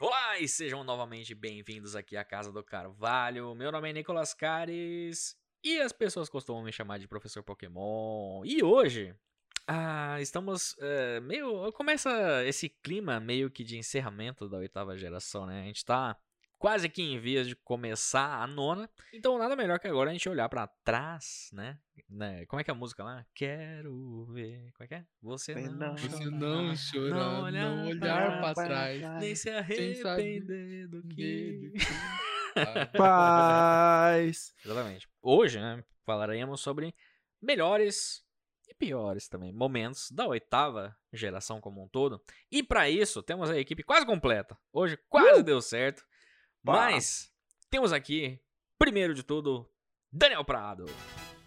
Olá e sejam novamente bem-vindos aqui à Casa do Carvalho. Meu nome é Nicolas Cares e as pessoas costumam me chamar de Professor Pokémon. E hoje, ah, estamos é, meio. Começa esse clima meio que de encerramento da oitava geração, né? A gente tá quase que em vias de começar a nona. Então, nada melhor que agora a gente olhar para trás, né? né? Como é que é a música lá? Quero ver. Como é que é? Você não, Você não chora, não olhar, não olhar para trás, nem se arrepender do que. Paz. Exatamente. Hoje, né, falaremos sobre melhores e piores também momentos da oitava geração como um todo. E para isso, temos a equipe quase completa. Hoje quase uh! deu certo. Mas temos aqui, primeiro de tudo, Daniel Prado.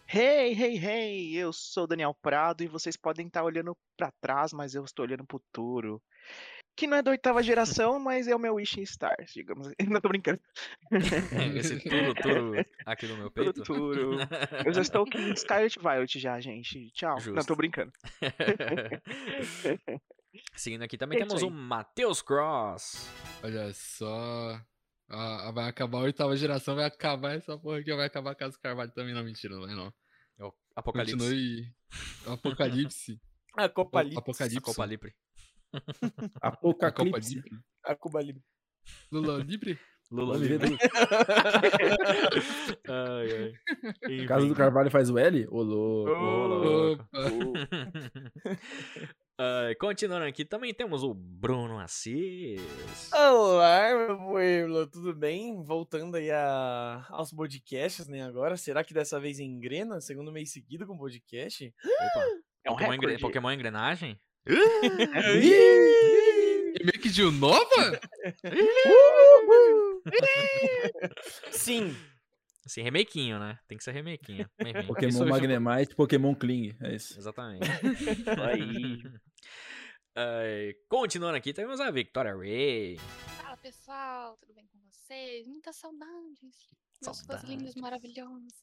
Hey, hey, hey! Eu sou Daniel Prado e vocês podem estar olhando para trás, mas eu estou olhando pro futuro. Que não é da oitava geração, mas é o meu Wishing Stars, digamos assim. Não tô brincando. Esse tudo, tudo aqui no meu peito. Tudo, tudo. Eu já estou aqui em Scarlet Violet já, gente. Tchau. Justo. Não, tô brincando. Seguindo aqui também é temos o Matheus Cross. Olha só. Ah, vai acabar a oitava geração, vai acabar essa porra aqui, vai acabar a Casa Carvalho também. Não, mentira, não vai não. É o Apocalipse. Continue. Apocalipse. Apocalipse. Apocalipse. Apocalipse. Apocalipse. Apocalipse. Lula Libre? Lula Livre. ai, ai. Casa do Carvalho faz o L? Ô, louco. Ô, louco. Uh, continuando aqui, também temos o Bruno Assis. Olá, meu pueblo, tudo bem? Voltando aí a, aos podcasts, né? Agora, será que dessa vez engrena? Segundo mês seguido com podcast? Opa. É um Pokémon, engren... Pokémon engrenagem? Remake de Unova? Sim. Assim, remakinho, né? Tem que ser remakinho. Enfim, Pokémon Magnemite, Pokémon Kling, é isso. Exatamente. Aí. Uh, continuando aqui, temos a Victoria Ray. Fala pessoal, tudo bem com vocês? Muitas saudades. Meus fãs lindos, maravilhosos.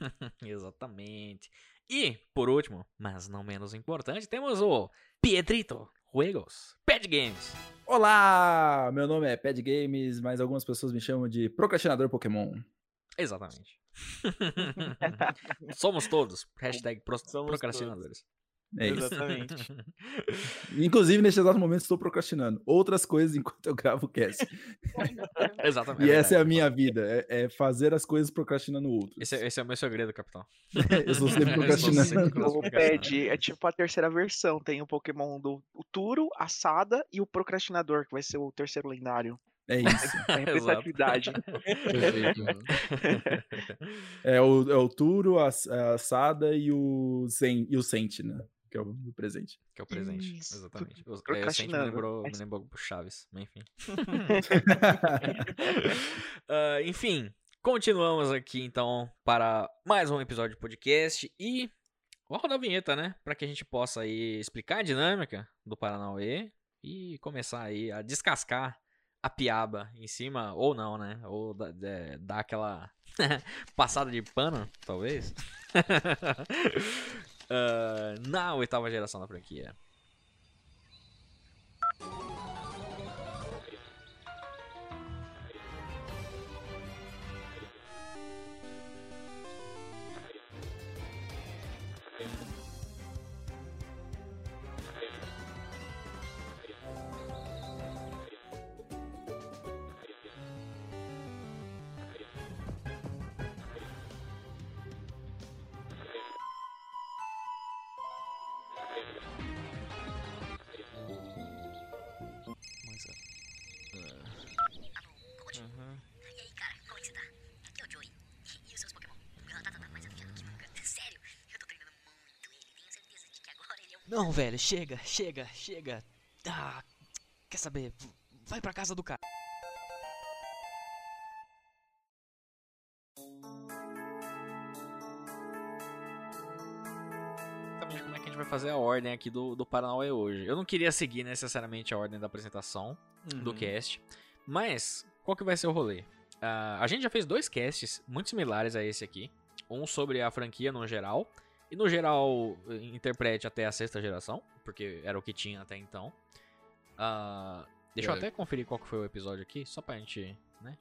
Exatamente. E, por último, mas não menos importante, temos o Pietrito Juegos, Pad Games. Olá, meu nome é Pad Games, mas algumas pessoas me chamam de procrastinador Pokémon. Exatamente. Somos todos. Hashtag pro Somos procrastinadores. Todos. É Exatamente. Inclusive, neste exato momento, estou procrastinando outras coisas enquanto eu gravo o cast. Exatamente. E é essa é a minha vida, é, é, fazer as coisas procrastinando outras. Esse é, esse é o meu segredo, capitão. eu sou sempre procrastinando. O Pad é tipo a terceira versão. Tem o Pokémon do o Turo, a Sada e o Procrastinador, que vai ser o terceiro lendário. É isso. A representatividade. é, o, é o Turo, a, a Sada e o, Zen, e o Sente, né? Que é o, presente. Que é o presente, Isso. exatamente. O, é, o Sente me lembrou, me lembrou Chaves, mas enfim. uh, enfim, continuamos aqui então para mais um episódio de podcast e vamos rodar a vinheta, né? Para que a gente possa aí explicar a dinâmica do Paranauê e começar aí a descascar a piaba em cima, ou não, né? Ou é, dar aquela passada de pano, talvez. uh, na oitava geração da franquia. Não, velho, chega, chega, chega. Ah, quer saber? Vai pra casa do cara. Também como é que a gente vai fazer a ordem aqui do, do Paranauê hoje. Eu não queria seguir necessariamente a ordem da apresentação uhum. do cast, mas qual que vai ser o rolê? Uh, a gente já fez dois casts muito similares a esse aqui. Um sobre a franquia no geral e no geral, interprete até a sexta geração, porque era o que tinha até então. Uh, Deixa eu até conferir qual foi o episódio aqui, só pra gente, né,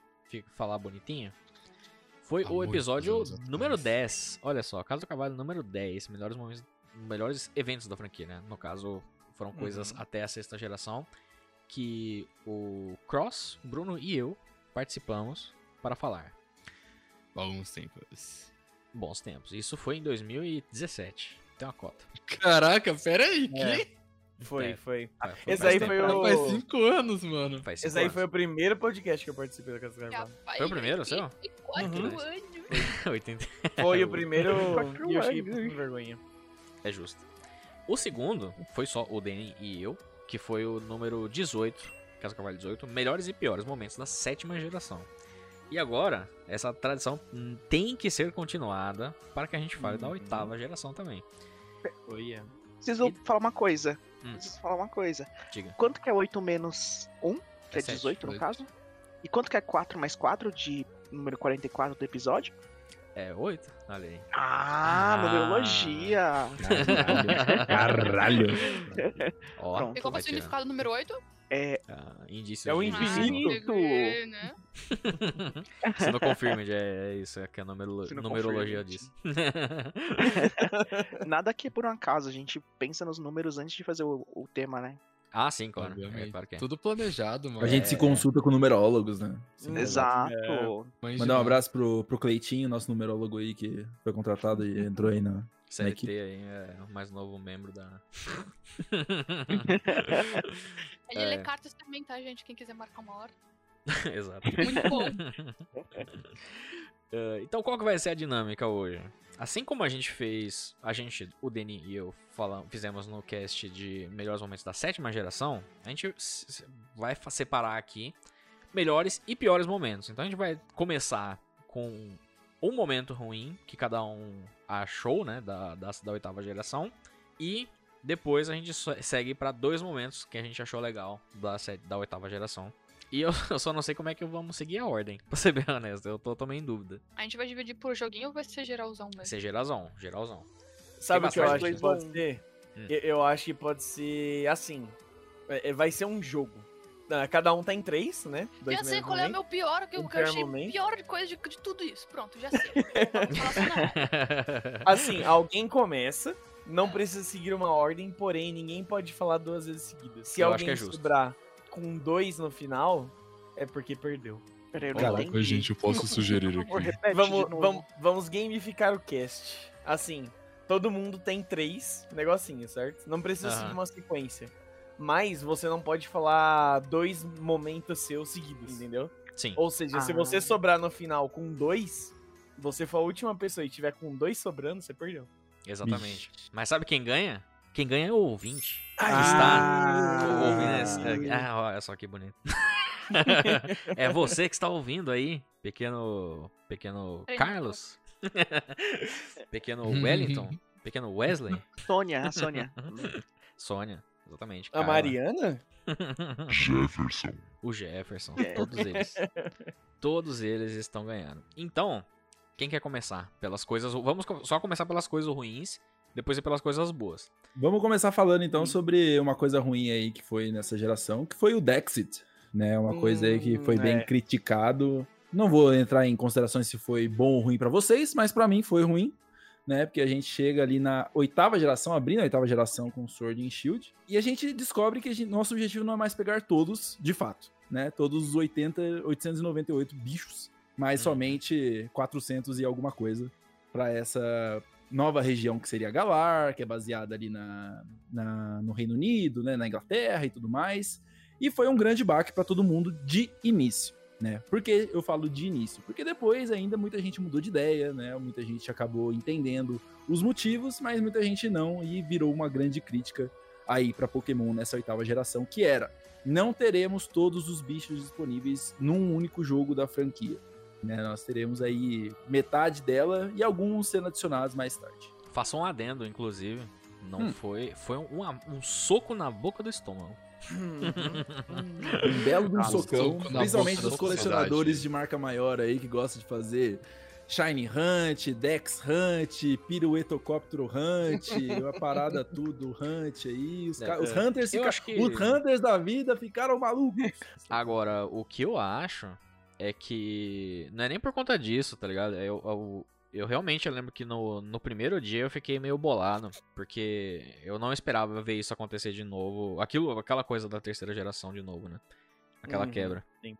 falar bonitinho. Foi Há o episódio número 10. Olha só, Casa do Cavalo número 10, melhores momentos, melhores eventos da franquia, né? No caso, foram coisas até a sexta geração que o Cross, Bruno e eu participamos para falar. Bons tempos. Bons tempos. Isso foi em 2017. Tem uma cota. Caraca, pera aí, É. que? Foi, É. foi. Ah, foi Esse aí tempo. foi o- Faz cinco anos, mano. Faz cinco Esse aí anos. foi o primeiro podcast que eu participei da Casa Cavalo. Foi o primeiro, seu? 84 Uhum. anos. 80. Foi o primeiro e eu cheguei anos. com vergonha. É justo. O segundo foi só o Danny e eu, que foi o número 18, Casa do Cavalo 18, melhores e piores momentos da sétima geração. E agora, essa tradição tem que ser continuada para que a gente fale da Uhum. oitava geração também. Foi, Preciso falar uma coisa. Hum. Preciso falar uma coisa. Diga. Quanto que é 8 menos 1? Que é, É sete. 18 no Oito. caso? E quanto que é 4 mais 4 de número 44 do episódio? É 8? Olha aí. Ah, Ah. numerologia! Caralho. Ó, Pronto. E qual é o significado número 8? É. ah, indícios É o de- infinito. né? Você não confirma, já é isso, é que a numerolo- numerologia diz. Nada que é por um acaso, a gente pensa nos números antes de fazer o, o tema, né? ah, sim, claro. É, claro que é. Tudo planejado, mano. A gente se consulta com numerólogos, né? Sim, Exato. Mas Mandar um abraço pro, pro Cleitinho, nosso numerólogo aí, que foi contratado e entrou aí na. CLT equipe. aí é o mais novo membro da. Ele É. lê cartas também, tá, gente? Quem quiser marcar uma hora. Exato. Muito bom. Eh, então, qual que vai ser a dinâmica hoje? Assim como a gente fez, a gente, o Deni e eu falam, fizemos no cast de melhores momentos da sétima geração, a gente vai separar aqui melhores e piores momentos. Então a gente vai começar com um momento ruim que cada um achou, né, da, da, da oitava geração, e depois a gente segue para dois momentos que a gente achou legal da, da oitava geração. E eu, eu só não sei como é que vamos seguir a ordem, pra ser bem honesto, eu tô também em dúvida. A gente vai dividir por joguinho ou vai ser geralzão Vai mesmo? ser geralzão, geralzão. Sabe o que eu acho que pode ser? Hum. Eu, eu acho que pode ser assim. É, é, Vai ser um jogo. Ah, Cada um tem três, né? Dois Já sei qual é o meu pior, que eu, Um que eu achei momento. pior de coisa de, de tudo isso. Pronto, já sei. Assim. Assim, alguém começa, não precisa seguir uma ordem, porém ninguém pode falar duas vezes seguidas. Se Eu alguém é sobrar com dois no final, é porque perdeu. Peraí, eu não Caraca, entendi. gente, eu posso sugerir aqui. Vamos, vamos, vamos gamificar o cast. Assim, todo mundo tem três negocinhos, certo? Não precisa Aham. seguir uma sequência. Mas você não pode falar dois momentos seus seguidos, entendeu? Sim. Ou seja, se Ah. você sobrar no final com dois, você for a última pessoa e tiver com dois sobrando, você perdeu. Exatamente. Mas sabe quem ganha? Quem ganha é o ouvinte. Ah. está ouvindo esse... Ah, olha só que bonito. é você que está ouvindo aí, pequeno. Pequeno. Carlos. pequeno Wellington. Pequeno Wesley. Sônia, a Sônia. Sônia, exatamente. A. Mariana? Jefferson. O Jefferson. É. Todos eles. Todos eles estão ganhando. Então, quem quer começar? Pelas coisas. Vamos só começar pelas coisas ruins, depois ir pelas coisas boas. Vamos começar falando então sobre uma coisa ruim aí que foi nessa geração, que foi o Dexit, né? Uma coisa aí que foi Hum, bem é. criticado. Não vou entrar em considerações se foi bom ou ruim pra vocês, mas pra mim foi ruim, né? Porque a gente chega ali na oitava geração, abrindo a oitava geração com Sword and Shield, e a gente descobre que gente- nosso objetivo não é mais pegar todos, de fato, né? Todos os 80, 898 bichos, mas Hum. somente 400 e alguma coisa pra essa nova região que seria Galar, que é baseada ali na, na- no Reino Unido, né, na Inglaterra e tudo mais. E foi um grande baque para todo mundo de início, né? Por que eu falo de início? Porque depois ainda muita gente mudou de ideia, né? Muita gente acabou entendendo os motivos, mas muita gente não e virou uma grande crítica aí para Pokémon nessa oitava geração, que era não teremos todos os bichos disponíveis num único jogo da franquia. Né? Nós teremos aí metade dela e alguns sendo adicionados mais tarde. Faça um adendo, inclusive. Não Hum. foi. Foi um, um soco na boca do estômago. Um belo de um Ah, socão, soco principalmente dos colecionadores de marca maior aí que gostam de fazer Shine Hunt, Dex Hunt, Piruetocóptero Hunt, uma parada tudo Hunt aí. Os, É, os é. Hunters, fica- acho que- os Hunters da vida ficaram malucos. Agora, o que eu acho é que. Não é nem por conta disso, tá ligado? Eu, eu, eu realmente lembro que no, no primeiro dia eu fiquei meio bolado. Porque eu não esperava ver isso acontecer de novo. Aquilo, aquela coisa da terceira geração de novo, né? Aquela Uhum, quebra. sim.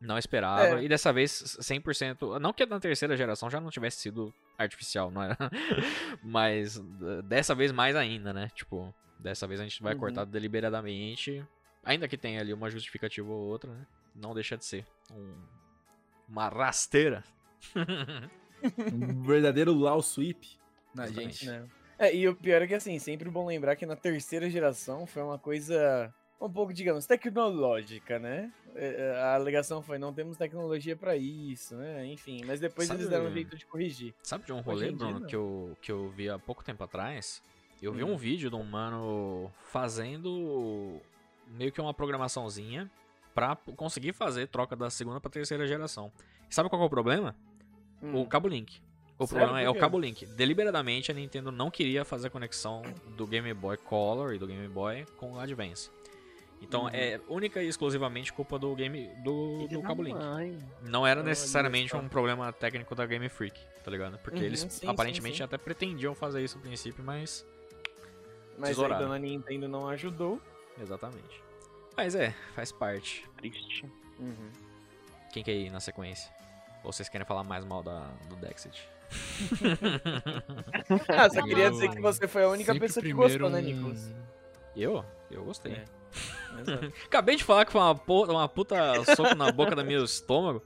Não esperava. É. E dessa vez, 100%. Não que na terceira geração já não tivesse sido artificial, não era? Mas dessa vez mais ainda, né? Tipo, dessa vez a gente vai Uhum. cortar deliberadamente. Ainda que tenha ali uma justificativa ou outra, né? Não deixa de ser um- uma rasteira. Um verdadeiro Law Sweep na gente. Né? É, e o pior é que assim, sempre bom lembrar que na terceira geração foi uma coisa um pouco, digamos, tecnológica, né? É, é, A alegação foi, não temos tecnologia pra isso, né? Enfim, mas depois Sabe- eles deram um jeito de corrigir. Sabe de um rolê, Bruno, não. que eu, que eu vi há pouco tempo atrás? Eu vi Hum. um vídeo de um mano fazendo meio que uma programaçãozinha pra p- conseguir fazer troca da segunda pra terceira geração. E sabe qual que é o problema? Hum. O cabo Link. O Sério? problema é Por o cabo Link. Deliberadamente a Nintendo não queria fazer a conexão do Game Boy Color e do Game Boy com o Advance. Então Uhum. é única e exclusivamente culpa do game do, do cabo Link. mãe. Não era necessariamente um problema técnico da Game Freak, tá ligado? Porque Uhum, eles sim, sim, aparentemente sim. até pretendiam fazer isso no princípio, mas. Mas aí tesouraram. dona Nintendo não ajudou. Exatamente. Mas é, faz parte. Triste. Uhum. Quem quer ir na sequência? Ou vocês querem falar mais mal da, do Dexit? Ah, só queria Eu dizer que você foi a única Sempre pessoa que primeiro gostou, né, Nicolas? Eu? Eu gostei. É. Exato. Acabei de falar que foi uma, po- uma puta soco na boca do meu estômago.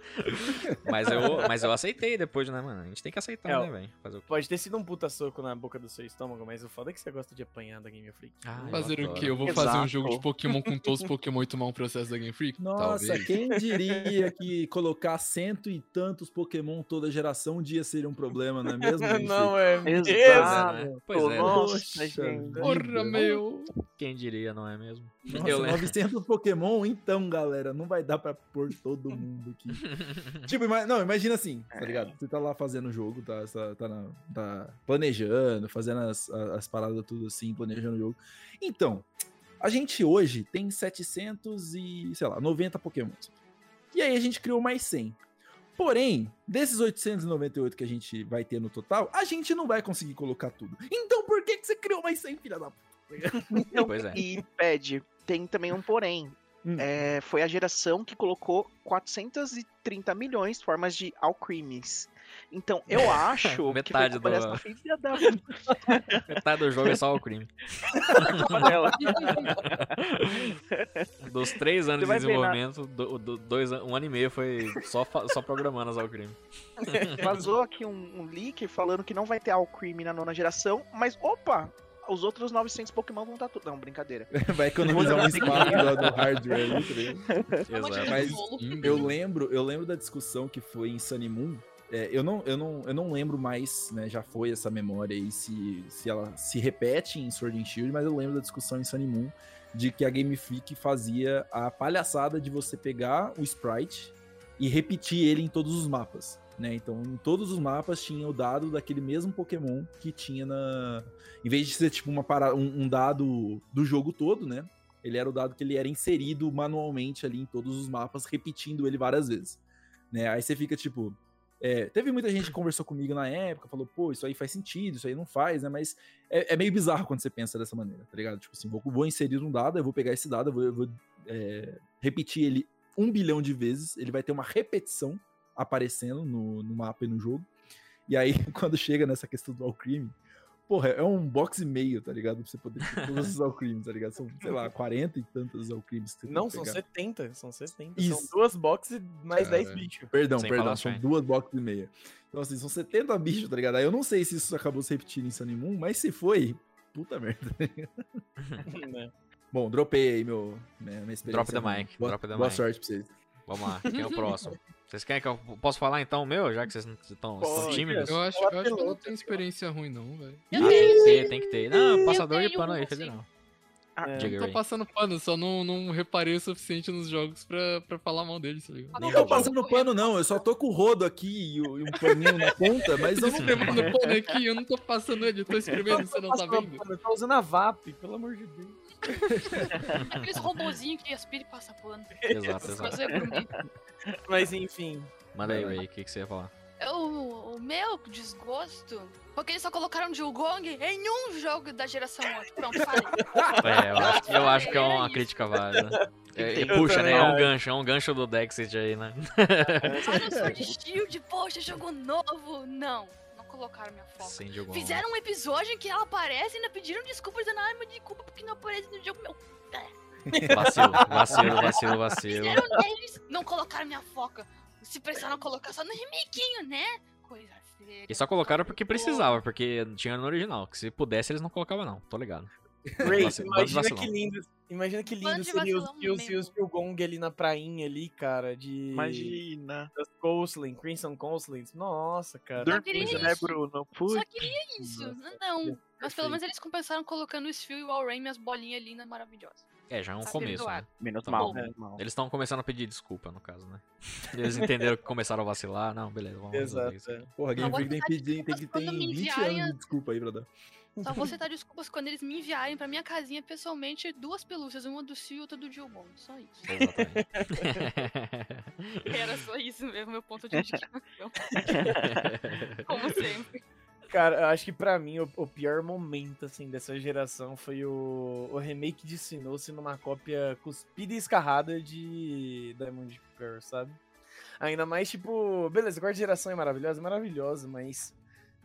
Mas eu, mas eu aceitei depois, né, mano? A gente tem que aceitar, É, né, velho? Pode ter sido um puta soco na boca do seu estômago, mas o foda é que você gosta de apanhar da Game Freak. Ah, Fazer o quê? Eu vou fazer um Exato. jogo de Pokémon com todos os Pokémon e tomar um processo da Game Freak? Nossa, Talvez. quem diria que colocar cento e tantos Pokémon toda geração um dia seria um problema, não é mesmo? não é Exato. mesmo? Pois é, né? Nossa, Poxa. Porra, meu! Quem diria, não é mesmo? Nossa, Eu lembro. 900 Pokémon? Então, galera, não vai dar pra pôr todo mundo aqui. tipo, ima- não, imagina assim, tá ligado? Você tá lá fazendo o jogo, tá, tá, tá, na- tá planejando, fazendo as, as paradas tudo assim, planejando o jogo. Então, a gente hoje tem 700 e, sei lá, 90 Pokémon. E aí a gente criou mais 100. Porém, desses 898 que a gente vai ter no total, a gente não vai conseguir colocar tudo. Então por que, que você criou mais 100, filha da puta? Pois é. E pede, tem também um porém. Hum. É, foi a geração que colocou 430 milhões de formas de alcrimes. Então, eu acho que foi Metade culpa do- filha da Metade do jogo é só o crime. Dos três anos de ver na- desenvolvimento, do, do- dois, um ano e meio foi só, só programando as crime. Vazou aqui um, um leak falando que não vai ter alcrime na nona geração, mas opa! Os outros 900 Pokémon vão estar tudo. Não, brincadeira. Vai economizar um espaço do, do hardware tá uma Exato. de Mas bolo. Eu lembro, eu lembro da discussão que foi em Sunny Moon. É, eu, não, eu, não, eu não lembro mais, né? Já foi essa memória aí, se, se ela se repete em Sword and Shield, mas eu lembro da discussão em Sunny Moon de que a Game Freak fazia a palhaçada de você pegar o sprite e repetir ele em todos os mapas. Né? Então, em todos os mapas tinha o dado daquele mesmo Pokémon que tinha na. Em vez de ser tipo uma para... um, um dado do jogo todo, né? Ele era o dado que ele era inserido manualmente ali em todos os mapas, repetindo ele várias vezes. Né? Aí você fica tipo. é, teve muita gente que conversou comigo na época, falou, pô, isso aí faz sentido, isso aí não faz, né? Mas é, é meio bizarro quando você pensa dessa maneira, tá ligado? Tipo assim, vou, vou inserir um dado, eu vou pegar esse dado, eu vou, eu vou, é, repetir ele um bilhão de vezes, ele vai ter uma repetição aparecendo no, no mapa e no jogo. E aí, quando chega nessa questão do Alcrime, porra, é um box e meio, tá ligado? Pra você poder ter todos os Alcrimes, tá ligado? São, sei lá, 40 e tantos Alcrimes que você tem Não, são pegar. 70, são 70. Isso. São duas boxes mais Cara. 10 bichos. Perdão, Sem perdão, são duas boxes e meia. Então, assim, são 70 bichos, tá ligado? Aí eu não sei se isso acabou se repetindo em Sunny Moon, mas se foi, puta merda. né? Bom, dropei aí meu, minha, minha experiência. Drop the mic, Boa, drop the boa mic. sorte pra vocês. Vamos lá, quem é o próximo? Vocês querem que eu posso falar então o meu, já que vocês não estão tímidos? Eu acho, eu acho que não tem experiência ruim, não, velho. Eu Ah, tem que ter, tem que ter. Não, eu passador de pano aí, federal. É. Diga, Não tô Ray. passando pano, só não, não reparei o suficiente nos jogos pra, pra falar mal deles, tá ligado? Não tô passando pano, não. Eu só tô com o rodo aqui e o- e um paninho na ponta, mas eu não. Espremendo pano aqui, eu não tô passando ele, eu tô espremendo, você não tá vendo? pano, Eu tô usando a VAP, pelo amor de Deus. Aqueles robozinhos que aspira e passa pano. Exato, exato. Mim. Mas enfim. Manda aí, Ray, o que, que você ia falar? O, o meu desgosto foi que eles só colocaram Gong em um jogo da geração 8. Pronto, falei. É, eu acho, eu acho que é uma crítica válida. É, Eu puxa, né? É um gancho, é um gancho do Dexit aí, né? Olha só de Shield, poxa, jogo novo. Não, não colocaram minha jogo. Fizeram um episódio em que ela aparece e ainda pediram desculpas dizendo, ai, mas desculpa porque não aparece no jogo meu. Vacilo, vacilo, vacilo, vacilo. Fizeram neles, não colocaram minha foca. Se precisaram colocar só no remakinho, né? Coisa feia. E só colocaram porque precisava, porque tinha no original. Que se pudesse, eles não colocavam, não. Tô ligado. Ray, imagina que lindo. Imagina que lindo seria os kills e mesmo. os Pilgong ali na prainha ali, cara, de... Imagina. Das Coastline, Crimson Coastlands. Nossa, cara. queria Dormindo, né. Bruno? Putz. Só queria isso. Não, mas pelo menos eles compensaram colocando o Sphil e o Alrain, minhas bolinhas lindas maravilhosas. É, já é um Tá começo, né? Menos Tá mal, mal. Eles estão começando a pedir desculpa, no caso, né? Eles entenderam que começaram a vacilar. Não, beleza, vamos resolver Exato. isso aqui. Porra, Game Freak tem que, citar pedir, tem que ter quando me 20 enviarem anos de desculpa aí pra dar. Só vou citar desculpas quando eles me enviarem pra minha casinha pessoalmente duas pelúcias, uma do Sil e outra do Gilbon. Só isso. Exatamente. Era só isso mesmo, meu ponto de indignação. Como sempre. Cara, eu acho que pra mim o, o pior momento, assim, dessa geração foi o, o remake de Sinnoh numa cópia cuspida e escarrada de Diamond Pearl, sabe? Ainda mais, tipo, beleza, a quarta geração é maravilhosa, é maravilhosa, mas...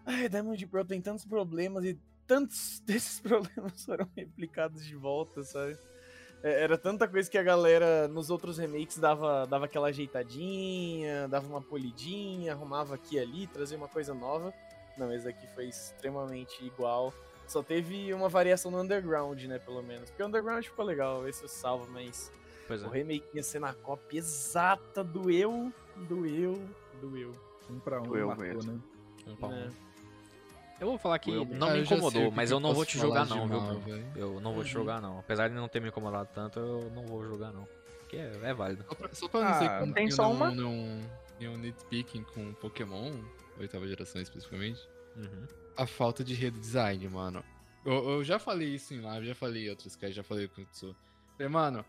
Ai, Diamond Pearl tem tantos problemas e tantos desses problemas foram replicados de volta, sabe? É, Era tanta coisa que a galera nos outros remakes dava, dava aquela ajeitadinha, dava uma polidinha, arrumava aqui e ali, trazia uma coisa nova. Não, esse aqui foi extremamente igual. Só teve uma variação no Underground, né, pelo menos. Porque o Underground ficou legal, esse eu salvo, mas Pois é. o remake ia ser na cópia exata do eu, do eu, do eu. Um pra um, Doeu matou, mesmo. né? Um pra um. Eu vou falar que Eu- não Ah, me eu sei incomodou, que mas que eu não vou te julgar de não, viu, mal, Bruno? velho. Eu não vou te julgar não. Apesar de não ter me incomodado tanto, eu não vou julgar não. Porque é, é válido. Só pra, só pra não dizer Ah, que tem eu só não, uma? não, nenhum nitpicking com Pokémon, oitava geração especificamente, Uhum. a falta de redesign, mano. Eu, eu já falei isso em live, já falei em outros casos, já falei com o Tsu. Falei, mano,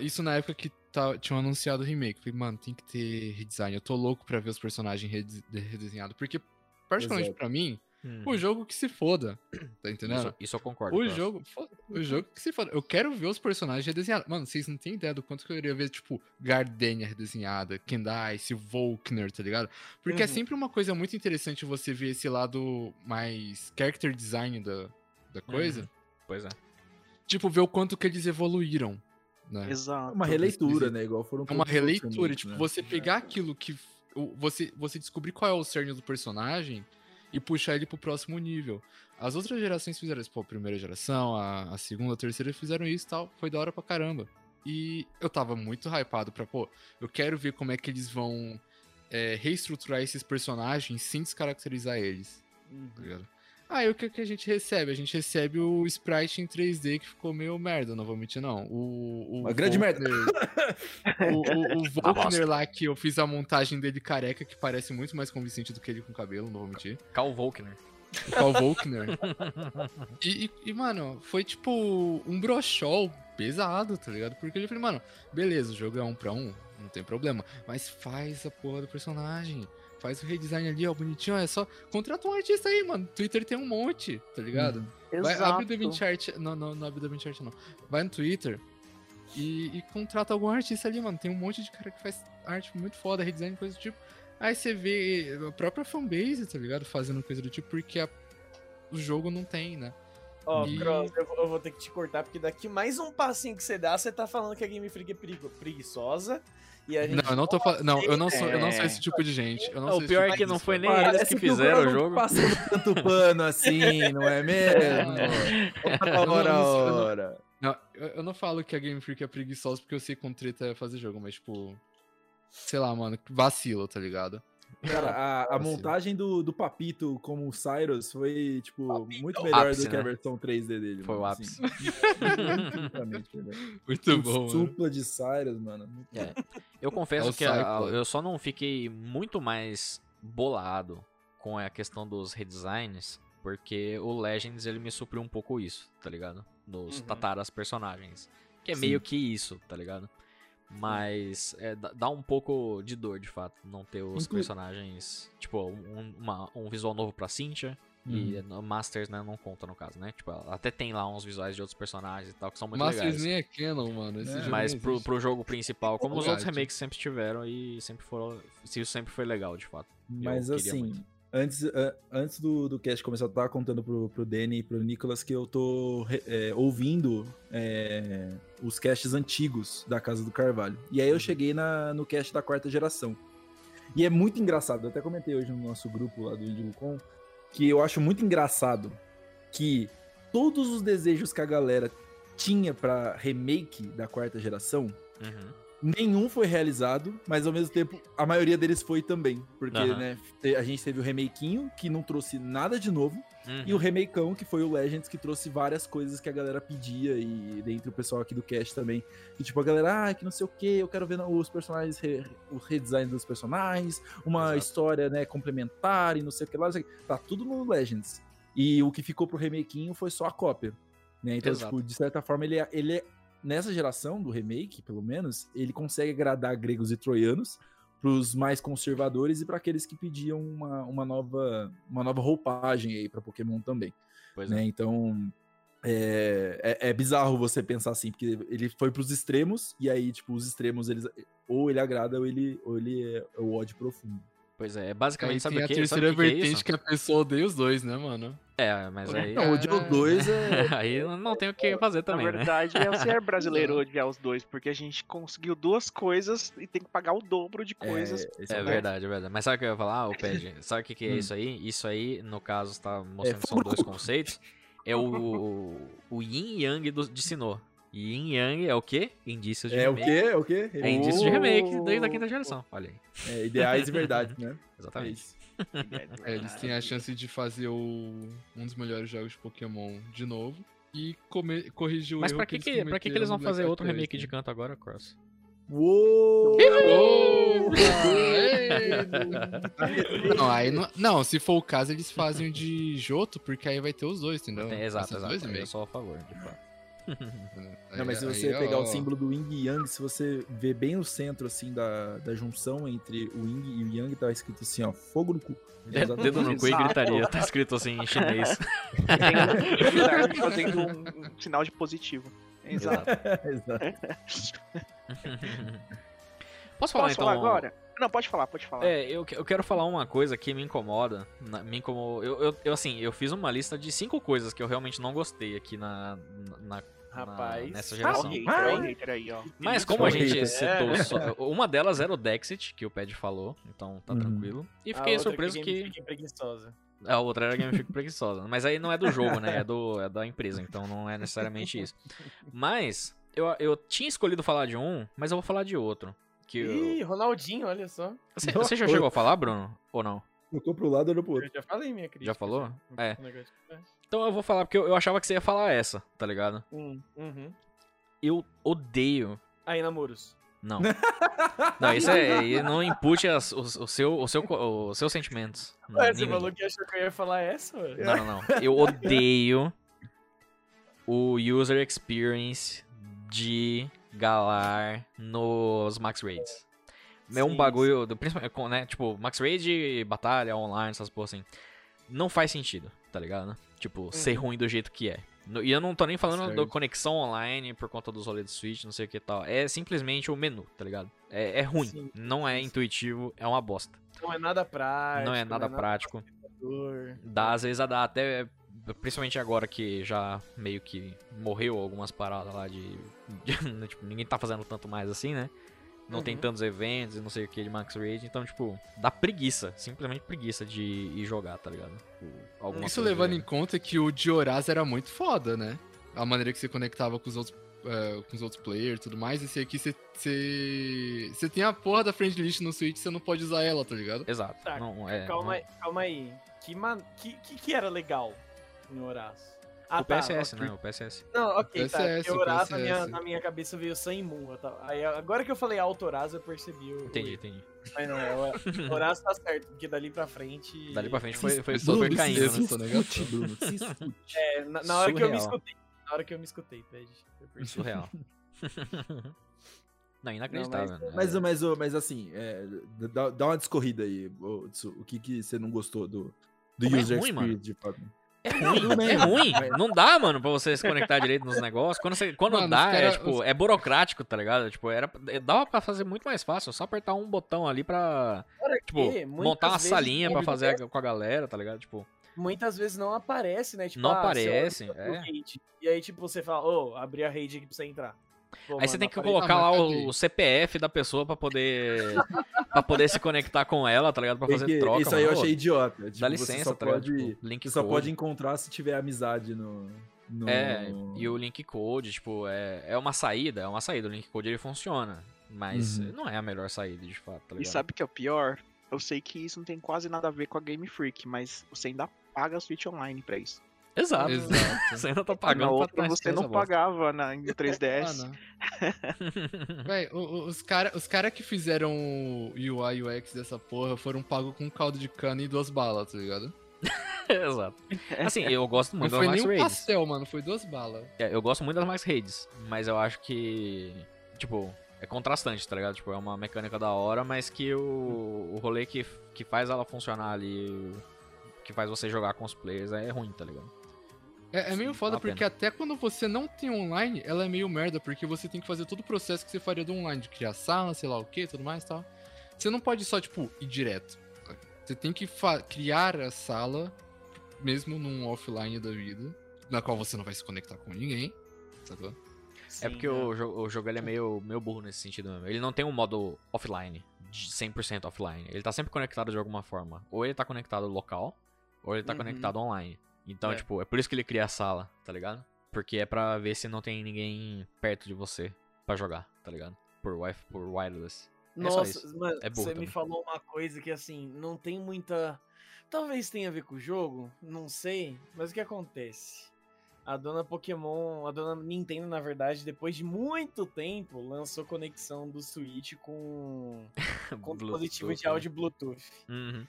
isso na época que tá, tinham anunciado o remake. Falei, mano, tem que ter redesign. Eu tô louco pra ver os personagens rede- redesenhados. Porque, particularmente Exato. pra mim, Uhum. o jogo que se foda. Tá entendendo? Isso, isso eu concordo. O jogo, foda- o jogo que se foda. Eu quero ver os personagens redesenhados. Mano, vocês não têm ideia do quanto que eu iria ver, tipo, Gardenia redesenhada, Candice, Volkner, tá ligado? Porque é Uhum. sempre uma coisa muito interessante você ver esse lado mais character design da, da coisa. Uhum. Pois é. Tipo, ver o quanto que eles evoluíram, né? Exato. Uma releitura, né? Igual foram É uma releitura, tipo, né? você pegar aquilo que. o- Você, você descobrir qual é o cerne do personagem e puxar ele pro próximo nível. As outras gerações fizeram isso, pô, a primeira geração, a, a segunda, a terceira fizeram isso e tal. Foi da hora pra caramba. E eu tava muito hypado pra, pô, eu quero ver como é que eles vão é, reestruturar esses personagens sem descaracterizar eles, tá ligado? Aí o que, que a gente recebe? A gente recebe o sprite em 3D que ficou meio merda, não vou mentir, não. O, o Uma grande merda. Volkner- O, o, o Volkner lá que eu fiz a montagem dele careca, que parece muito mais convincente do que ele com cabelo, não vou mentir. Cal Volkner. O Paul Volkner. E, e- e, mano, foi tipo um brochol pesado, tá ligado? Porque ele falou, mano, beleza, o jogo é um pra um, não tem problema. Mas faz a porra do personagem. Faz o redesign ali, ó, bonitinho. ó, É só. Contrata um artista aí, mano. Twitter tem um monte, tá ligado? Vai, Exato. abre o DaVinci Não, não, não abre o não. Vai no Twitter e, e contrata algum artista ali, mano. Tem um monte de cara que faz arte muito foda, redesign, coisa do tipo. Aí você vê a própria fanbase, tá ligado? Fazendo coisa do tipo, porque a- o jogo não tem, né? Ó, E- Cross, eu, vou- eu vou ter que te cortar, porque daqui mais um passinho que você dá, você tá falando que a Game Freak é perigo- preguiçosa. E a gente Não, eu não tô falando. Não, eu não sou, eu não sou É. esse tipo de gente. Eu não Não, sou o pior tipo é que não foi nem Parece eles que o fizeram o Bruno jogo. não Passando tanto pano assim, não é mesmo? Eu não- Ora, eu não- ora. Não, eu, eu não falo que a Game Freak é preguiçosa porque eu sei quão treta é fazer jogo, mas tipo. Sei lá, mano, vacila, tá ligado? Cara, a, a Próximo. montagem do, do Papito como o Cyrus foi, tipo, Papito. muito melhor Ápice, do que a né? versão 3D dele. Foi mano, o assim. ápice. Melhor. Muito O bom, supla de Cyrus, mano. muito É. bom. Eu confesso É que a- eu só não fiquei muito mais bolado com a questão dos redesigns, porque o Legends ele me supriu um pouco isso, tá ligado? Nos Uhum. tataras personagens. Que é Sim. meio que isso, tá ligado? Mas é, dá- um pouco de dor, de fato, não ter os Inclu- personagens. Tipo, um, uma- um visual novo pra Cynthia. E no Masters, né, não conta no caso, né? Tipo, até tem lá uns visuais de outros personagens e tal, que são muito Masters legais. nem é canon, mano. Esse É. jogo Mas pro, pro jogo principal, como os outros remakes sempre tiveram e sempre foram. Isso sempre foi legal, de fato. Mas assim, muito. Antes, a- antes do, do cast começar, eu tava contando pro, pro Danny e pro Nicolas que eu tô é, ouvindo é, os casts antigos da Casa do Carvalho. E Uhum. aí eu cheguei na, no cast da quarta geração. E é muito engraçado, eu até comentei hoje no nosso grupo lá do IndieCon, que eu acho muito engraçado que todos os desejos que a galera tinha pra remake da quarta geração, Uhum. Nenhum foi realizado, mas ao mesmo tempo a maioria deles foi também. Porque, Aham. né, a gente teve o remakinho, que não trouxe nada de novo, Uhum. e o remakeão, que foi o Legends, que trouxe várias coisas que a galera pedia, e dentre o pessoal aqui do cast também. E tipo, a galera, ah, que não sei o que, eu quero ver os personagens, re, o redesign dos personagens, uma Exato. história, né, complementar e não sei o que lá, não sei o que. Tá tudo no Legends. E o que ficou pro remakinho foi só a cópia. Né? Então, Exato. tipo, de certa forma, ele é, ele é nessa geração do remake, pelo menos, ele consegue agradar gregos e troianos pros mais conservadores e para aqueles que pediam uma, uma, nova, uma nova roupagem aí para Pokémon também. Pois Né? é. Então é, é, é bizarro você pensar assim, porque ele foi pros extremos e aí, tipo, os extremos, eles ou ele agrada ou ele, ou ele é o ódio profundo. Pois é, Aí basicamente, sabe tem o a que? terceira sabe o que é vertente isso? que a pessoa odeia os dois, né, mano? É, mas aí. Não, o Dio 2 é. aí não tem o que fazer também, Na né? verdade, é o ser brasileiro odiar os dois, porque a gente conseguiu duas coisas e tem que pagar o dobro de coisas. É o verdade, é verdade. Mas sabe o que eu ia falar, ô Ped? Sabe o que, que é Hum. isso aí? Isso aí, no caso, tá mostrando que são dois conceitos. É o, o Yin e Yang do, de Sinnoh. E Yin Yang é o quê? Indícios de É o remake. quê? É o quê? É indício de remake Oh! desde a quinta geração. Olha aí. É, ideais e verdade, né? É Exatamente. É, eles têm a chance de fazer o- um dos melhores jogos de Pokémon de novo e come- corrigir o Mas erro pra que, que, pra que, que eles vão fazer outro remake de canto agora, Cross? Uou! Não, aí não, não, se for o caso, eles fazem o de Joto, porque aí vai ter os dois, entendeu? Tem- Vai exato, exato. dois Eu sou a favor, de fato. Não, mas se você aí, pegar ó, o símbolo do Yin e Yang, se você ver bem no centro, assim, da, da junção entre o Yin e o Yang, tá escrito assim, ó, fogo no cu. É Dedo no cu e gritaria. Tá escrito assim em chinês. Tem o fazendo um, um sinal de positivo. Exato. Exato. Posso falar Posso então? falar agora? Não, pode falar, pode falar. É, eu, eu quero falar uma coisa que me incomoda. na- me incomo- eu, eu, eu, assim, eu fiz uma lista de cinco coisas que eu realmente não gostei aqui na, na, na- Rapaz. nessa Ó, o geração. o hater aí, ó. Mas como a gente É. citou, só- uma delas era o Dexit, que o Ped falou, então tá Uhum. tranquilo. E A fiquei outra surpreso que Freak é preguiçosa. a outra era a Game Freak preguiçosa. Mas aí não é do jogo, né? É, do, é da empresa, então não é necessariamente isso. Mas eu, eu tinha escolhido falar de um, mas eu vou falar de outro. Que eu- Ih, Ronaldinho, olha só. Você, você já chegou a falar, Bruno? Ou não? Tocou pro lado ou pro Eu outro. já falei minha crítica. Já falou? já. É. Então eu vou falar porque eu, eu achava que você ia falar essa, tá ligado? Hum, uhum. Eu odeio. Aí, namoros. Não. Não, isso é. aí Não impute as- o, o seu, o seu, os seus sentimentos. Não, Ué, você falou que achou que eu ia falar essa, ué? Não, não, não. Eu odeio o user experience de Galar nos Max Raids. É um bagulho, principalmente, né, tipo, Max Raid, batalha, online, essas porra assim. Não faz sentido, tá ligado? Tipo, ser ruim do jeito que é. E eu não tô nem falando da Certo. conexão online por conta dos rolês do Switch, não sei o que tal. É simplesmente o menu, tá ligado? É, é ruim, Sim, não é intuitivo, é uma bosta. Não é nada prático. não é nada prático. facilitador. Dá, às vezes dá até. Principalmente agora que já meio que morreu algumas paradas lá de. de- tipo, ninguém tá fazendo tanto mais assim, né? Não tem Uhum. tantos eventos e não sei o que de Max Raid. Então, tipo, dá preguiça. Simplesmente preguiça de ir jogar, tá ligado? Alguma Isso levando em conta que o Dioraz era muito foda, né? A maneira que você conectava com os outros é, com os outros players e tudo mais. Esse aqui você- você. Você tem a porra da friend list no Switch, você não pode usar ela, tá ligado? Exato. Tá, Não, é, calma não- aí, calma aí. Que, man... que, que, que era legal em Horácio? Ah, O tá, PSS, ok. né? O PSS. Não, ok, tá. PSS, Porque Horácio na minha, na minha cabeça veio e Moon. tava- Aí, agora que eu falei Alto Horácio, eu percebi o. Entendi, o- entendi. Mas não, é, o Horácio tá certo, porque dali pra frente. Dali pra frente foi, foi, foi Bruno, caindo, se- né? escute, Bruno. Se escute. É, na, na hora que eu me escutei. Na hora que eu me escutei, pede. eu percebi. Surreal. Não, inacreditável. né? Mas, mas, ô, mas assim, é, dá, dá uma discorrida aí. Tsu, o que, que você não gostou do, do Como é user ruim, mano. experience de fato? É ruim, é ruim. Não dá, mano, pra você se conectar direito nos negócios. Quando, você, quando Mano, dá, é, cara- tipo, os- é burocrático, tá ligado? Tipo, era, dava pra fazer muito mais fácil. Só apertar um botão ali pra, Fora tipo, que, montar uma salinha pra fazer com a galera, tá ligado? Tipo, Muitas vezes não aparece, né? Tipo, Não ah, aparece, é. E aí, tipo, você fala, ô, abri a raid aqui pra você entrar. Pô, aí você tem que colocar Ah, lá o, o CPF da pessoa pra poder pra poder se conectar com ela, tá ligado? Pra fazer Porque troca. isso aí eu achei idiota. Tipo, Dá você licença, só tá ligado? pode, Tipo, link você só code. pode encontrar se tiver amizade no. no- É, e o link code, tipo, é, é uma saída, é uma saída. O link code ele funciona. Mas Uhum. não é a melhor saída, de fato, tá E ligado? sabe o que é o pior? Eu sei que isso não tem quase nada a ver com a Game Freak, mas você ainda paga o Switch Online pra isso. Exato. Exato. Você ainda tá Na pagando pra outra você não pagava na, em 3DS. Ah, não. Véi, os caras os cara que fizeram o UI UX dessa porra foram pagos com um caldo de cana e duas balas, tá ligado? Exato. Assim, eu gosto Não muito das foi Max nem um Raids. pastel, mano, foi duas balas. É, eu gosto muito das Max Raids, mas eu acho que, tipo, é contrastante, tá ligado? Tipo, é uma mecânica da hora, mas que o, o rolê que, que faz ela funcionar ali, que faz você jogar com os players, é ruim, tá ligado? É, é meio Sim, foda porque até quando você não tem online, ela é meio merda, porque você tem que fazer todo o processo que você faria do online, de criar sala, sei lá o que, tudo mais e tal. Você não pode só, tipo, ir direto. Você tem que criar a sala, mesmo num offline da vida, na qual você não vai se conectar com ninguém, sacou? É porque o, jo- o jogo ele é meio, meio burro nesse sentido mesmo. Ele não tem um modo offline, de 100% offline. Ele tá sempre conectado de alguma forma. Ou ele tá conectado local, ou ele tá Uhum. conectado online. Então, É. tipo, é por isso que ele cria a sala, tá ligado? Porque é pra ver se não tem ninguém perto de você pra jogar, tá ligado? Por, wi por wireless. É Nossa, mano, É você me também. falou uma coisa que assim, não tem muita. Talvez tenha a ver com o jogo, não sei. Mas o que acontece? A dona Pokémon, a dona Nintendo, na verdade, depois de muito tempo, lançou conexão do Switch com, com dispositivo de né? áudio Bluetooth. Uhum.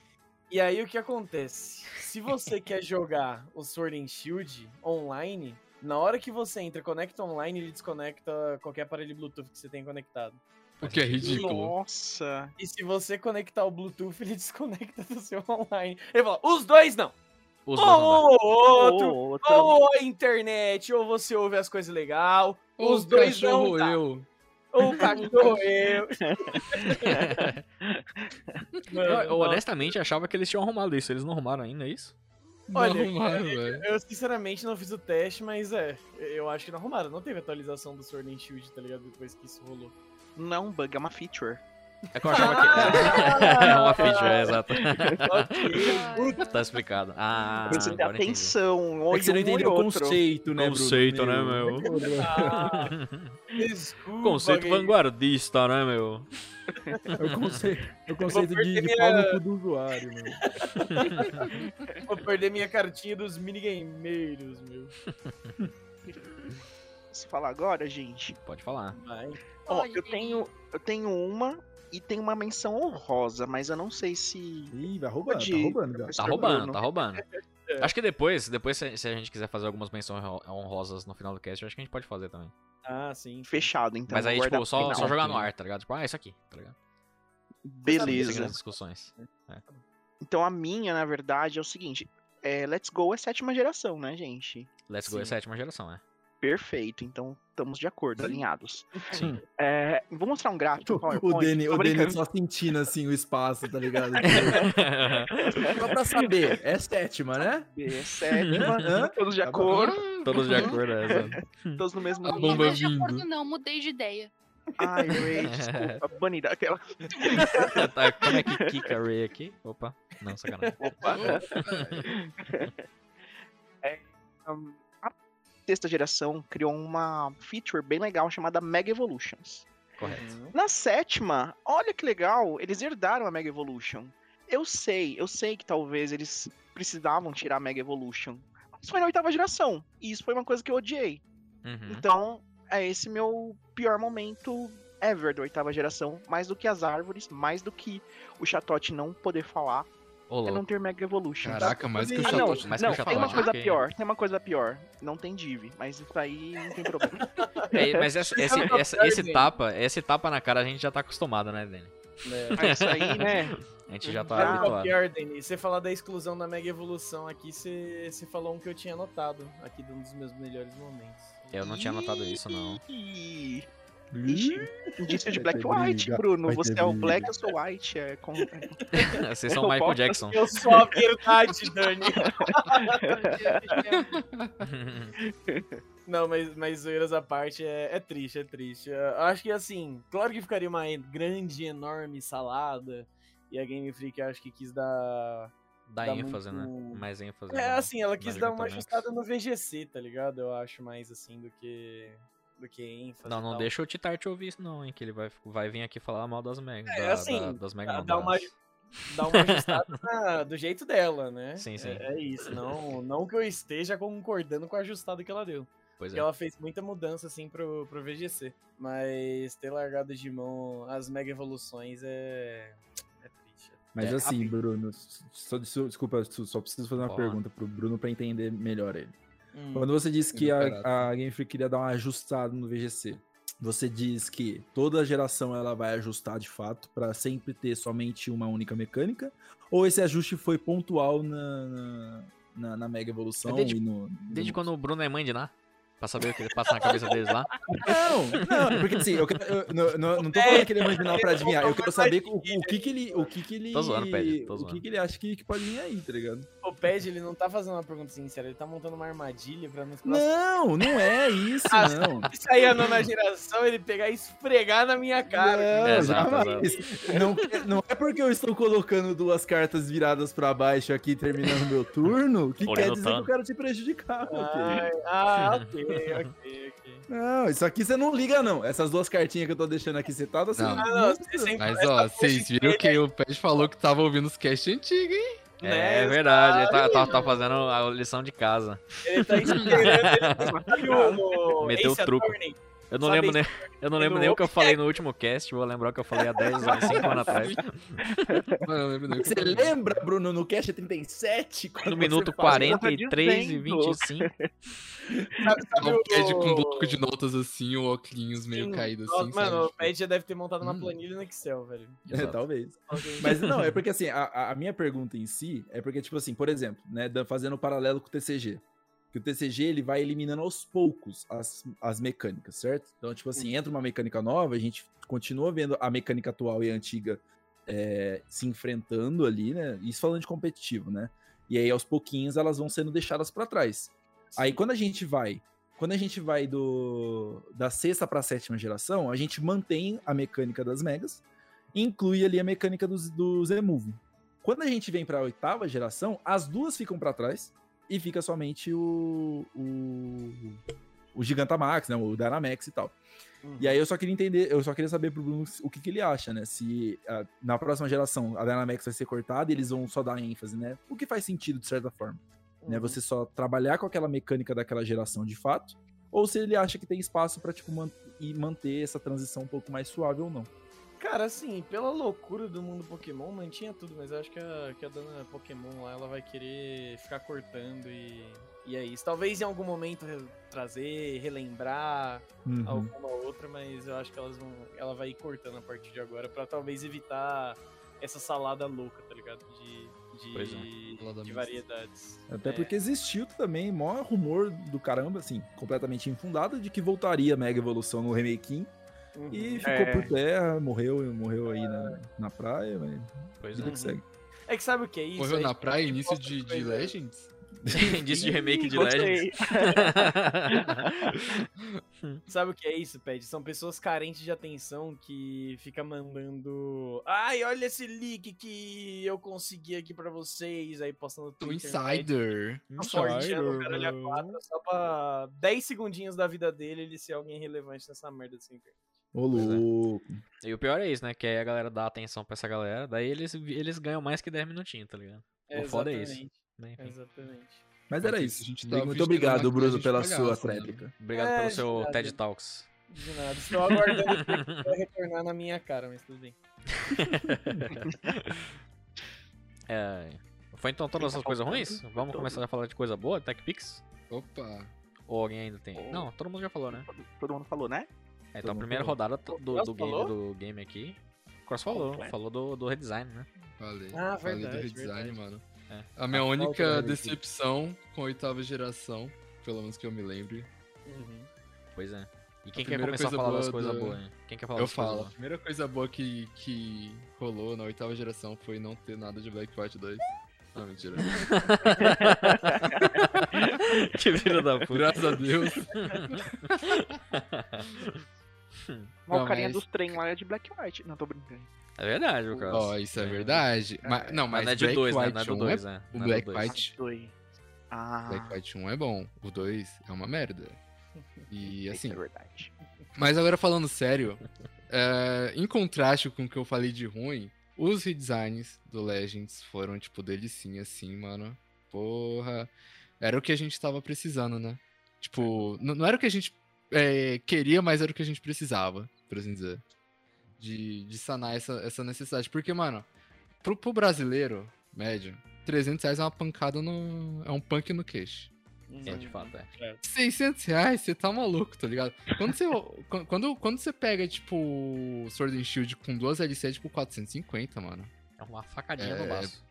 E aí o que acontece? Se você quer jogar o Sword and Shield online, na hora que você entra, conecta online, ele desconecta qualquer aparelho Bluetooth que você tem conectado. O que é ridículo. Nossa. E se você conectar o Bluetooth, ele desconecta do seu online. Ele fala, os dois não. Os dois não. Ou outro, Ou outro. ou a internet, ou você ouve as coisas legal. Os dois não dá. eu. Ou o cachorro eu. Eu, eu honestamente achava que eles tinham arrumado isso. Eles não arrumaram ainda, é isso? Olha, não arrumaram, velho. Eu sinceramente não fiz o teste, mas é, eu acho que não arrumaram. Não teve atualização do Sword and Shield, tá ligado? Depois que isso rolou. Não é um bug, é uma feature. É que eu achava que. é uma feature, é, exato. ok. tá explicado. Ah, você entendi. atenção. É Ou que você não um entendeu o conceito, né, Bruno? Conceito, né, meu? Ah, desculpa, Conceito vanguardista, né, meu? É o conceito, é o conceito de, de minha- do usuário, mano. Vou perder minha cartinha dos minigameiros, meu. Posso falar agora, gente? Pode falar. Vai. Ó, eu tenho, eu tenho uma e tem uma menção honrosa, mas eu não sei se. Ih, vai roubando, Pode tá ir. roubando, já. Tá roubando, Bruno. tá roubando. É. Acho que depois, depois se, se a gente quiser fazer algumas menções honro- honrosas no final do cast, eu acho que a gente pode fazer também. Ah, sim. Fechado, então. Mas aí, tipo, só, final. só jogar no ok. ar, tá ligado? Tipo, ah, isso aqui, tá ligado? Beleza. as discussões. Então a minha, na verdade, é o seguinte. É, Let's Go é sétima geração, né, gente? Let's Go é Sim. sétima geração, é. Perfeito, então estamos de acordo, alinhados. Sim. É, vou mostrar um gráfico. O Dani, o Dani brincando. só sentindo assim o espaço, tá ligado? Só pra saber, é sétima, né? É sétima, Hã? todos de Tá acordo, Todos de acordo, é. exato. todos no mesmo nível. bomba Não de vindo. acordo, não, mudei de ideia. Ai, Ray, desculpa, banida. Aquela... Tá, como é que kika a Ray aqui? Opa, não, sacanagem. Opa. É, hum, a- sexta geração criou uma feature bem legal chamada Mega Evolutions. Correto. Uhum. Na sétima, olha que legal, eles herdaram a Mega Evolution. Eu sei, eu sei que talvez eles precisavam tirar a Mega Evolution. Mas foi na oitava geração. E isso foi uma coisa que eu odiei. Uhum. Então, é esse meu pior momento ever da oitava geração. Mais do que as árvores, mais do que o Chatote não poder falar, Ô, é não ter Mega Evolution. Caraca, mais que o Ah, não, mas não, que o tem uma coisa pior, tem uma coisa pior. Não tem div, mas isso aí não tem problema. É, mas essa- esse, é essa- esse tapa, esse tapa na cara a gente já tá acostumado, né, Dani? É. Mas isso aí, né? A gente já tá Já, habituado. pior, Dani? Você falar da exclusão da Mega Evolução aqui, você, você falou um que eu tinha anotado aqui de um dos meus melhores momentos. Eu não tinha notado isso, não. Indício de Black e White, Bruno. Você é o. Black, eu sou White. É com... Vocês são Eu Michael Jackson. Eu sou a verdade, Dani. Não, mas, mas zoeiras à parte, é, é triste, é triste. Eu acho que assim, claro que ficaria uma grande, enorme salada. E a Game Freak acho que quis dar. Dá Dá ênfase, né? muito- Mais ênfase. É, no- assim, ela quis dar uma ajustada no VGC, tá ligado? Eu acho mais assim do que. Do que ênfase. Não, não tal. deixa o Titar te ouvir isso não, hein, que ele vai, vai vir aqui falar mal das Mega, É, da- assim, da- das Mega dá- dá uma. Dá uma ajustada na- do jeito dela, né? Sim, sim. É, é isso. Não, não que eu esteja concordando com a ajustada que ela deu. Pois Porque é. ela fez muita mudança, assim, pro, pro VGC. Mas ter largado de mão as mega evoluções é. É triste. Mas É, assim, a- Bruno, só, só- desculpa, só só preciso fazer uma pergunta pro Bruno pra entender melhor ele. Hum. Quando você disse que a, Barato. a Game Freak queria dar uma ajustada no VGC, você diz que toda geração ela vai ajustar de fato pra sempre ter somente uma única mecânica? Ou esse ajuste foi pontual na, na, na- Mega Evolução É desde- e no. Desde no- quando o Bruno é mãe de Ná? Pra saber o que ele passa na cabeça deles lá. Não, não, porque assim, eu, quero- eu não, não, não tô falando que ele é marginal pra adivinhar, eu quero saber o, o que que ele, o que que ele, Tô zoando, Pedro, tô o zoando. que que ele acha que, que pode vir aí, tá ligado? O Ped, ele não tá fazendo uma pergunta sincera, ele tá montando uma armadilha pra nos próximos. Não, não é isso, Ah, não. Se aí a nona geração, ele pegar e esfregar na minha cara. Não, É, exato, jamais. Não, não é porque eu estou colocando duas cartas viradas pra baixo aqui, terminando meu turno, que Olhando quer dizer que tanto. eu quero te prejudicar, ok? Ai, ah, ok, ok, ok. Não, isso aqui você não liga, não. Essas duas cartinhas que eu tô deixando aqui setadas, você Não. não, não, Mas ó, vocês viram dele que o Pet falou que tava ouvindo os cast antigos, hein? Né, É verdade, ele tá, tá, tá fazendo a lição de casa. Ele tá esperando. Sabe o Meteu o Ace truco. Attorney? Eu não Sabe lembro nem, eu não lembro nem o que eu falei no último cast, vou lembrar o que eu falei há 10 anos, 5 anos atrás. Você lembra, Bruno, no Cast 37? quando No minuto fala- 43 e dizendo. 25. Sabe, sabe O Ped com um bloco de notas assim, o óculos meio Sim, caído assim, Mano, sabe? o Ped já deve ter montado uma Hum. planilha no Excel, velho. É, talvez. Mas não, é porque assim, a- a, minha pergunta em si é porque, tipo assim, por exemplo, né, fazendo um paralelo com o TCG. Que o TCG ele vai eliminando aos poucos as, as mecânicas, certo? Então, tipo assim, entra uma mecânica nova, a gente continua vendo a mecânica atual e a antiga é, se enfrentando ali, né? Isso falando de competitivo, né? E aí, aos pouquinhos, elas vão sendo deixadas pra trás. Aí, quando a gente vai. Quando a gente vai do da sexta pra sétima geração, a gente mantém a mecânica das megas, inclui ali a mecânica dos, do Z-Move. Quando a gente vem pra oitava geração, as duas ficam pra trás e fica somente o, o, o Gigantamax, né? O Dynamax e tal. E aí eu só queria entender, eu só queria saber pro Bruno o que, que ele acha, né? Se ah, na próxima geração a Dynamax vai ser cortada e eles vão só dar ênfase, né? O que faz sentido de certa forma, Uhum. né? Você só trabalhar com aquela mecânica daquela geração de fato, ou se ele acha que tem espaço pra tipo man e manter essa transição um pouco mais suave ou não. Cara, assim, pela loucura do mundo Pokémon, mantinha tudo, mas eu acho que a, que a dona Pokémon lá, ela vai querer ficar cortando e, e é isso. Talvez em algum momento re- trazer, relembrar Uhum. alguma outra, mas eu acho que elas vão, ela vai ir cortando a partir de agora pra talvez evitar essa salada louca, tá ligado? De, de, Salada de variedades. Até É. porque existiu também maior rumor do caramba, assim, completamente infundado, de que voltaria Mega Evolução no Remaking. Uhum. E ficou É. por terra, morreu, morreu aí na, na praia, mas Pois vida é. que segue. É que sabe o que é isso? Morreu É na praia, início de, de Legends? Indício de remake de. Legends. Sabe o que é isso, Ped? São pessoas carentes de atenção que fica mandando. Ai, olha esse leak que eu consegui aqui pra vocês. Aí postando O Twitter, Insider. Insider, caralho a quatro, só pra 10 segundinhos da vida dele ele ser alguém relevante nessa merda dessa internet. Ô, é. louco. E o pior é isso, né? Que aí a galera dá atenção pra essa galera, daí eles, eles ganham mais que 10 minutinhos, tá ligado? O foda é isso. Exatamente, Né. Exatamente. Mas era isso. a gente Muito tá fingindo obrigado, Bruno, gente pela sua né? tréplica. Obrigado É, pelo seu nada. TED Talks. De nada. Estou aguardando o dia que vai retornar na minha cara, mas tudo bem. É, Foi então todas essas coisas ruins? Vamos começar a falar de coisa boa, TechPix? Opa. Ou alguém ainda tem? Oh. Não, todo mundo já falou, né? Todo mundo falou, né? É, então a primeira falou. rodada do, do, game, do game aqui. Cross falou, Completo. falou do, do redesign, né? Falei. Ah, Falei verdade, do redesign, verdade. mano. É. A minha A única decepção com a oitava geração, pelo menos que eu me lembre. Uhum. Pois é. E quem quer começar a falar das coisas da- boas, hein? Quem quer falar Eu das coisas falo, a primeira coisa boa que, que rolou na oitava geração foi não ter nada de Black White 2. Não, mentira. que filho da puta. Graças a Deus. Ó, Não, o carinha mas- dos trem lá é de Black White. Não, tô brincando. É verdade, o Cross. Ó, isso é verdade. Mas, não, Mas mas não é de Black 2, né? Não é do 1 2, é... né? o é do Black dois. White- Dois. Ah, Black White 1 é bom, o 2 é uma merda. E isso assim, é verdade. Mas agora falando sério, é, em contraste com o que eu falei de ruim, os redesigns do Legends foram, tipo, delicinha, assim, mano. Porra. Era o que a gente tava precisando, né? Tipo, não era o que a gente é, queria, mas era o que a gente precisava, por assim dizer. De, de sanar essa, essa necessidade. Porque, mano, pro, pro brasileiro médio, 300 reais é uma pancada no. É um punk no queixo. É, de fato, é. 600 reais, você tá maluco, tá ligado? Quando você, quando, quando você pega, tipo, Sword and Shield com duas LC, é tipo 450, mano. É uma facadinha É, no baço.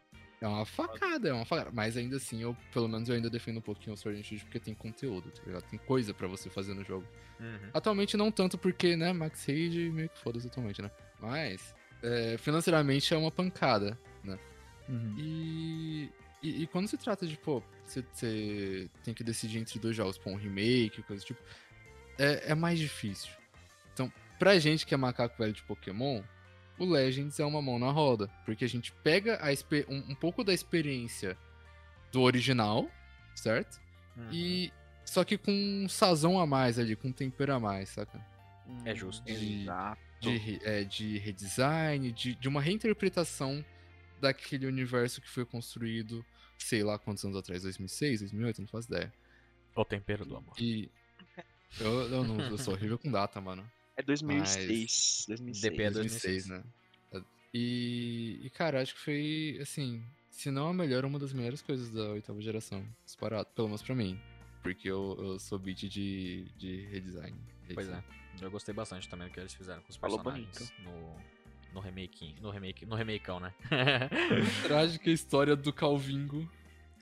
É uma facada, é uma facada. Mas ainda assim, eu, pelo menos, eu ainda defendo um pouquinho o Sword and Shield porque tem conteúdo, tá ligado? Tem coisa pra você fazer no jogo. Uhum. Atualmente não tanto porque, né, Max Rage meio que foda-se atualmente, né? Mas, é, financeiramente é uma pancada, né? Uhum. E, e, e quando se trata de, pô, você- você tem que decidir entre dois jogos, pô, um remake, coisa do tipo, é, é mais difícil. Então, pra gente que é macaco velho de Pokémon, o Legends é uma mão na roda, porque a gente pega a um, um pouco da experiência do original, certo? Uhum. E só que com um sazão a mais ali, com um tempero a mais, saca? É justo. De- Exato. de, é, de redesign, de, de uma reinterpretação daquele universo que foi construído, sei lá quantos anos atrás, 2006, 2008, não faço ideia. O tempero do amor. E eu, eu, não, eu sou horrível com data, mano. É 2006. 2006. DP é 2006, né? E, e, cara, acho que foi, assim, se não a melhor, uma das melhores coisas da oitava geração, disparado, pelo menos pra mim. Porque eu, eu sou beat de, de redesign. Pois é. Eu gostei bastante também do que eles fizeram com os Falou personagens no, no remake. No remake. No remakeão, né? Trágica história do Calvingo.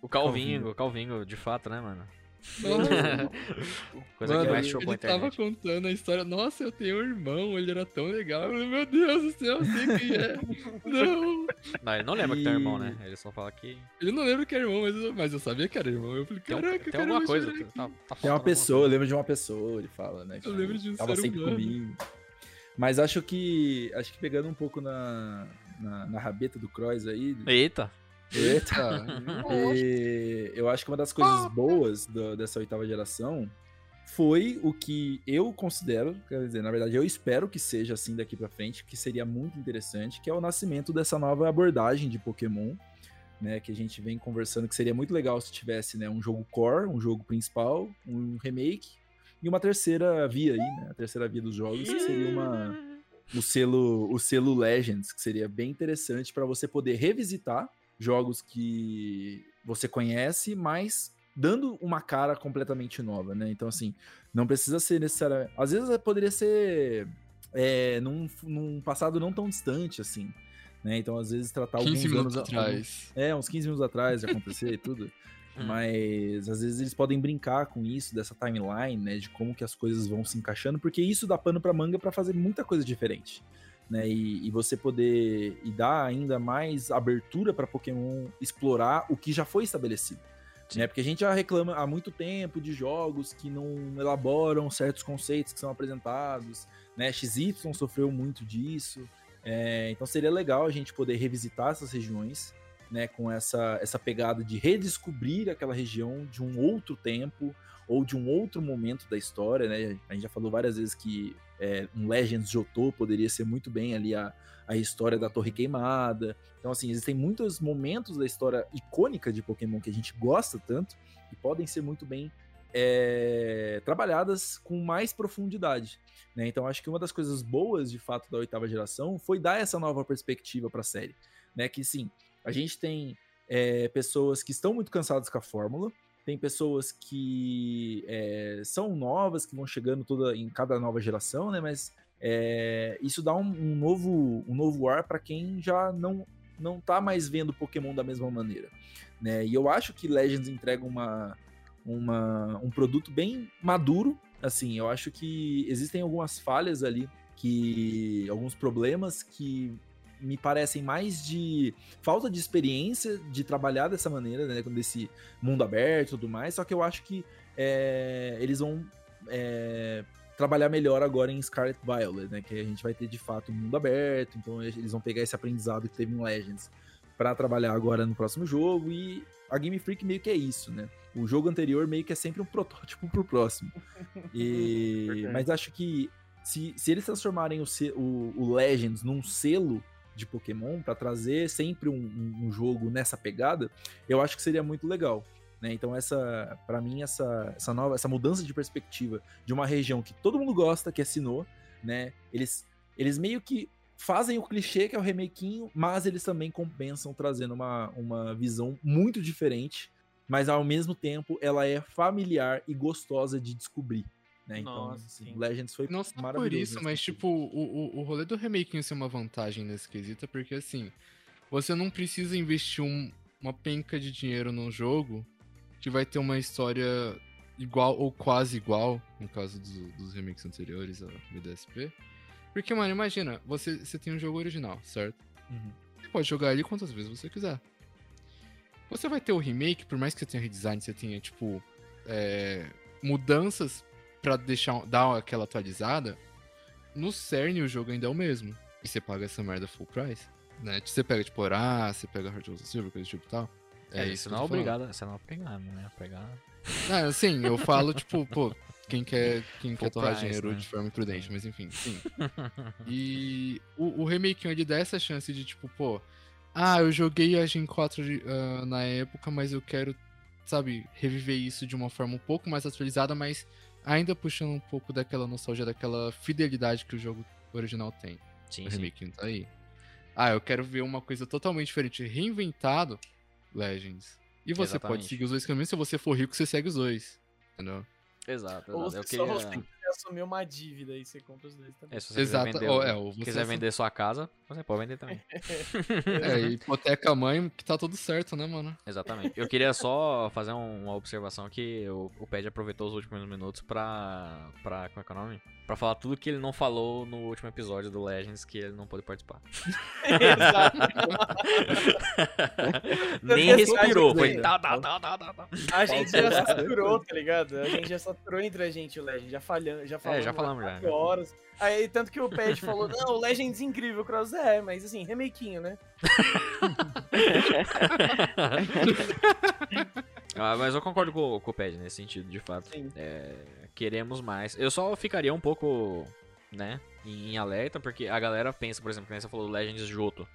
o Calvingo, o Calvingo, de fato, né, mano? Coisa Mano, que mais chocou a ele tava contando a história. Nossa, eu tenho um irmão, ele era tão legal. Eu falei, meu Deus do céu, eu sei quem é. não. Não, ele não lembra que tem um irmão, E- né? Ele só fala que. Ele não lembra que é irmão, mas eu, mas eu sabia que era irmão. Eu falei, Tem, um- caraca, tem cara, alguma eu coisa. Tá, aqui." tá Tem uma pessoa, eu coisa. lembro de uma pessoa, ele fala, né? Eu lembro de um Tava ser sempre humano. comigo. Mas acho que. Acho que pegando um pouco na, na, na rabeta do Cross aí. Eita! Eita! E eu acho que uma das coisas boas do- dessa oitava geração foi o que eu considero, quer dizer, na verdade eu espero que seja assim daqui pra frente, que seria muito interessante, que é o nascimento dessa nova abordagem de Pokémon, né, que a gente vem conversando que seria muito legal se tivesse, né, um jogo core, um jogo principal, um remake e uma terceira via aí, né, a terceira via dos jogos, que seria uma o selo, o selo Legends, que seria bem interessante para você poder revisitar jogos que você conhece, mas dando uma cara completamente nova, né? Então, assim, não precisa ser necessariamente. Às vezes poderia ser é, num, num passado não tão distante, assim. Né? Então, às vezes, tratar 15 alguns minutos anos atrás. é, uns 15 minutos atrás de acontecer e tudo. Hum. Mas às vezes eles podem brincar com isso, dessa timeline, né? De como que as coisas vão se encaixando, porque isso dá pano pra manga pra fazer muita coisa diferente. Né, e, e você poder e dar ainda mais abertura pra Pokémon explorar o que já foi estabelecido. Sim. Né? Porque a gente já reclama há muito tempo de jogos que não elaboram certos conceitos que são apresentados, né? XY sofreu muito disso. É, então seria legal a gente poder revisitar essas regiões, né? Com essa, essa pegada de redescobrir aquela região de um outro tempo ou de um outro momento da história, né? A gente já falou várias vezes que é, um Legends Jotô poderia ser muito bem ali a, a história da Torre Queimada. Então, assim, existem muitos momentos da história icônica de Pokémon que a gente gosta tanto e podem ser muito bem é, trabalhadas com mais profundidade. Né? Então, acho que uma das coisas boas, de fato, da oitava geração foi dar essa nova perspectiva para a série. Né? Que, sim, a gente tem é, pessoas que estão muito cansadas com a fórmula, tem pessoas que é, são novas, que vão chegando toda em cada nova geração, né? Mas é, isso dá um, um, novo, um novo ar para quem já não não tá mais vendo Pokémon da mesma maneira, né? E eu acho que Legends entrega uma, uma um produto bem maduro, assim. Eu acho que existem algumas falhas ali, que alguns problemas que me parecem mais de falta de experiência de trabalhar dessa maneira, né, desse mundo aberto e tudo mais. Só que eu acho que é, eles vão é, trabalhar melhor agora em Scarlet Violet, né? Que a gente vai ter de fato um mundo aberto, então eles vão pegar esse aprendizado que teve em Legends para trabalhar agora no próximo jogo e a Game Freak meio que é isso, né? O jogo anterior meio que é sempre um protótipo pro próximo. E... Mas acho que se, se eles transformarem o, o, o Legends num selo de Pokémon para trazer sempre um, um, um, jogo nessa pegada, eu acho que seria muito legal. Né? Então essa, para mim, essa, essa nova, essa mudança de perspectiva de uma região que todo mundo gosta, que é Sinnoh, né? Eles, eles meio que fazem o clichê que é o remakinho, mas eles também compensam trazendo uma, uma visão muito diferente, mas ao mesmo tempo ela é familiar e gostosa de descobrir. Né? Então, Nossa, assim, sim. Legends foi Não maravilhoso. por isso, mas tipo, o, o, o rolê do remaking ser uma vantagem nesse quesito é porque assim, você não precisa investir um- uma penca de dinheiro num jogo que vai ter uma história igual ou quase igual, no caso dos, dos remakes anteriores ao BDSP. Porque, mano, imagina, você, você tem um jogo original, certo? Uhum. Você pode jogar ele quantas vezes você quiser. Você vai ter o remake, por mais que você tenha redesign, você tenha, tipo, é, mudanças pra deixar, dar aquela atualizada, no cerne o jogo ainda é o mesmo. E você paga essa merda full price, né? Você pega, tipo, Orar, você pega Heart of Silver, coisa do tipo e tal. É, isso que não é obrigado. Você não é obrigado, né? a Pegar. Ah, sim, eu falo, tipo, pô, quem quer, quem Full quer torrar dinheiro né? de forma imprudente, mas enfim, sim. E o, o remake ele dá essa chance de, tipo, pô, ah, eu joguei a Gen 4 de- ah, na época, mas eu quero, sabe, reviver isso de uma forma um pouco mais atualizada, mas ainda puxando um pouco daquela nostalgia, daquela fidelidade que o jogo original tem. sim, o sim. remake não tá aí. Ah, eu quero ver uma coisa totalmente diferente, reinventado, Legends. E você pode Exatamente. seguir os dois caminhos, se você for rico, você segue os dois. Entendeu? Exato, exato. Eu só queria. Assumir uma dívida e você compra os dois também. É, se você Exato. quiser vender, ou- é, ou você quiser vender sua casa, você pode vender também. É, hipoteca mãe, que tá tudo certo, né, mano? Exatamente. Eu queria só fazer um- uma observação que o, o Ped aproveitou os últimos minutos pra, pra. Como é que é o nome? Pra falar tudo que ele não falou no último episódio do Legends que ele não pôde participar. Exato. Nem É respirou. Foi né? tá, tá, tá, tá, tá, tá. A gente já saturou, tá ligado? A gente já saturou entre a gente e o Legend. Já falhando, já falamos. É, já falamos já, horas. Aí, tanto que o Pet falou, não, Legends incrível, Cross. É, mas assim, remakinho, né? Ah, mas eu concordo com, com o Ped nesse sentido, de fato. É, queremos mais. Eu só ficaria um pouco, né, em, alerta, porque a galera pensa, por exemplo, que você falou Legends Joto.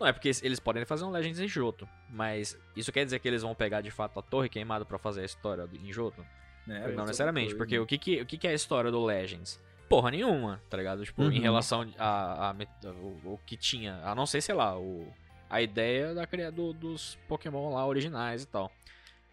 Não é porque eles podem fazer um Legends em Joto, mas isso quer dizer que eles vão pegar de fato a Torre Queimada pra fazer a história do- em Joto? Né? não Essa necessariamente, coisa, porque né? o que, que, o que que é a história do Legends? Porra nenhuma, tá ligado? Tipo, em Uhum. relação a, a met- o, o que tinha, a não ser, sei lá, o, a ideia da, do- dos Pokémon lá originais e tal.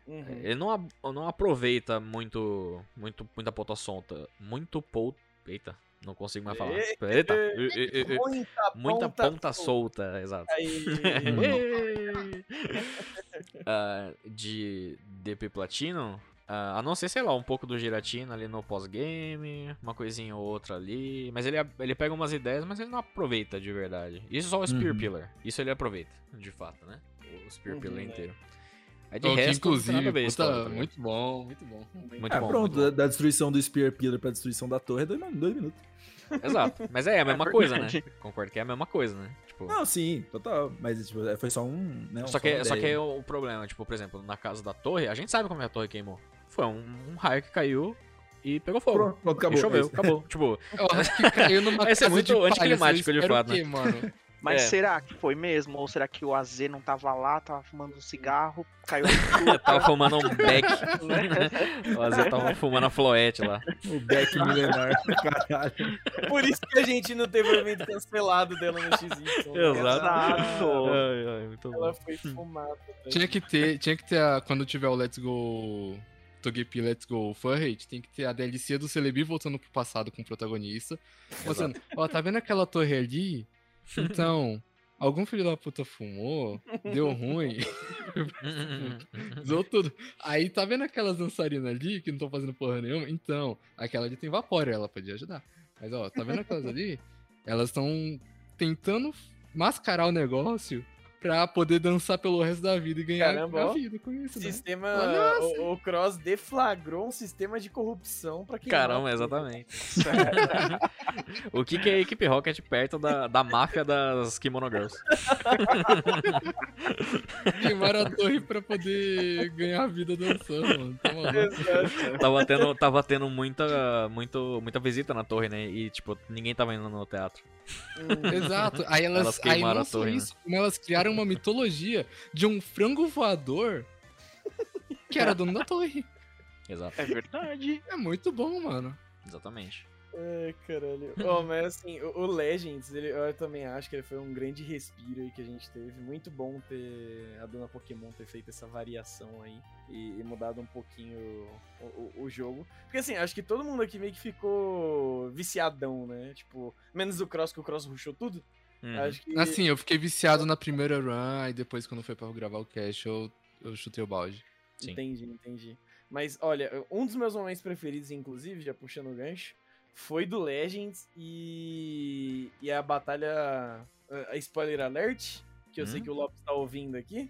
Uhum. Ele não, a- não aproveita muito, muito, muita ponta solta. Muito pou... Eita, não consigo mais falar. Eita, Muita, muita ponta ponta solta, exato. Aí, Ah, de DP Platinum, ah, a não ser, sei lá, um pouco do Giratina ali no pós-game, uma coisinha ou outra ali. Mas ele, ele pega umas ideias, mas ele não aproveita de verdade. Isso só o Spear Uhum. Pillar. Isso ele aproveita, de fato, né? O Spear Uhum, Pillar é. inteiro. Aí de Então, resto, inclusive, puta, história, tá muito bom, muito bom. Muito Ah, bom. pronto, muito da, bom. da destruição do Spear Pillar pra destruição da torre, dois, dois minutos. Exato. Mas é a mesma É coisa, né? Concordo que é a mesma coisa, né? Tipo, Não, sim, total. Mas tipo, foi só um. Né, só que, só que o, o problema, tipo, por exemplo, na casa da torre, a gente sabe como é a torre queimou. Foi um, um raio que caiu e pegou fogo. Pronto, pronto, acabou. E choveu, é acabou. Tipo, Eu acho que caiu numa Esse é muito de anticlimático, de fato, né? mano? Mas É. será que foi mesmo? Ou será que o AZ não tava lá, tava fumando um cigarro, caiu tava fumando um beck. o Azé tava fumando a floete lá. O Beck milenar, caralho. Por isso que a gente não teve o evento cancelado dela no XY. né? Exato. Ai, ai, muito bom. Ela foi fumada. Tinha que ter, tinha que ter a, quando tiver o Let's Go Togepi Let's Go Furrate, tem que ter a DLC do Celebi voltando pro passado com o protagonista. Mostrando, ó, tá vendo aquela torre ali? Então, algum filho da puta fumou, deu ruim, zoou tudo. Aí tá vendo aquelas dançarinas ali que não estão fazendo porra nenhuma? Então, aquela ali tem vapor, ela podia ajudar. Mas ó, tá vendo aquelas ali? Elas estão tentando mascarar o negócio pra poder dançar pelo resto da vida e ganhar Caramba, a vida com isso, né? Sistema. Nossa. O, o Cross deflagrou um sistema de corrupção pra quem. Caramba, exatamente. o que, que é a equipe Rocket perto da, da máfia das Kimono Girls? Queimaram a torre pra poder ganhar a vida dançando, mano. Tá? Exato. Tava tendo, tava tendo muita, muito, muita visita na torre, né? E, tipo, ninguém tava indo no teatro. Exato. Aí elas, Elas aí não só né? isso, como elas criaram uma mitologia de um frango voador que era dono da torre. Exato. É verdade. É muito bom, mano. Exatamente. Ai, caralho. Oh, mas assim, o, o Legends, ele, eu também acho que ele foi um grande respiro aí que a gente teve. Muito bom ter a dona Pokémon ter feito essa variação aí e, e mudado um pouquinho o, o, o jogo. Porque assim, acho que todo mundo aqui meio que ficou viciadão, né? Tipo, menos o Cross, que o Cross rushou tudo. Acho que. Assim, eu fiquei viciado na primeira run, e depois quando foi pra gravar o cash, eu, eu chutei o balde. Sim. Entendi, entendi. Mas olha, um dos meus momentos preferidos, inclusive, já puxando o gancho, foi do Legends e, e a batalha. A, spoiler alert, que eu sei Hum. que o Lopes tá ouvindo aqui.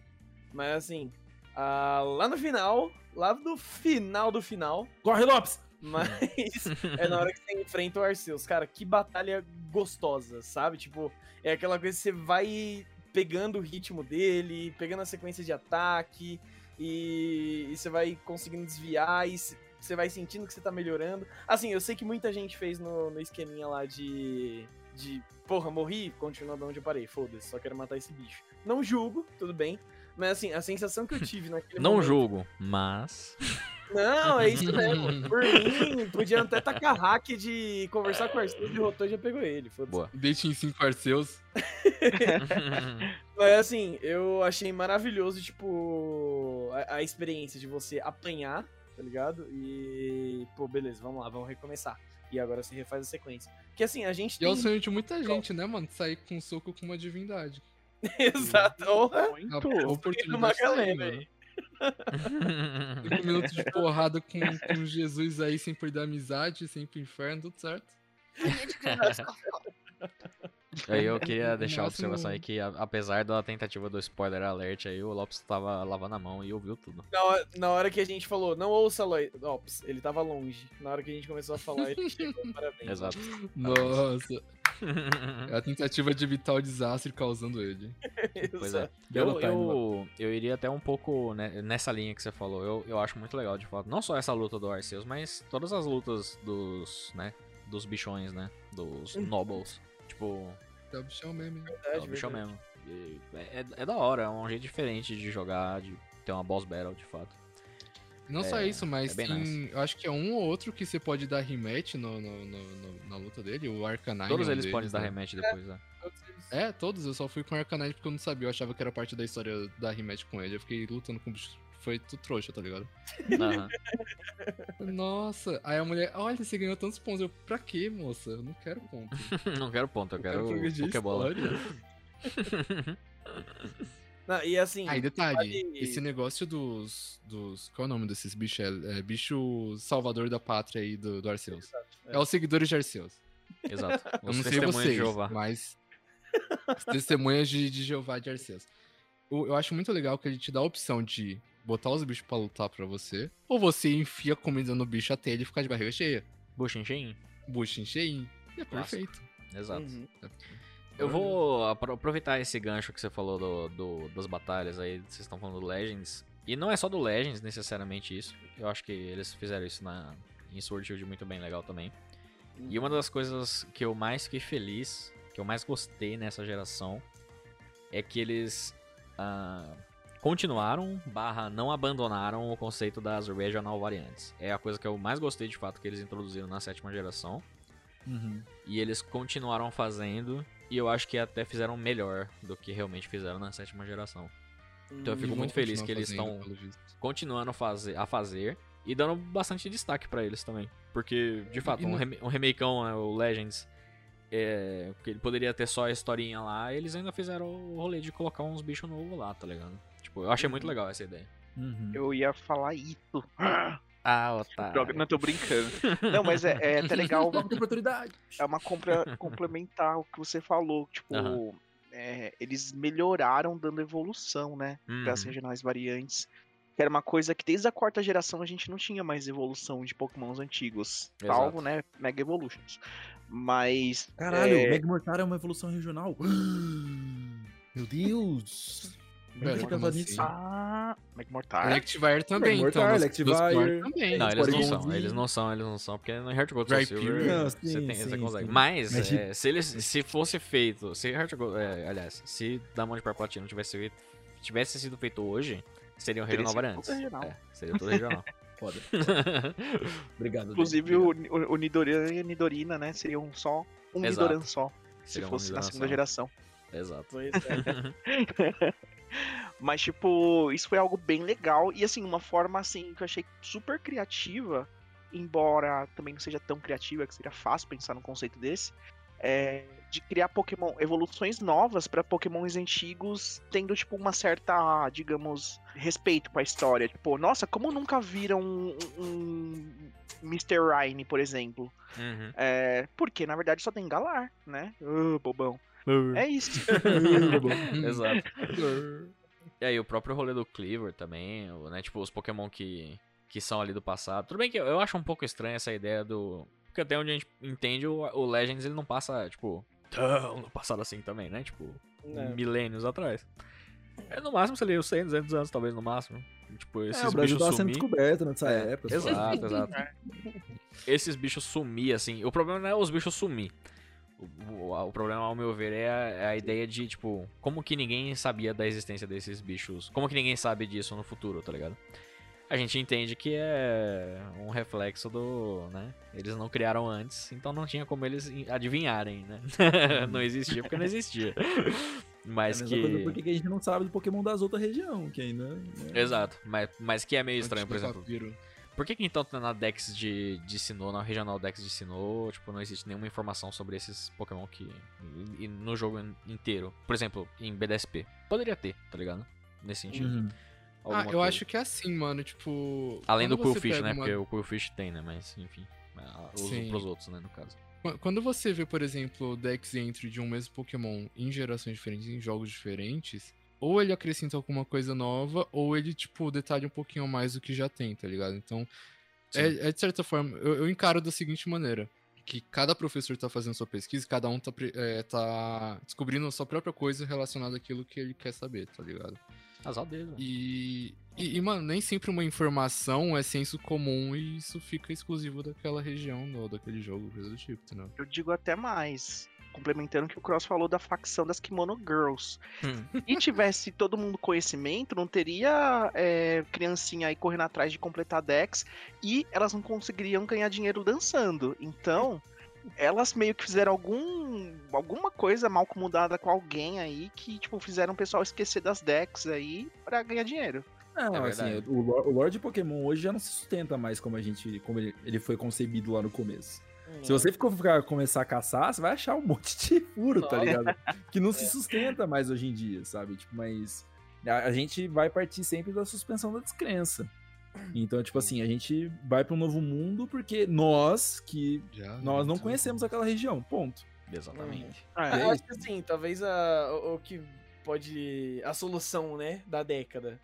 Mas assim, lá no final, lá no final do final, Corre, Lopes! mas é na hora que você enfrenta o Arceus. Cara, que batalha gostosa, sabe? Tipo, é aquela coisa que você vai pegando o ritmo dele, pegando a sequência de ataque, e, e você vai conseguindo desviar, e você vai sentindo que você tá melhorando. Assim, eu sei que muita gente fez no, no esqueminha lá de. de. Porra, morri, continua de onde eu parei, foda-se, só quero matar esse bicho. Não julgo, tudo bem. Mas assim, a sensação que eu tive naquele Não momento- julgo, mas. não, é isso mesmo. Por mim, podia até tacar hack de conversar com o Arceus e o Rotor já pegou ele. foda-se. Boa. Deixe em 5 Arceus. Mas assim, eu achei maravilhoso, tipo, a, a experiência de você apanhar, tá ligado? E, pô, beleza, vamos lá, vamos recomeçar. E agora você refaz a sequência. Porque assim, a gente E é o tem. sonho de muita gente, né, mano? Sair com um soco com uma divindade. Exato. Honra A Muito. oportunidade uma tá galera aí. Cinco minutos de porrada com, com Jesus aí, sem perder a amizade, sem ir pro inferno, tudo certo. Aí eu queria deixar a observação aí que, apesar da tentativa do spoiler alert aí, o Lopes tava lavando a mão e ouviu tudo. Na hora, na hora que a gente falou, não ouça Lo- Ops, ele tava longe. Na hora que a gente começou a falar, ele chegou, parabéns. Exato. Nossa, é a tentativa de evitar o desastre causando ele. Pois é. Eu, eu, eu iria até um pouco né, nessa linha que você falou. Eu, eu acho muito legal, de fato. Não só essa luta do Arceus, mas todas as lutas dos, né, dos bichões, né? Dos nobles. Tipo, É o bichão mesmo, hein? é o bichão verdade. mesmo. É, é- é da hora, é um jeito diferente de jogar, de ter uma boss battle, de fato. Não só É, isso, mas é tem. nice. Eu acho que é um ou outro que você pode dar rematch no, no- no- no- na luta dele, o Arcanine. Todos é eles podem deles, dar né? rematch depois, né? Eles- É, todos. Eu só fui com o Arcanine porque eu não sabia. Eu achava que era parte da história da rematch com ele. Eu fiquei lutando com o bicho. Foi tudo trouxa, tá ligado? Nossa. Aí a mulher, olha, você ganhou tantos pontos. Eu, pra quê, moça? Eu não quero ponto. Não quero ponto, eu quero progredir a Pokébola. história. Não, e assim, Aí, detalhe, Pode- esse negócio dos, dos. Qual é o nome desses bichos? É, é bicho salvador da pátria aí do, do Arceus. É. os seguidores de Arceus. Exato. Eu Os não sei testemunhos vocês, de Jeová. mas. As testemunhas de, de Jeová de Arceus. O- Eu acho muito legal que ele te dá a opção de botar os bichos pra lutar pra você, ou você enfia comida no bicho até ele ficar de barriga cheia. Buchinho cheinho. E é Clássico. perfeito. Exato. Uhum. Eu vou apro- aproveitar esse gancho que você falou do, do- das batalhas aí, vocês estão falando do Legends. E não é só do Legends necessariamente isso. Eu acho que eles fizeram isso na, em Sword Shield muito bem legal também. E uma das coisas que eu mais fiquei feliz, que eu mais gostei nessa geração, é que eles ah, continuaram, barra não abandonaram o conceito das Regional Variantes. É a coisa que eu mais gostei de fato que eles introduziram na sétima geração. Uhum. E eles continuaram fazendo. E eu acho que até fizeram melhor do que realmente fizeram na sétima geração. Então eu E fico muito feliz que eles estão continuando a fazer, a fazer e dando bastante destaque pra eles também. Porque, de fato, e um, rem um remakeão, né, o Legends, é, que ele poderia ter só a historinha lá, eles ainda fizeram o rolê de colocar uns bichos novos lá, tá ligado? Tipo, eu achei muito legal essa ideia. Uhum. Eu ia falar isso. Ah, otário. Droga, não tô brincando. Não, mas é, é até legal. Falta de oportunidade. É uma compra complementar o que você falou. Tipo, Aham. é, eles melhoraram dando evolução, né? Para as Uhum. regionais variantes. Que era uma coisa que desde a quarta geração a gente não tinha mais evolução de pokémons antigos. Exato. Salvo, né? Mega Evolutions. Mas. Caralho, é, o Mega Mortar é uma evolução regional. Meu Deus. Nisso. assim? Ah, Mega Mortar. Electivire também, Mortar, então. Electivire. também. Não, eles não são, eles não são, eles não são, porque no Heart Gold Soul Silver. Não, você, sim, tem, você sim, consegue. sim. Mas, Mas de- é, se eles se fosse feito, se Heart Gold, é, aliás, se Diamond Power Platinum tivesse feito, tivesse sido feito hoje, seriam Teria regional regional. É, seria tudo regional. Foda. Obrigado. Inclusive, Dani. o, o, o Nidoran e a Nidorina, né? Seriam só um Exato. Nidoran só. Se Seriam um fosse na segunda só. geração. Exato. Pois é. Mas, tipo, isso foi algo bem legal. E, assim, uma forma, assim, que eu achei super criativa. Embora também não seja tão criativa, que seria fácil pensar num conceito desse. É de criar Pokémon, evoluções novas pra Pokémons antigos, tendo, tipo, uma certa, digamos, respeito com a história. Tipo, nossa, como nunca viram um, um Mr. Rhyme, por exemplo? Uhum. É, porque, na verdade, só tem Galar, né? Ah, bobão. É isso. Exato. E aí, o próprio rolê do Cleaver também, né? Tipo, os Pokémon que, que são ali do passado. Tudo bem que eu, eu acho um pouco estranha essa ideia do. Porque até onde a gente entende, o, o Legends ele não passa, tipo, tão no passado assim também, né? Tipo, Não. milênios atrás. É no máximo, sei lá, uns 100, 200 anos, talvez, no máximo. Tipo, esses É, o Brasil bichos tava sendo sumir. descoberto nessa É, época. Exato, exato. Esses bichos sumir, assim. O problema não é os bichos sumir. O, o- o problema, ao meu ver, é a, é a ideia de, tipo, como que ninguém sabia da existência desses bichos? Como que ninguém sabe disso no futuro, tá ligado? A gente entende que é um reflexo do, né? Eles não criaram antes, então não tinha como eles in- adivinharem, né? não existia porque não existia. É a Mas mesma coisa que... porque a gente não sabe do Pokémon das outras regiões, que ainda. né? Exato, mas, mas que é meio estranho, por exemplo. papiro. Por que, que então na Dex de, de Sinnoh, na Regional Dex de Sinnoh, tipo, não existe nenhuma informação sobre esses Pokémon que. e- e no jogo in- inteiro? Por exemplo, em BDSP. Poderia ter, tá ligado? Nesse sentido. Uhum. Ah, eu coisa. acho que é assim, mano, tipo... Além do Quillfish, né? uma- Porque o Quillfish tem, né? Mas, enfim. Uso Sim. pros outros, né? No caso. Qu- Quando você vê, por exemplo, o Dex Entry de um mesmo Pokémon em gerações diferentes, em jogos diferentes, ou ele acrescenta alguma coisa nova, ou ele, tipo, detalha um pouquinho mais do que já tem, tá ligado? Então, é, é de certa forma, eu, eu encaro da seguinte maneira. Que cada professor tá fazendo sua pesquisa, cada um tá, pre- é, tá descobrindo a sua própria coisa relacionada àquilo que ele quer saber, tá ligado? Azar dele, velho. E, e, e, mano, nem sempre uma informação é senso comum e isso fica exclusivo daquela região ou daquele jogo, coisa do tipo, entendeu? Eu digo até mais. Complementando o que o Cross falou da facção das Kimono Girls. Hum. E tivesse todo mundo conhecimento, não teria é, criancinha aí correndo atrás de completar decks e elas não conseguiriam ganhar dinheiro dançando. Então, elas meio que fizeram algum alguma coisa mal comudada com alguém aí que, tipo, fizeram o pessoal esquecer das decks aí pra ganhar dinheiro. Não, É assim, o lore, o lore de Pokémon hoje já não se sustenta mais como a gente, como ele, ele foi concebido lá no começo. Se você ficou, ficar, começar a caçar, você vai achar um monte de furo, tá ligado? Que não se sustenta mais hoje em dia, sabe? Tipo, mas a, a gente vai partir sempre da suspensão da descrença. Então, tipo assim, a gente vai para um novo mundo porque nós, que Já, nós não então. conhecemos aquela região, ponto. Exatamente. É, Eu acho que assim, talvez a, o, o que pode. A solução, né, da década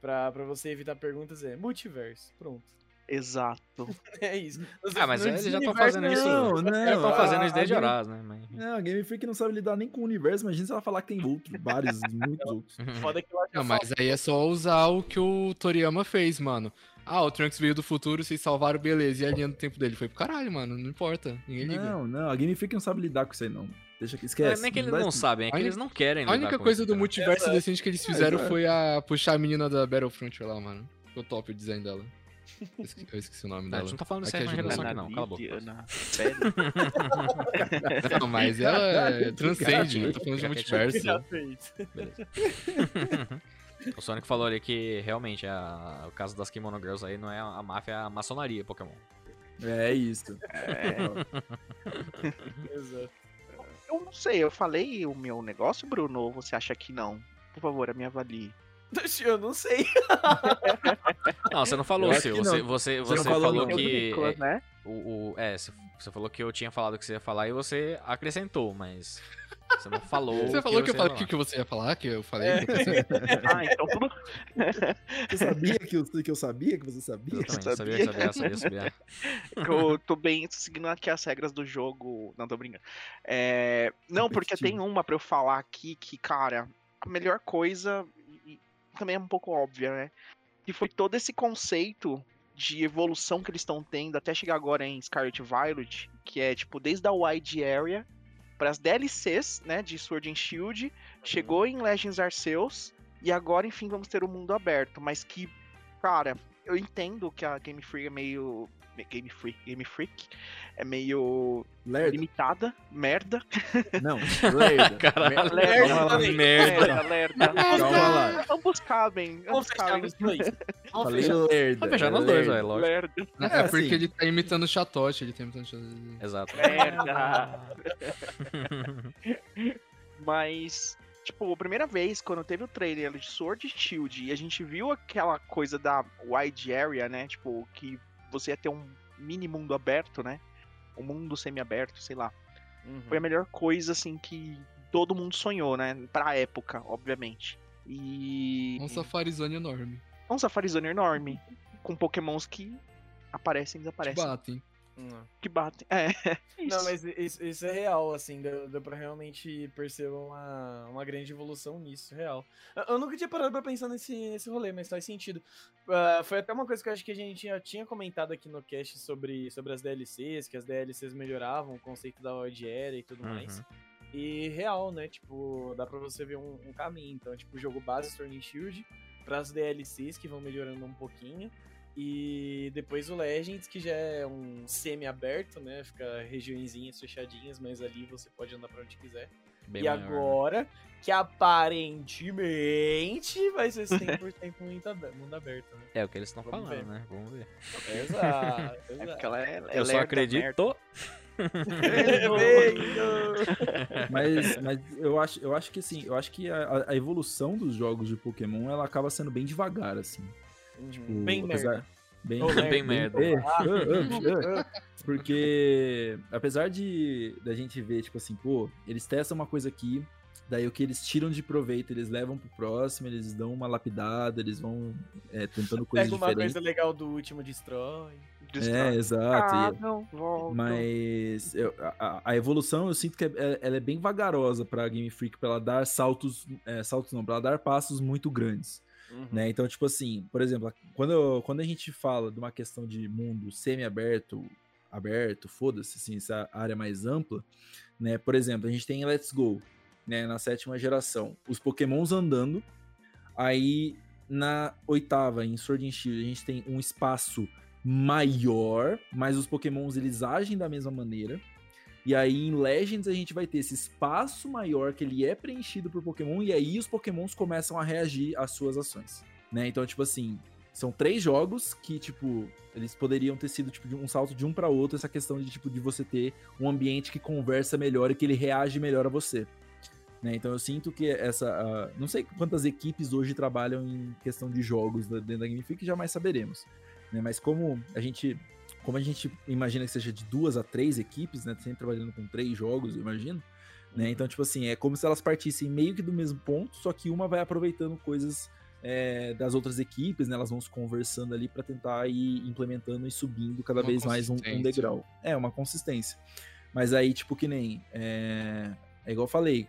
pra você evitar perguntas é multiverso. Pronto. Exato. É isso. Ah, mas não eles já estão universo, fazendo isso. Não, Já não, estão a- fazendo isso desde Game- Horaz, né? Mas... Não, a Game Freak não sabe lidar nem com o universo, imagina se ela falar que tem outro, vários, muitos outros. Foda que já Não, mas aí é só usar o que o Toriyama fez, mano. Ah, o Trunks veio do futuro, vocês salvaram, beleza. E a linha do tempo dele foi pro caralho, mano. Não importa. Ninguém liga. Não, não, a Game Freak não sabe lidar com isso aí, não. Deixa que Não esquece. é nem que eles não esse- sabem, é que A eles não querem A única coisa do cara. multiverso decente que eles fizeram exato. foi a puxar a menina da Battlefront lá, mano. Ficou top o design dela. Eu esque- Eu esqueci o nome Não, a dela. gente não tá falando dessa ajuda. geração aqui Ana não, cala a boca. Sério? Não, mas ela é- transcende. Eu tô falando de multiverso. fez. O Sonic falou ali que realmente a- o caso das Kimono Girls aí não é a máfia, é a maçonaria Pokémon. É isso. É, Exato. eu não sei, eu falei o meu negócio, Bruno, ou você acha que não? Por favor, me avalie. Eu não sei. Não, você não falou, Eu Sil. que Você, você, Você você, falou, falou que. Nicolas, né? O, o- é, você, falou que eu tinha falado que você ia falar e você acrescentou, mas. Você não falou. Você falou que eu ia falei falar. que, que você ia falar, que eu falei. É. você- Ah, então tudo. Você sabia que eu, que eu sabia que você sabia? Exatamente, sabia, sabia, sabia, sabia. que eu tô bem seguindo aqui as regras do jogo. Não, tô brincando. É, Não, porque tem uma pra eu falar aqui que, cara, a melhor coisa, também é um pouco óbvia, né? Que foi todo esse conceito de evolução que eles estão tendo até chegar agora em Scarlet Violet, que é tipo desde a Wide Area para as DLCs, né, de Sword and Shield, chegou em Legends Arceus e agora enfim vamos ter o mundo aberto, mas que, cara, eu entendo que a Game Freak é meio Game Freak, Game Freak é meio Lerdo? limitada, merda. Não, lerda. Caralho, Lerda lá. merda. lerda. Calma lá. Ambos cabem, ambos cabem. nos dois. Vamos Falei fechar. lerda. Fechar nos dois, lerda. velho, lógico. Lerda. É, É, porque assim. ele tá imitando o Chatote, ele tá imitando o Chatote. Exato. Merda. Mas, tipo, a primeira vez quando teve o trailer de Sword Shield e a gente viu aquela coisa da wide area, né? Tipo, que você ia ter um mini mundo aberto, né? Um mundo semi-aberto, sei lá. Uhum. Foi a melhor coisa, assim, que todo mundo sonhou, né? Pra época, obviamente. E. Um Safari Zone enorme. É um Safari Zone enorme. Com pokémons que aparecem e Te desaparecem. batem. Não. Que batem. É. Não, mas isso, isso é real, assim, deu, deu pra realmente perceber uma, uma grande evolução nisso, real. Eu, eu nunca tinha parado pra pensar nesse, nesse rolê, mas faz sentido. Ah, foi até uma coisa que eu acho que a gente já tinha comentado aqui no cast sobre, sobre as DLCs, que as DLCs melhoravam o conceito da Era e tudo mais. Uhum. E real, né, tipo, dá pra você ver um, um caminho. Então, tipo, o jogo base and Shield, pras DLCs que vão melhorando um pouquinho. E depois o Legends, que já é um semi-aberto, né? Fica regiõezinhas fechadinhas, mas ali você pode andar pra onde quiser. Bem e maior, né? agora, que aparentemente vai ser 100% mundo aberto, mundo aberto, né? É o que eles estão falando, ver. né? Vamos ver. Exato, É exato. porque ela é. é Eu só lerda, merda. acredito. Mas, mas eu, acho, eu acho que assim, eu acho que a, a evolução dos jogos de Pokémon ela acaba sendo bem devagar, assim. Tipo, Bem apesar- merda. Bem, Ô, Bem merda. É, Ah. Porque, apesar de da gente ver, tipo assim, pô, eles testam uma coisa aqui, daí o que eles tiram de proveito, eles levam pro próximo, eles dão uma lapidada, eles vão é, tentando coisas Pega uma diferentes. coisa legal do último, destrói. É, exato. Ah, e- não. Mas eu- a, a- evolução eu sinto que é- é- ela é bem vagarosa pra Game Freak, pra ela dar saltos, é, saltos não, pra ela dar passos muito grandes, Uhum. né? Então, tipo assim, por exemplo, quando, quando a gente fala de uma questão de mundo semi-aberto, aberto, foda-se, assim, essa área mais ampla, né? Por exemplo, a gente tem Let's Go, né, na sétima geração, os Pokémons andando, aí na oitava, em Sword and Shield, a gente tem um espaço maior, mas os pokémons eles agem da mesma maneira. E aí em Legends a gente vai ter esse espaço maior que ele é preenchido por Pokémon e aí os Pokémons começam a reagir às suas ações, né? Então, tipo assim, são três jogos que, tipo, eles poderiam ter sido tipo de um salto de um para outro, essa questão de tipo de você ter um ambiente que conversa melhor e que ele reage melhor a você. Né? Então eu sinto que essa. ah, não sei quantas equipes hoje trabalham em questão de jogos dentro da Freak, jamais saberemos. Né? Mas como a gente. Como a gente imagina que seja de duas a três equipes, né? Sempre trabalhando com três jogos, eu imagino. Né? Então, tipo assim, é como se elas partissem meio que do mesmo ponto, só que uma vai aproveitando coisas é, das outras equipes, né? Elas vão se conversando ali para tentar ir implementando e subindo cada Uma vez mais um, um degrau. É, uma consistência. Mas aí, tipo, que nem. É, é igual eu falei,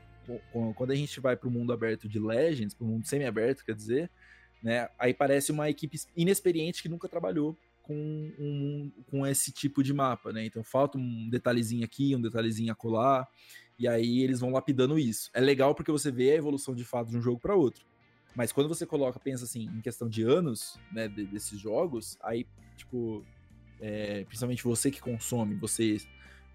quando a gente vai pro mundo aberto de Legends, pro mundo semi-aberto, quer dizer, né? Aí parece uma equipe inexperiente que nunca trabalhou com, um, com esse tipo de mapa, né? Então falta um detalhezinho aqui, um detalhezinho acolá, e aí eles vão lapidando isso. É legal porque você vê a evolução de fato de um jogo para outro. Mas quando você coloca, pensa assim, em questão de anos, né, de- desses jogos, aí, tipo, é, principalmente você que consome, você,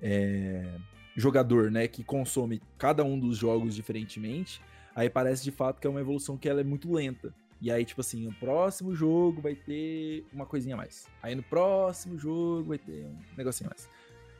é, jogador, né, que consome cada um dos jogos diferentemente, aí parece de fato que é uma evolução que ela é muito lenta. E aí, tipo assim, no próximo jogo vai ter uma coisinha a mais. Aí no próximo jogo vai ter um negocinho a mais.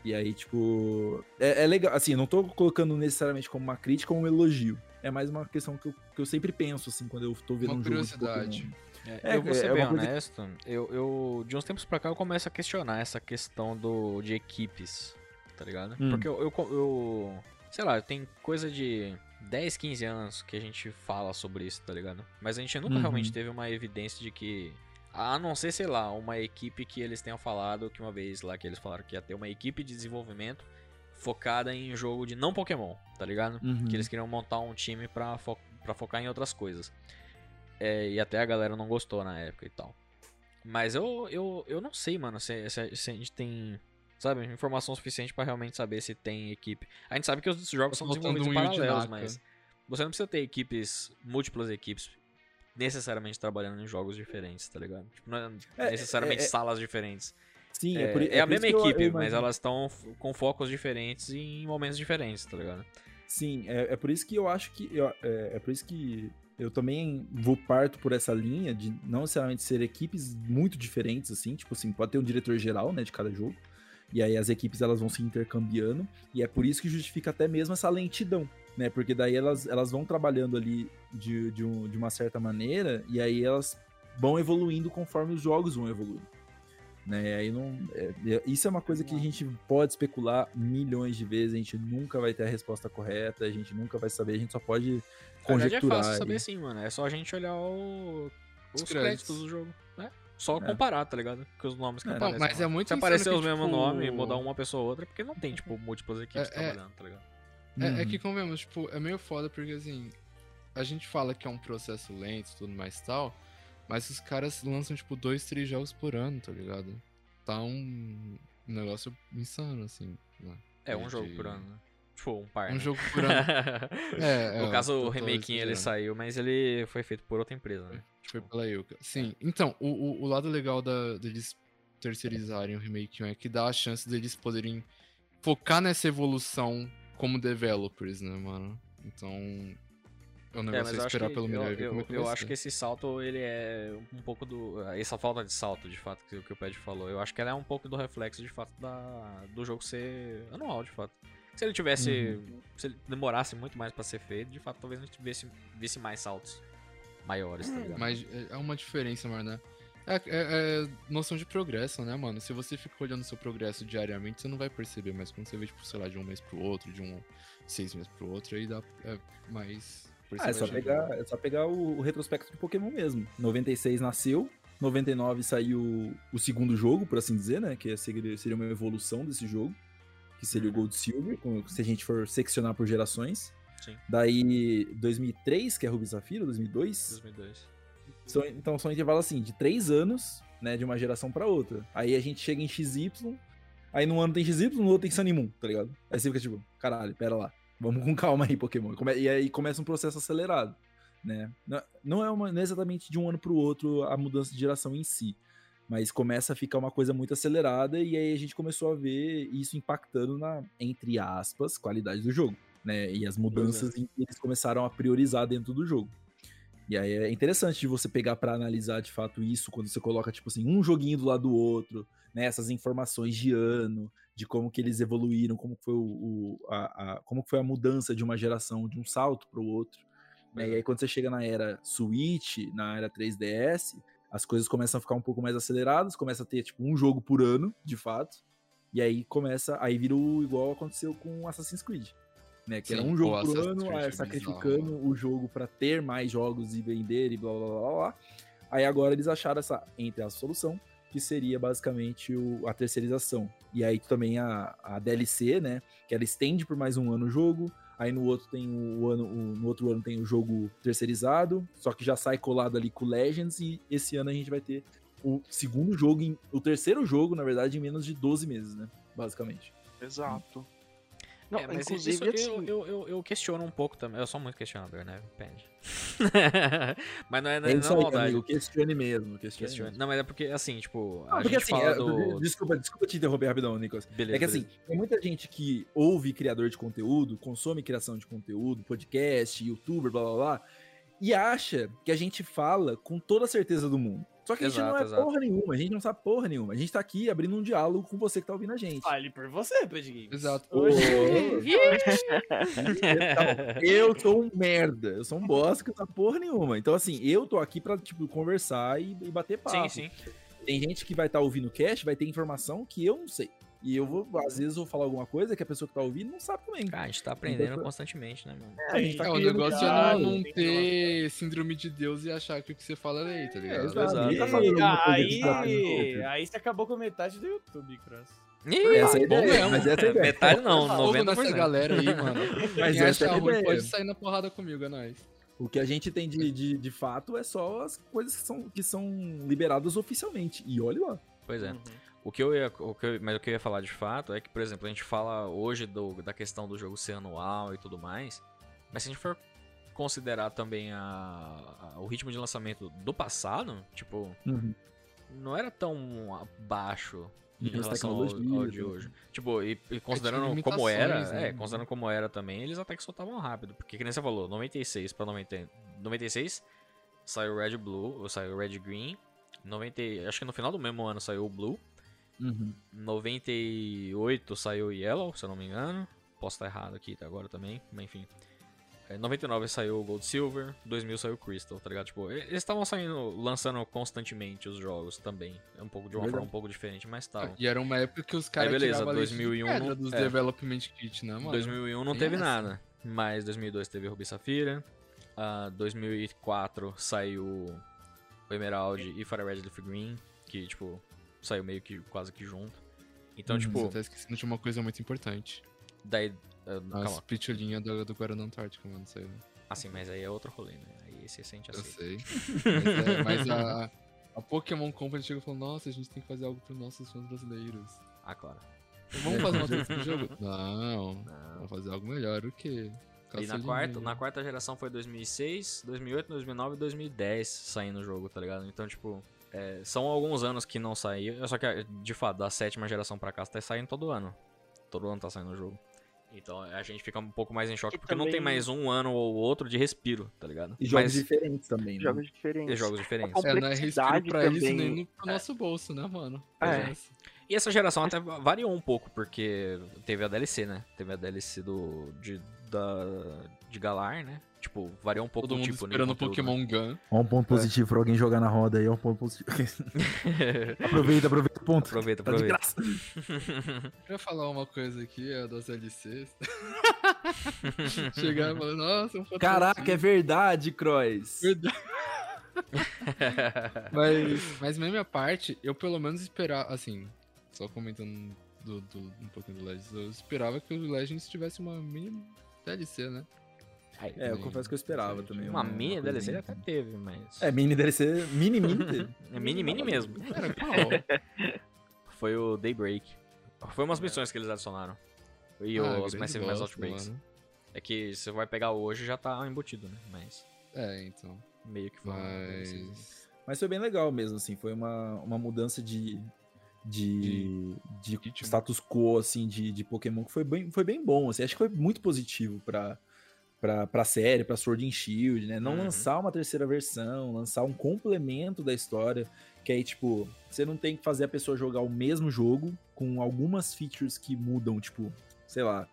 E aí, tipo. É, é legal. Assim, eu não tô colocando necessariamente como uma crítica ou um elogio. É mais uma questão que eu, que eu sempre penso, assim, quando eu tô vendo Uma um jogo. de curiosidade. É, É, eu vou ser é bem coisa que- honesto, eu, eu, de uns tempos pra cá, eu começo a questionar essa questão do, de equipes, tá ligado? Hum. Porque eu, eu, eu- sei lá, tem coisa de 10, 15 anos que a gente fala sobre isso, tá ligado? Mas a gente nunca Uhum. realmente teve uma evidência de que, a não ser, sei lá, uma equipe que eles tenham falado, que uma vez lá que eles falaram que ia ter uma equipe de desenvolvimento focada em jogo de não Pokémon, tá ligado? Uhum. que eles queriam montar um time pra, fo pra focar em outras coisas. É, e até a galera não gostou na época e tal. Mas eu, eu, eu não sei, mano, se, se- se a gente tem, sabe, informação suficiente pra realmente saber se tem equipe. A gente sabe que os jogos Tá são desenvolvidos um paralelos, mas você não precisa ter equipes, múltiplas equipes, necessariamente trabalhando em jogos diferentes, tá ligado? Tipo, não é É, necessariamente é- é- salas diferentes. Sim, É, é, por, é a mesma que eu- eu equipe, mas elas estão com focos diferentes e em momentos diferentes, tá ligado? Sim, é, é por isso que eu acho que. eu- é, é por isso que eu também vou parto por essa linha de não necessariamente ser equipes muito diferentes, assim. Tipo assim, pode ter um diretor geral, né, de cada jogo. E aí as equipes elas vão se intercambiando. E é por isso que justifica até mesmo essa lentidão, né? Porque daí elas, elas vão trabalhando ali de, de, um- de uma certa maneira. E aí elas vão evoluindo conforme os jogos vão evoluindo. Né? E aí não, é- é- isso é uma coisa que a gente pode especular milhões de vezes, a gente nunca vai ter a resposta correta, a gente nunca vai saber, a gente só pode Na verdade é conjecturar. fácil saber e- sim, mano. É só a gente olhar o- os Os créditos. créditos. do jogo? Só É. comparar, tá ligado? Com os nomes que É. Aparecem. mas é muito Se aparecer que, os mesmos tipo, nomes e mudar uma pessoa ou outra, é porque não tem, tipo, múltiplas equipes É, é. trabalhando, tá ligado? É, é Uhum. que, convenhamos, tipo, é meio foda porque, assim, a gente fala que é um processo lento e tudo mais e tal, mas os caras lançam, tipo, dois, três jogos por ano, tá ligado? Tá um negócio insano, assim. né? É, um De- jogo por ano, né? Tipo, um par, Um né? jogo por ano. É, é, no caso, eu o remakinho ele saiu, mas ele foi feito por outra empresa, né? Foi pela Yuka. Sim, então, o, o, o lado legal da, deles terceirizarem o remake é que dá a chance deles poderem focar nessa evolução como developers, né, mano? Então, é um É, negócio mas a eu acho, esperar que, pelo eu, melhor ver eu, como é que eu vai acho que esse salto, ele é um pouco do... Essa falta de salto, de fato, que, que o Ped falou, eu acho que ela é um pouco do reflexo, de fato, da, do jogo ser anual, de fato. Se ele tivesse... Uhum. Se ele demorasse muito mais pra ser feito, de fato, talvez a gente visse, visse mais saltos maiores, tá ligado? Mas é- é uma diferença, mano, né? É, é- é noção de progresso, né, mano? Se você fica olhando o seu progresso diariamente, você não vai perceber, mas quando você vê, tipo, sei lá, de um mês pro outro, de um seis meses pro outro, aí dá é mais Ah, é só pegar, é só pegar o, o retrospecto de Pokémon mesmo. 96 nasceu, 99 saiu o segundo jogo, por assim dizer, né? Que seria, seria uma evolução desse jogo, que seria o Gold Silver, se a gente for seccionar por gerações. Sim. Daí 2003, que é Ruby Safira, 2002. 2002. São- então são intervalos assim, de três anos, né? De uma geração pra outra. Aí a gente chega em XY, aí num ano tem XY, no outro tem Sunny Moon, tá ligado? Aí você fica tipo, caralho, pera lá. Vamos com calma aí, Pokémon. E aí começa um processo acelerado, né? Não é, uma, não é exatamente de um ano pro outro a mudança de geração em si. Mas começa a ficar uma coisa muito acelerada e aí a gente começou a ver isso impactando na, entre aspas, qualidade do jogo, né? E as mudanças em que eles começaram a priorizar dentro do jogo. E aí é interessante de você pegar pra analisar de fato isso quando você coloca, tipo assim, um joguinho do lado do outro, né? Essas informações de ano, de como que eles evoluíram, como foi, o, o- a, a- como foi a mudança de uma geração, de um salto pro outro. né? E aí quando você chega na era Switch, na era 3DS, as coisas começam a ficar um pouco mais aceleradas, começa a ter, tipo, um jogo por ano, de fato. E aí começa, aí vira o igual aconteceu com Assassin's Creed. né? Que era Sim, um o jogo por Assassin's ano, foi sacrificando bizarro. o jogo pra ter mais jogos e vender e blá blá blá blá. blá. Aí agora eles acharam essa, entre a solução, que seria basicamente o- a terceirização. E aí também a, a DLC, né? Que ela estende por mais um ano o jogo. Aí no outro tem o ano, o- no outro ano tem o jogo terceirizado, só que já sai colado ali com o Legends e esse ano a gente vai ter o segundo jogo, em- o terceiro jogo, na verdade, em menos de 12 meses, né? Basicamente. Exato. Não, É, mas inclusive, isso eu, assim, eu, eu, eu questiono um pouco também. Eu sou muito questionador, né? Depende. mas não é, não É isso não é aí, maldade. amigo. Questione mesmo. Questione. Questione- Não, mas é porque, assim, tipo, Não, a porque gente assim, fala é, do... desculpa, desculpa te interromper rapidão, Nicolas. Beleza, É que assim, tem muita gente que ouve criador de conteúdo, consome criação de conteúdo, podcast, youtuber, blá blá blá, e acha que a gente fala com toda a certeza do mundo. Só que a gente Exato, não é exato. porra nenhuma, a gente não sabe porra nenhuma. A gente tá aqui abrindo um diálogo com você que tá ouvindo a gente. Fale por você, Games. Exato. Hoje... Então, eu sou um merda, eu sou um bosta que não sabe porra nenhuma. Então, assim, eu tô aqui pra, tipo, conversar e, e bater papo. Sim, sim. Tem gente que vai estar ouvindo o cast, vai ter informação que eu não sei. E eu vou, às vezes, vou falar alguma coisa que a pessoa que tá ouvindo não sabe também. Cara, a gente tá aprendendo constantemente, né, mano? A gente tá É, o negócio é não, não ter síndrome de Deus e achar que o que você fala é lei, tá É, ligado? exato. Exato. Tá que tá Aí, aí você acabou com metade do YouTube, Cross. Ih, Essa é a bom mesmo. mas essa é ideia. Metade não, Fogo nessa 90%. galera aí, mano. Mas Quem essa é ruim ideia. pode sair na porrada comigo, é nóis. O que a gente tem de, de, de fato é só as coisas que são, que são liberadas oficialmente. E olha lá. Pois é. Uhum. O que eu ia, o que eu, mas o que eu ia falar de fato é que, por exemplo, a gente fala hoje do, da questão do jogo ser anual e tudo mais, mas se a gente for considerar também a, a- o ritmo de lançamento do passado, tipo, não era tão abaixo em E relação ao, ao de né? hoje. Tipo, e, e considerando tinha como era, né? é, considerando como era também, eles até que soltavam rápido, porque que nem você falou, 96 pra 90, 96 saiu Red Blue, ou saiu Red Green, 90, acho que no final do mesmo ano saiu o Blue, Uhum. 98 saiu Yellow, se eu não me engano. Posso estar errado aqui agora também, mas enfim. É, 99 saiu o Gold Silver, 2000 saiu o Crystal, tá ligado? Tipo, eles estavam saindo, lançando constantemente os jogos também. É um pouco de uma Verdade. forma um pouco diferente, mas tal. E era uma época que os caras beleza, tiravam leite de 2001 pedra dos é. development kit, né, mano? 2001 não Tem teve essa. nada, mas 2002 teve Ruby Safira. ah, 2004 saiu o Emerald e Fire Red Leaf Green, que tipo, saiu meio que quase que junto. Então, Você tipo, tá esquecendo de uma coisa muito importante. daí. ah, As calma, pitulinhas do, do Guarana Antártica, mano. Isso aí, assim, mas aí é outro rolê, né? Aí você sente eu assim. sei. Mas, é, mas a, a Pokémon Company chegou e falou: Nossa, a gente tem que fazer algo pros nossos fãs brasileiros. Ah, claro. Vamos fazer uma coisa pro jogo? Não, Não. vamos fazer algo melhor. O quê? E na quarta, na quarta geração foi 2006, 2008, 2009 e 2010 saindo o jogo, tá ligado? Então, tipo, é, são alguns anos que não saiu. Só que, de fato, da sétima geração pra cá, tá saindo todo ano. Todo ano tá saindo o jogo. Então a gente fica um pouco mais em choque, E porque não tem também- mais um ano ou outro de respiro, tá ligado? E jogos Mas diferentes também, né? Jogos diferentes. e jogos diferentes. É, não é respiro complexidade pra eles também- nem pro nosso bolso, né, mano? É. Essa. E essa geração até variou um pouco, porque teve a DLC, né? Teve a DLC do, de, da, de Galar, né? Tipo, variou um pouco Todo o mundo tipo de esperando conteúdo, Pokémon Gun. Ó, um ponto positivo pra alguém jogar na roda aí, ó, um ponto positivo. né? aproveita, aproveita o ponto. aproveita, Tá de aproveita. graça. Eu ia falar uma coisa aqui, é das LCs. Chegar e falar, nossa, um Caraca, é verdade, Croix. Verdade. Mas, mas mesmo a parte, eu pelo menos esperava, assim, só comentando do, do- um pouquinho do Legends, eu esperava que o Legends tivesse uma mini DLC, né? É, eu confesso que eu esperava também. Uma mini coisinha DLC ele assim. até teve, mas. É, mini DLC, mini mini teve. É mini, mini mesmo. Cara, qual? Foi o Daybreak. Foi umas missões que eles adicionaram. E Ah, os Massive Mass Outbreaks. mano. É que você vai pegar hoje já tá embutido, né? Mas É, então. meio que foi. uma DLC. Mas. Mas foi bem legal mesmo, assim. Foi uma, uma mudança de, de, de ritmo. status quo, assim, de, de Pokémon que foi bem, foi bem bom, assim. Acho que foi muito positivo pra, pra, pra série, pra Sword and Shield, né? Não Uhum. lançar uma terceira versão, lançar um complemento da história, que aí, tipo, você não tem que fazer a pessoa jogar o mesmo jogo com algumas features que mudam, tipo, sei lá,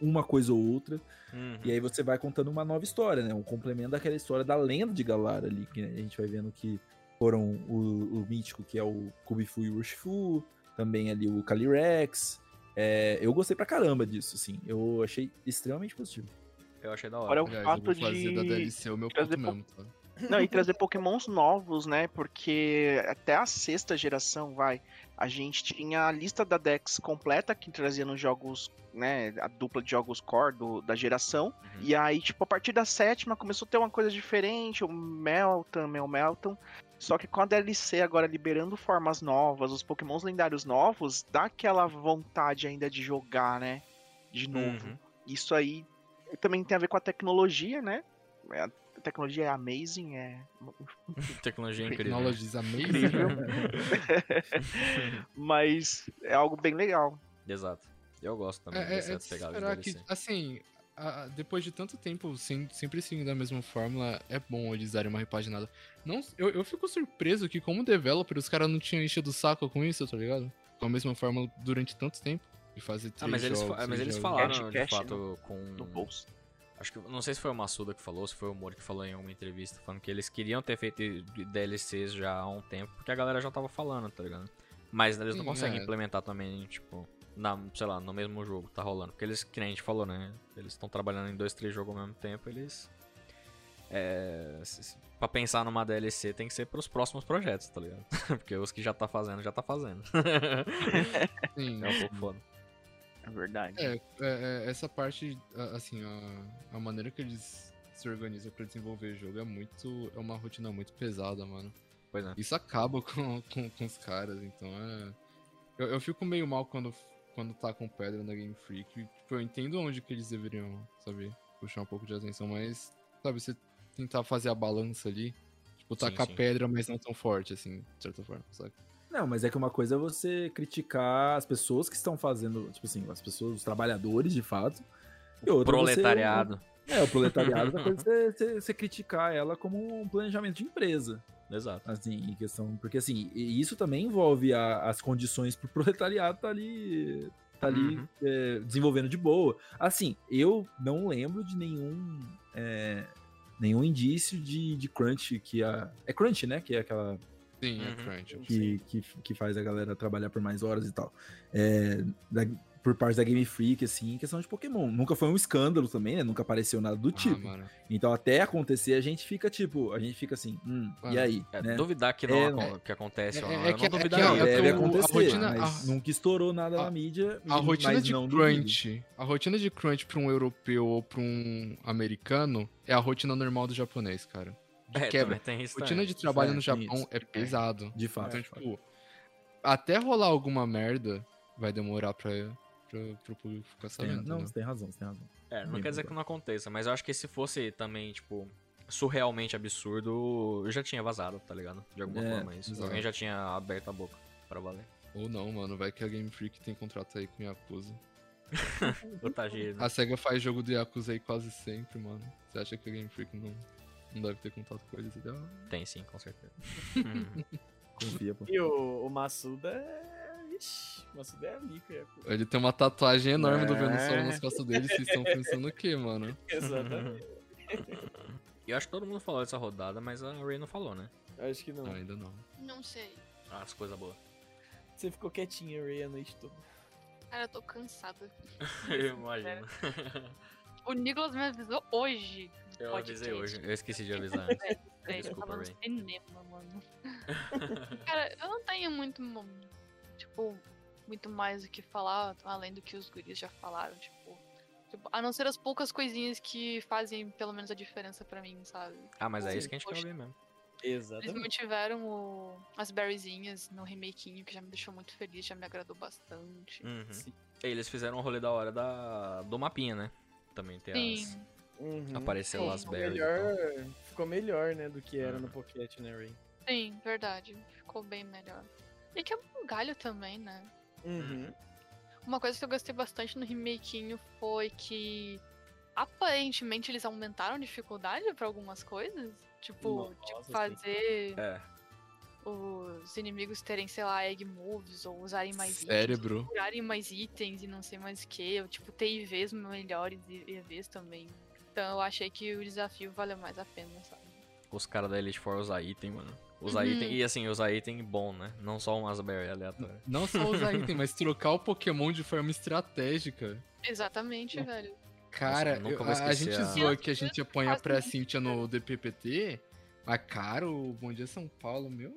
uma coisa ou outra. Uhum. E aí você vai contando uma nova história, né? Um complemento daquela história da lenda de Galar ali, que a gente vai vendo que foram o, o mítico, que é o Kubifu e o Urshifu, também ali o Calyrex, É, eu gostei pra caramba disso, assim. Eu achei extremamente positivo. Eu achei da hora. o Aliás, eu fato vou fazer da de DLC o meu trazer ponto po- mesmo, tá? Não, e trazer pokémons novos, né? Porque até a sexta geração, vai, a gente tinha a lista da Dex completa que trazia nos jogos, né? A dupla de jogos core do- da geração. Uhum. E aí, tipo, a partir da sétima começou a ter uma coisa diferente, o Melton, Mel Melton. Só que com a DLC agora liberando formas novas, os pokémons lendários novos, dá aquela vontade ainda de jogar, né? De novo. Uhum. Isso aí também tem a ver com a tecnologia, né? A tecnologia é amazing, é. Tecnologia incrível. Technologies amazing. Incrível. Mas é algo bem legal. Exato. Eu gosto também É, é, dessa é de se pegada de DLC. que, assim, a- depois de tanto tempo sem- sempre seguindo a mesma fórmula, é bom eles darem uma repaginada. Não, eu, eu fico surpreso que, como developer, os caras não tinham enchido o saco com isso, tá ligado? Com a mesma fórmula durante tanto tempo. De fazer Ah, três mas eles, fa- jogos, mas seis eles falaram, Cash, de fato, com... No bolso. Acho que, não sei se foi o Massuda que falou, se foi o Mori que falou em alguma entrevista, falando que eles queriam ter feito DLCs já há um tempo, porque a galera já tava falando, tá ligado? Mas eles não Sim, conseguem é. implementar também, tipo, na, sei lá, no mesmo jogo, tá rolando. Porque eles, que nem a gente falou, né? Eles estão trabalhando em dois, três jogos ao mesmo tempo, eles. É. Pra pensar numa DLC tem que ser pros próximos projetos, tá ligado? Porque os que já tá fazendo, já tá fazendo. Sim, é um pouco foda. É verdade. É, é, é, essa parte, assim, a, a maneira que eles se organizam pra desenvolver o jogo é muito. É uma rotina muito pesada, mano. Pois é. Isso acaba com, com, com os caras, então é. Eu, eu fico meio mal quando, quando tá com pedra na Game Freak. Tipo, eu entendo onde que eles deveriam, sabe, puxar um pouco de atenção, mas, sabe, você tentar fazer a balança ali. Tipo, Sim, tacar sim. pedra, mas não tão forte, assim, de certa forma, sabe? Não, mas é que uma coisa é você criticar as pessoas que estão fazendo, tipo assim, as pessoas, os trabalhadores de fato. E outra você- Proletariado. é, o proletariado, é você, você- você criticar ela como um planejamento de empresa. Exato. Assim, em questão. Porque assim, isso também envolve a- as condições pro proletariado tá ali. Tá ali Uhum. é, desenvolvendo de boa. Assim, eu não lembro de nenhum. é, nenhum indício de, de crunch que a. É crunch, né? Que é aquela Sim, é Uhum. crunch. que, que, que faz a galera trabalhar por mais horas e tal. É, da- por parte da Game Freak, assim, em questão de Pokémon. Nunca foi um escândalo também, né? Nunca apareceu nada do Ah, tipo. mano. Então, até acontecer, a gente fica tipo, a gente fica assim, hum, e Mano, aí? É, né? duvidar que não É, que acontece é- não. é eu que- não é que. Não, é deve acontecer, rotina- mas a- nunca estourou nada a- na mídia. A e- rotina mas de duvido. crunch, a rotina de crunch pra um europeu ou pra um americano é a rotina normal do japonês, cara. De É, quebra. também tem isso Rotina também. de trabalho É, no tem Japão isso. é pesado. De fato. Então, tipo, até rolar alguma merda, vai demorar pra, pra, pro público ficar Tem- sabendo. não, né? você tem razão, você tem razão. É, não Bem quer dizer que não aconteça, mas eu acho que se fosse também, tipo, surrealmente absurdo, eu já tinha vazado, tá ligado? De alguma É, forma isso. exato. Alguém já tinha aberto a boca pra valer. Ou não, mano. Vai que a Game Freak tem contrato aí com Yakuza. O Tajiri, né? A SEGA faz jogo do Yakuza aí quase sempre, mano. Você acha que a Game Freak não, não deve ter contato com eles? Entendeu? Tem sim, com certeza. Hum. Confia, pô. E o, o Massuda é. Ixi, o Massuda é amigo, Yakuza. Ele tem uma tatuagem enorme do É. Venusaur nas costas dele. Vocês estão pensando o quê, mano? Exatamente. E eu acho que todo mundo falou dessa rodada, mas a Ray não falou, né? Acho que não. Não, ainda não. Não sei. Ah, As coisas boas. Você ficou quietinha, Ray, a noite toda. Cara, eu tô cansada. eu imagino. O Nicolas me avisou hoje. Eu podcast. avisei hoje, eu esqueci de avisar. Sério, eu Desculpa, tava no Ray. cinema, mano. Cara, eu não tenho muito, tipo, muito mais o que falar, além do que os guris já falaram, tipo, tipo, a não ser as poucas coisinhas que fazem pelo menos a diferença pra mim, sabe? Ah, mas é isso que a gente quer poxa. ouvir mesmo. Eles Exatamente. mantiveram o- as berryzinhas no remakinho, que já me deixou muito feliz, já me agradou bastante. Uhum. Sim. E eles fizeram um rolê da hora da... do mapinha, né? Também tem as... Sim, Uhum. Apareceu Sim. lá as Ficou melhor, ficou melhor, né, do que era Uhum. no Pocket, né, Ray? sim, verdade. Ficou bem melhor. E que é um galho também, né? Uhum. Uma coisa que eu gostei bastante no remakinho foi que aparentemente eles aumentaram a dificuldade pra algumas coisas. Tipo, Nossa, sim. fazer É. os inimigos terem, sei lá, egg moves ou usarem mais itens. Cérebro. Curarem mais itens e não sei mais o que. Ou, tipo, ter IVs melhores e EVs também. Então eu achei que o desafio valeu mais a pena, sabe? os caras da Elite Four usar item, mano. Usar Uhum. item. E assim, usar item bom, né? Não só um Asberry aleatório. Não só usar item, mas trocar o Pokémon de forma estratégica. Exatamente, velho. Cara, eu nunca eu- vou a, a gente a- zoa que a gente apanha pra Cintia no DPPT, mas cara, o Bom Dia São Paulo, meu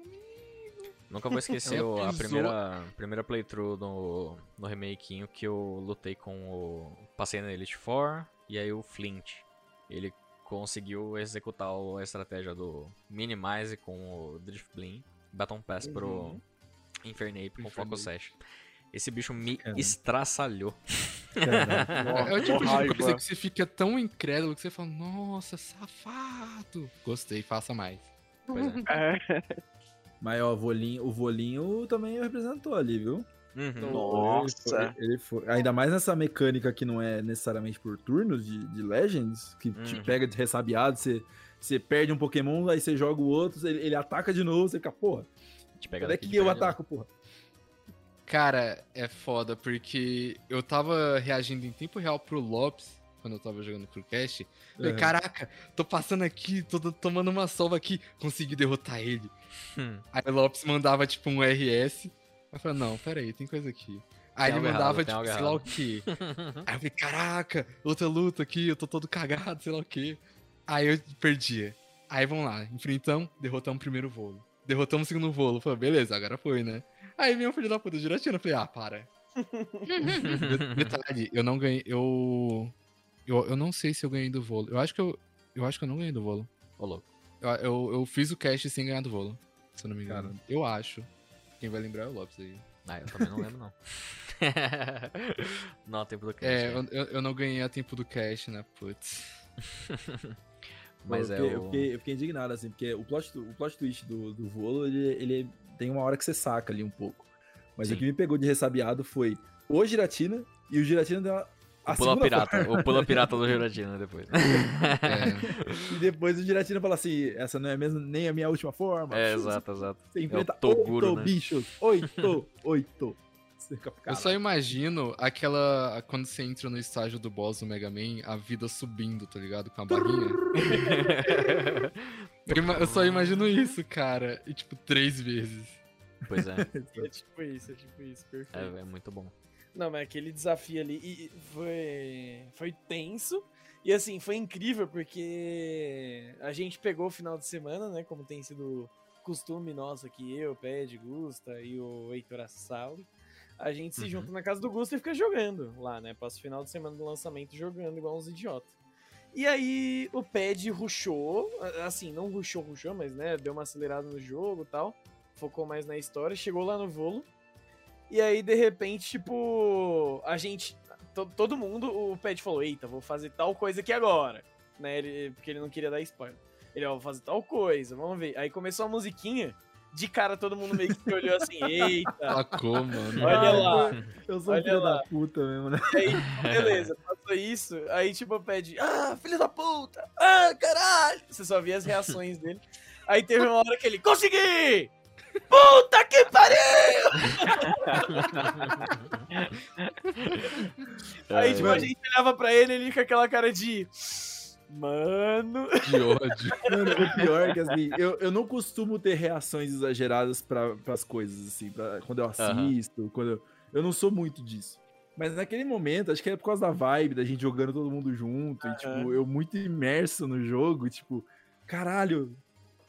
Nunca vou esquecer a primeira, primeira playthrough no, no remakinho que eu lutei com o. Passei na Elite Four e aí o Flint. Ele conseguiu executar a estratégia do Minimize com o Drift Blim, Baton Pass pro Uhum. Infernape com. Foco Sash. Esse bicho me Caramba. estraçalhou. Caramba. É o tipo de raiva. coisa que você fica tão incrédulo que você fala, nossa, safado. Gostei, faça mais. Pois é. É. Mas ó, o volinho, o volinho também representou ali, viu? Uhum. Nossa. Ele foi, ele foi- Ainda mais nessa mecânica que não é necessariamente por turnos de, de Legends, que te Uhum. pega de ressabiado, você, você perde um Pokémon, aí você joga o outro, ele, ele ataca de novo, você fica, porra, Te pega quando é que eu ataco, porra? Cara, é foda, porque eu tava reagindo em tempo real pro Lopes, quando eu tava jogando pro cast. Falei, Uhum. caraca, tô passando aqui, tô tô tomando uma sova aqui, consegui derrotar ele. Hum. Aí o Lopes mandava, tipo, um RS. Eu falei, não, pera aí, tem coisa aqui. Aí Tem ele mandava, errado, tem tipo, sei lá errado. o quê. Aí eu falei, caraca, outra luta aqui, eu tô todo cagado, sei lá o quê. Aí eu perdia. Aí vamos lá, enfrentamos, derrotamos o primeiro voo. Derrotamos o segundo voo. Falei, beleza, agora foi, né? Aí vem o filho da puta giratina. Eu falei, ah, para. De- Detalhe, eu não ganhei. Eu, eu. Eu não sei se eu ganhei do voo. Eu acho que eu. Eu acho que eu não ganhei do voo. Ô, louco. Eu, eu, eu fiz o cast sem ganhar do voo. Se eu não me engano. Caramba. Eu acho. Quem vai lembrar é o Lopes aí. Ah, eu também não lembro, não. não, tempo do cast. É, né? eu, eu, não ganhei a tempo do cast, né? Putz. Mas eu, é fiquei, eu, o. fiquei, eu fiquei indignado, assim, porque o plot, o plot twist do, do volo, ele, ele tem uma hora que você saca ali um pouco. Mas Sim. o que me pegou de ressabiado foi o Giratina, e o Giratina deu uma, O pula pirata, o pula pirata do Giratina depois. É, E depois o Giratina fala assim: essa não é mesmo nem a minha última forma. É, exato, exato. Você enfrenta Toguro, oito né? bichos. Oito, oito. Eu só imagino aquela. Quando você entra no estágio do boss do Mega Man, a vida subindo, tá ligado? Com a barrinha. Eu só imagino isso, cara. E tipo, três vezes. pois é, É tipo isso, é tipo isso, perfeito. é, é muito bom. Não, mas aquele desafio ali foi, foi tenso. E assim, foi incrível porque a gente pegou o final de semana, né? Como tem sido costume nosso aqui, eu, Ped, Gusta e o Heitor Assali. A gente se Uhum. junta na casa do Gusta e fica jogando lá, né? Passa o final de semana do lançamento jogando igual uns idiotas. E aí o Ped rushou, a- assim, não rushou, rushou, mas né, deu uma acelerada no jogo e tal. Focou mais na história, chegou lá no volo. E aí, de repente, tipo, a gente. to- todo mundo, o Pet falou: Eita, vou fazer tal coisa aqui agora. Né? Ele, porque ele não queria dar spoiler. Ele, ó, vou fazer tal coisa, vamos ver. Aí começou a musiquinha. De cara, todo mundo meio que olhou assim: Eita, Sacou, mano. olha lá. Eu sou filho lá. da puta mesmo, né? Aí, beleza, passou isso. Aí, tipo, pede, ah, filho da puta, ah, caralho. Você só via as reações dele. Aí teve uma hora que ele, consegui! Puta que pariu! Aí, tipo, a gente olhava pra ele, ele com aquela cara de. Mano. Que ódio. Mano, o pior é que assim, eu, eu não costumo ter reações exageradas pra, pras coisas, assim, pra, quando eu assisto, quando eu, eu não sou muito disso. Mas naquele momento, acho que é por causa da vibe, da gente jogando todo mundo junto, e tipo, eu muito imerso no jogo, e, tipo, caralho,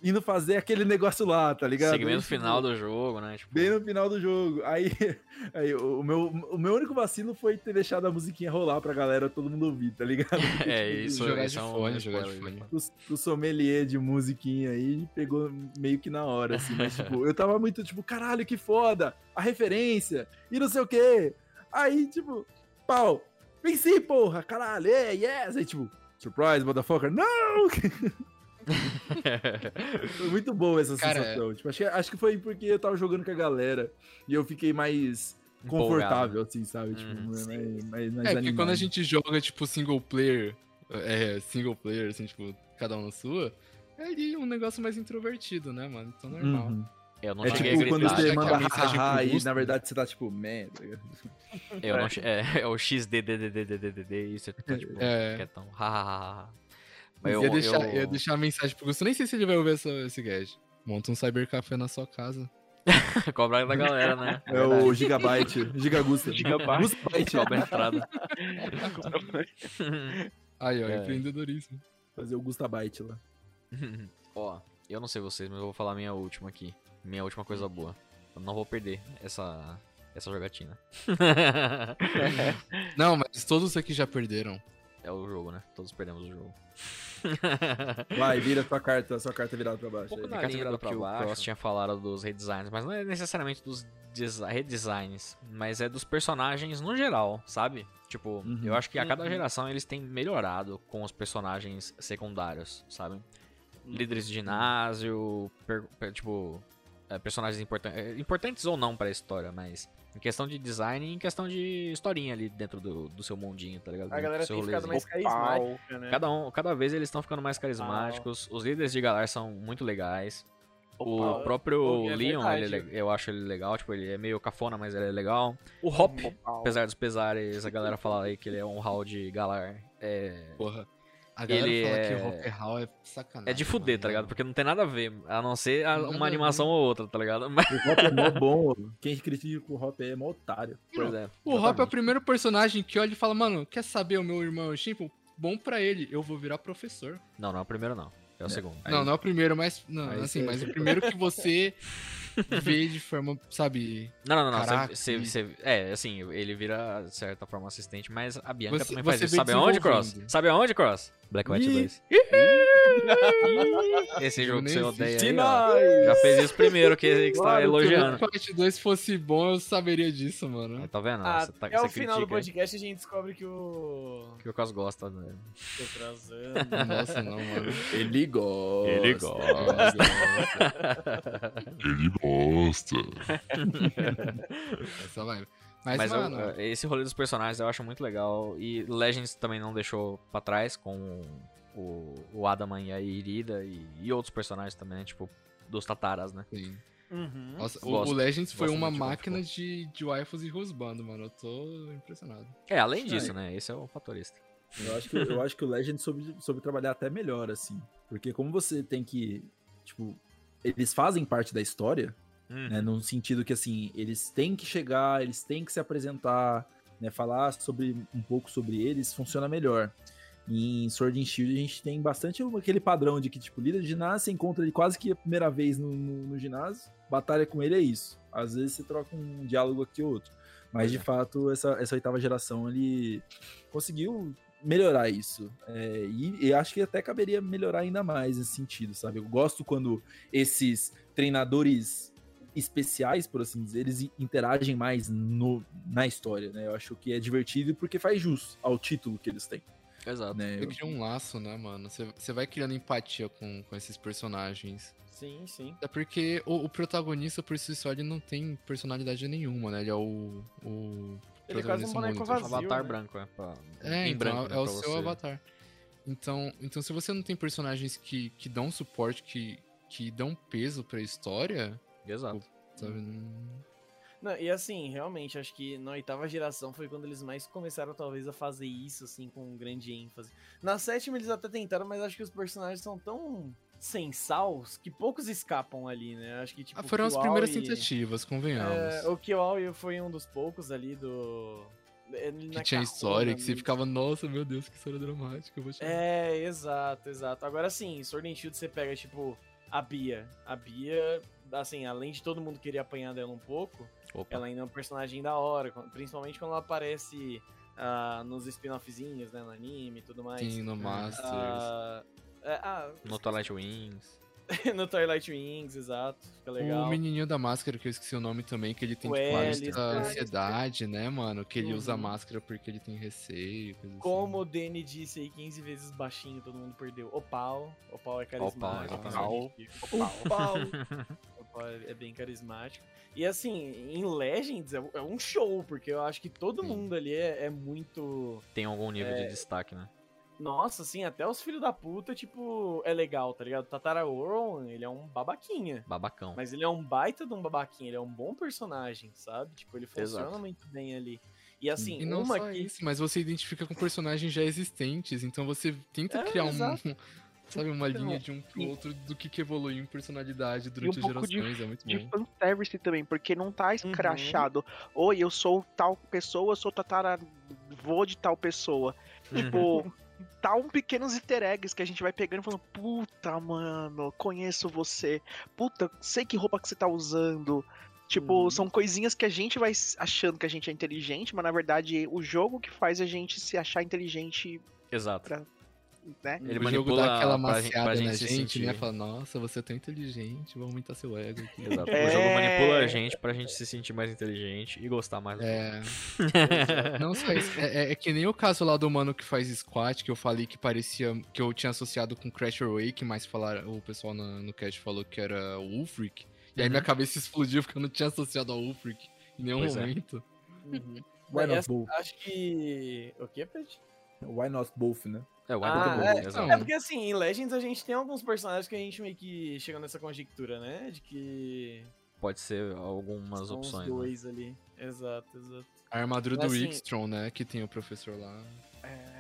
indo fazer aquele negócio lá, tá ligado? Segmento tipo, final do jogo, né? Tipo, Bem no final do jogo. Aí, aí o, meu, o meu único vacilo foi ter deixado a musiquinha rolar pra galera, todo mundo ouvir, tá ligado? é, isso, jogar isso de é um fone, jogar de fone. o, o sommelier de musiquinha aí pegou meio que na hora, assim. Mas, tipo, eu tava muito, tipo, caralho, que foda! A referência! E não sei o quê! Aí, tipo, pau! Venci, porra! Caralho! É, yes! Aí, tipo, surprise, motherfucker! Não! Foi muito boa essa Cara, sensação. Tipo, acho, que, acho que foi porque eu tava jogando com a galera e eu fiquei mais confortável, assim, sabe? Tipo, Hum, mais, mais, mais É, animado. quando a gente joga, tipo, single player, é, single player, assim, tipo, cada um na sua, é ali um negócio mais introvertido, né, mano? Então normal. Uhum. Eu não É cheguei tipo a quando você que a manda mensagem haha e na verdade você tá tipo, man. Eu não é, é o XDDDDDDD, isso é tá, tipo, É. quietão. Hahaha. Mas eu, ia, deixar, eu- ia deixar a mensagem pro Gusto. Nem sei se ele vai ouvir essa, esse gadget. Monta um cybercafé na sua casa. Cobrar da galera, né? É o Gigabyte, Gigagusta. Gigabyte. Gustabyte. Cobra a entrada. Aí, ó, É. empreendedorismo. Fazer o Gustabyte lá. Ó, eu não sei vocês, mas eu vou falar minha última aqui. Minha última coisa boa. Eu não vou perder essa, essa jogatina. Não, mas todos aqui já perderam. É o jogo, né? Todos perdemos o jogo. Vai, vira sua carta, sua carta virada pra Um baixo. pouco aí. na Carta linha virada do que pra o baixo. Cross tinha falado dos redesigns, mas não é necessariamente dos desi- redesigns, mas é dos personagens no geral, sabe? Tipo, Uhum. eu acho que a cada Uhum. geração eles têm melhorado com os personagens secundários, sabe? Líderes de ginásio, per- per- tipo, é, personagens importan- é, importantes ou não pra história, mas em questão de design e em questão de historinha ali dentro do, do seu mundinho, tá ligado? A galera tem ficado mais carismática, né? Cada, um, cada vez eles estão ficando mais carismáticos. Os líderes de Galar são muito legais. O Opal. próprio é Leon, ele é eu acho ele legal. Tipo, ele é meio cafona, mas ele é legal. O Hop, apesar dos pesares, a galera fala aí que ele é um hall de Galar. É, Porra. A galera Ele fala é- que Rock Hall é sacanagem. é de fuder, mano. tá ligado? Porque não tem nada a ver. A não ser a- uma ver. animação ou outra, tá ligado? Mas, O Hop é mó bom. Quem critica o Hop é mó otário. pois é. O Hop é o primeiro personagem que olha e fala, mano, quer saber o meu irmão o Shimple? Bom pra ele, eu vou virar professor. Não, não é o primeiro, não. É o É. segundo. Não, não é o primeiro, mas. Não, Aí assim, mas o primeiro que você vê de forma, sabe. Não, não, não. não. Caraca, Cê- que- cê- cê- é, assim, ele vira, de certa forma, assistente, mas a Bianca Você- também faz você isso. Sabe aonde, Cross? Sabe aonde, Cross? Black White Ih. 2. Esse jogo que você odeia aí, ó, nós. Já fez isso primeiro, que, que você tá eu- elogiando. Se o Parte 2 fosse bom, eu saberia disso, mano. Aí, Tá vendo? Ah, Você tá, até você o final do podcast a gente descobre que o. Que o Cross gosta, né? Tô atrasando. Nossa, não, mano. Ele gosta. Ele gosta. Ele gosta. Essa vai. Mas, Mas eu- mano, esse rolê dos personagens eu acho muito legal. E Legends também não deixou pra trás com o, o Adaman e a Irida e, e outros personagens também, né? tipo, dos Tataras, né? sim. Uhum. Nossa, o- Gosto. o Legends foi uma máquina de, de waifus e rosbando, mano. Eu tô impressionado. É, além disso, né? Esse é o fatorista. Eu acho que, eu acho que o Legend soube, soube trabalhar até melhor, assim. Porque como você tem que. Tipo, eles fazem parte da história, né? No sentido que, assim, eles têm que chegar, eles têm que se apresentar, né? Falar sobre um pouco sobre eles funciona melhor. E em Sword and Shield a gente tem bastante aquele padrão de que, tipo, líder de ginásio, você encontra ele quase que a primeira vez no, no- no ginásio, batalha com ele é isso. Às vezes você troca um diálogo aqui ou outro. Mas, de fato, essa, essa oitava geração, ele conseguiu melhorar isso. É, e, e acho que até caberia melhorar ainda mais nesse sentido, sabe? Eu gosto quando esses treinadores especiais, por assim dizer, eles interagem mais no, na história, né? Eu acho que é divertido porque faz jus ao título que eles têm, Exato. né? Você Eu- cria um laço, né, mano? Você, você vai criando empatia com, com esses personagens. Sim, sim. É porque o, o protagonista, por si só, ele não tem personalidade nenhuma, né? Ele é o. o Ele é quase um boneco vazio. Avatar né? branco, é. Pra, É, em então, branco, né, é o seu você. avatar. Então, então, se você não tem personagens que, que dão suporte, que, que dão peso pra história, Exato. sabe? Não- e assim, realmente, acho que na oitava geração foi quando eles mais começaram, talvez, a fazer isso, assim, com grande ênfase. Na sétima eles até tentaram, mas acho que os personagens são tão sem sal que poucos escapam ali, né? Acho que, tipo, Ah, foram as primeiras tentativas, convenhamos. É, o Kiwao foi um dos poucos ali do... é, que na tinha carona história, que você mesmo. ficava, nossa, meu Deus, que história dramática, eu vou chamar. É, exato, exato. Agora sim, Sword and Shield você pega, tipo, a Bia. A Bia, assim, além de todo mundo querer apanhar dela um pouco, Opa. ela ainda é um personagem da hora, principalmente quando ela aparece ah, nos spin-offzinhos, né, no anime e tudo mais. Sim, no Masters. Ah, é, ah, No Twilight Wings. no Twilight Wings, exato. Fica legal. O menininho da máscara, que eu esqueci o nome também, que ele tem O tipo, né? ansiedade, né, mano? Que ele usa a Uhum. máscara porque ele tem receio, coisa Como o Danny disse aí 15 vezes baixinho, todo mundo perdeu. Opal. Opal é carismático. exatamente. Opal. Opal é é bem carismático. E assim, em Legends é é um show, porque eu acho que todo Sim. mundo ali é, é muito. Tem algum nível É. de destaque, né? Nossa, assim, até os filhos da puta, tipo, é legal, tá ligado? Tatara Oron, ele é um babaquinha. Babacão. Mas ele é um baita de um babaquinha, ele é um bom personagem, sabe? Tipo, ele funciona Exato. muito bem ali. E assim, E não uma só que. isso, mas você identifica com personagens já existentes, então você tenta É, criar um. sabe, uma Então, linha de um pro outro do que, que evoluiu em personalidade durante um as pouco de- gerações, é muito de bom. fanservice também, porque não tá escrachado. Oi, eu sou tal pessoa, eu sou tataravô de tal pessoa. Tipo, tá um pequenos easter eggs que a gente vai pegando e falando, puta, mano, conheço você. Puta, sei que roupa que você tá usando. Tipo, Uhum. são coisinhas que a gente vai achando que a gente é inteligente, mas na verdade o jogo que faz a gente se achar inteligente, Exato. Né? Ele o jogo manipula dá aquela pra gente- pra maciada gente na se gente, sentir. né? Fala, nossa, você é tão inteligente, vou aumentar seu ego aqui. Exato. É. O jogo manipula a gente pra gente se sentir mais inteligente e gostar mais do É. Não só isso. É, é- é que nem o caso lá do mano que faz squat, que eu falei que parecia. que eu tinha associado com Crash Awake, mas falaram, o pessoal no, no cast falou que era o Ulfric. E aí minha Uhum. cabeça explodiu porque eu não tinha associado ao Ulfric em nenhum Pois é. momento. Uhum. Why Mas not essa- both? Acho que. O que, Pet? Why not both, né? É, o Ah, Wild é, exato. É porque assim, em Legends a gente tem alguns personagens que a gente meio que chega nessa conjectura, né? De que. Pode ser algumas são os opções. né? dois ali. Exato, exato. A armadura Mas, do assim- Ixtron, né? Que tem o professor lá.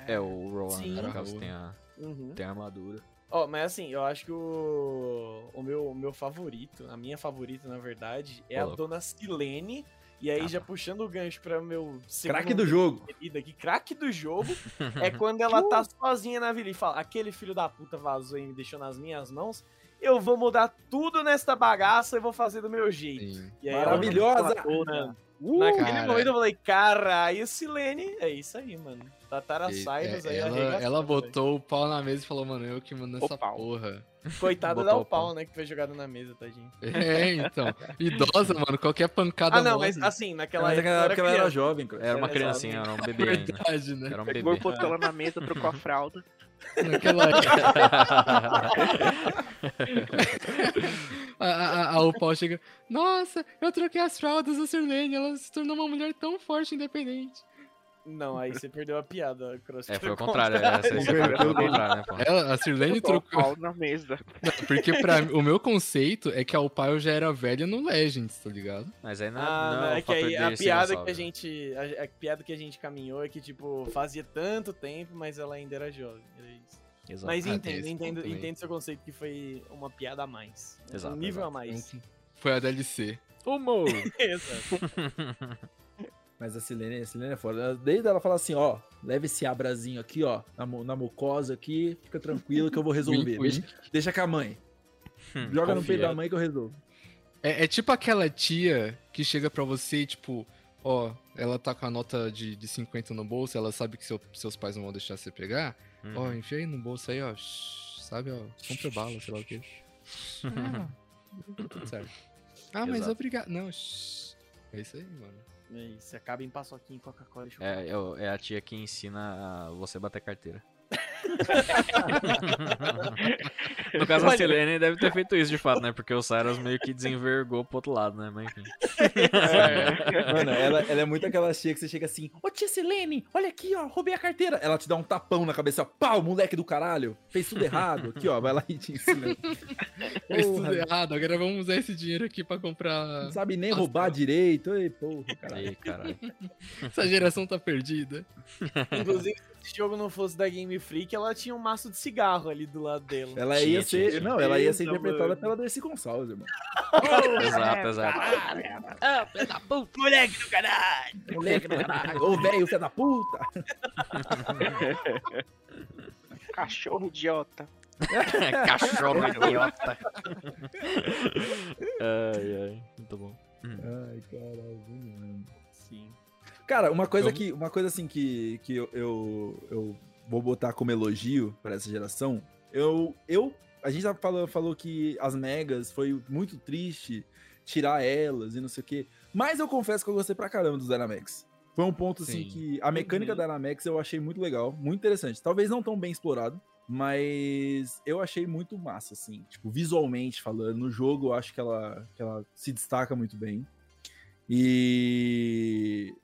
É, o Rowan, Sim. no caso, tem a, Uhum. tem a armadura. Ó, mas assim, eu acho que o, o, meu, o meu favorito, a minha favorita, na verdade, é Ô, a. Dona Silene. E aí, Ah, já tá. puxando o gancho pra meu segundo Craque do jogo. aqui, craque do jogo, é quando ela tá sozinha na vila e fala: aquele filho da puta vazou e me deixou nas minhas mãos. Eu vou mudar tudo nesta bagaça e vou fazer do meu jeito. E ela Maravilhosa! toda. Uh, Naquele cara. momento eu falei, caralho, Silene, é isso aí, mano. Tatara E- Cyrus é, aí ela, ela velho. botou o pau na mesa e falou, mano, eu que mando O essa pau. porra. Coitada da o pau, né, que foi jogada na mesa, tadinho. É, então. Idosa, mano, qualquer pancada Ah, não, morre. mas assim, naquela Mas época época ela era jovem. Era uma É, criancinha, era um bebê ainda. Verdade, né? Era um Pegou bebê. botou ela na mesa, trocou a fralda. Naquela a, a, a, o pau chega. Nossa, eu troquei as fraldas da Sirlene, ela se tornou uma mulher tão forte e independente. Não, aí você perdeu a piada, Cross. É, foi o contrário. É, você, você foi pelo contrário, né, pô? Ela, a Sirlene o trocou. pau na mesa. Porque pra o meu conceito é que a Opal já era velha no Legends, tá ligado? Mas aí não, Ah, não não, é é o que aí a piada que a gente. A, a piada que a gente caminhou é que, tipo, fazia tanto tempo, mas ela ainda era jovem. Era isso. Exato. Mas Ah, entendo, entendo, entendo seu conceito que foi uma piada a mais. né? Exato, um nível exato. a mais. Foi a DLC. Humor! Exato. Mas a Silene, a Silene é foda. Desde ela falar assim, ó, leva esse abrazinho aqui, ó, na, mo- na mucosa aqui, fica tranquilo que eu vou resolver. Deixa, com a mãe. Joga no Confia. peito da mãe que eu resolvo. É, é tipo aquela tia que chega pra você e, tipo, ó, ela tá com a nota de, de 50 no bolso, ela sabe que seu- seus pais não vão deixar você pegar. Ó, Uhum. enfia aí no bolso aí, ó. Sabe, ó, compra bala, sei lá o quê. Ah, tá tudo certo. Ah, mas Exato. obrigado. Não, shh. É isso aí, mano. É isso, acaba em paçoquinha, Coca-Cola e chocolate. É, é é a tia que ensina a você bater carteira. no caso, a Silene deve ter feito isso de fato, né? Porque o Cyrus meio que desenvergou pro outro lado, né? Mas enfim. Mano, ela, ela é muito aquela tia que você chega assim, ô tia Silene, olha aqui, ó, roubei a carteira. Ela te dá um tapão na cabeça, ó, pau, moleque do caralho, fez tudo errado. Aqui, ó, vai lá e te ensina. Fez tudo Porra, errado, agora vamos usar esse dinheiro aqui pra comprar. Não sabe nem roubar direito. Ei, porra, caralho. Ei, caralho. Essa geração tá perdida. Inclusive, esse jogo não fosse da Game Freak, ela tinha um maço de cigarro ali do lado dela. Ela Tinha, ia ser. tinha. Não, ela ia ser interpretada mano. pela Darcy Gonçalves, irmão. Exato, exato. Ah, da puta. Moleque do caralho! Moleque do caralho. Ô, velho, filho da puta. Cachorro idiota. Cachorro idiota. ai, ai. Muito bom. Ai, caralho, mano. Sim. Cara, uma coisa Eu- que, uma coisa assim que, que eu, eu, eu vou botar como elogio pra essa geração, eu, eu a gente já falou, falou que as megas foi muito triste tirar elas e não sei o quê, mas eu confesso que eu gostei pra caramba dos Dynamax. Foi um ponto assim Sim. que a mecânica Uhum. da Dynamax eu achei muito legal, muito interessante. Talvez não tão bem explorado, mas eu achei muito massa assim, tipo, visualmente falando, no jogo eu acho que ela, que ela se destaca muito bem. E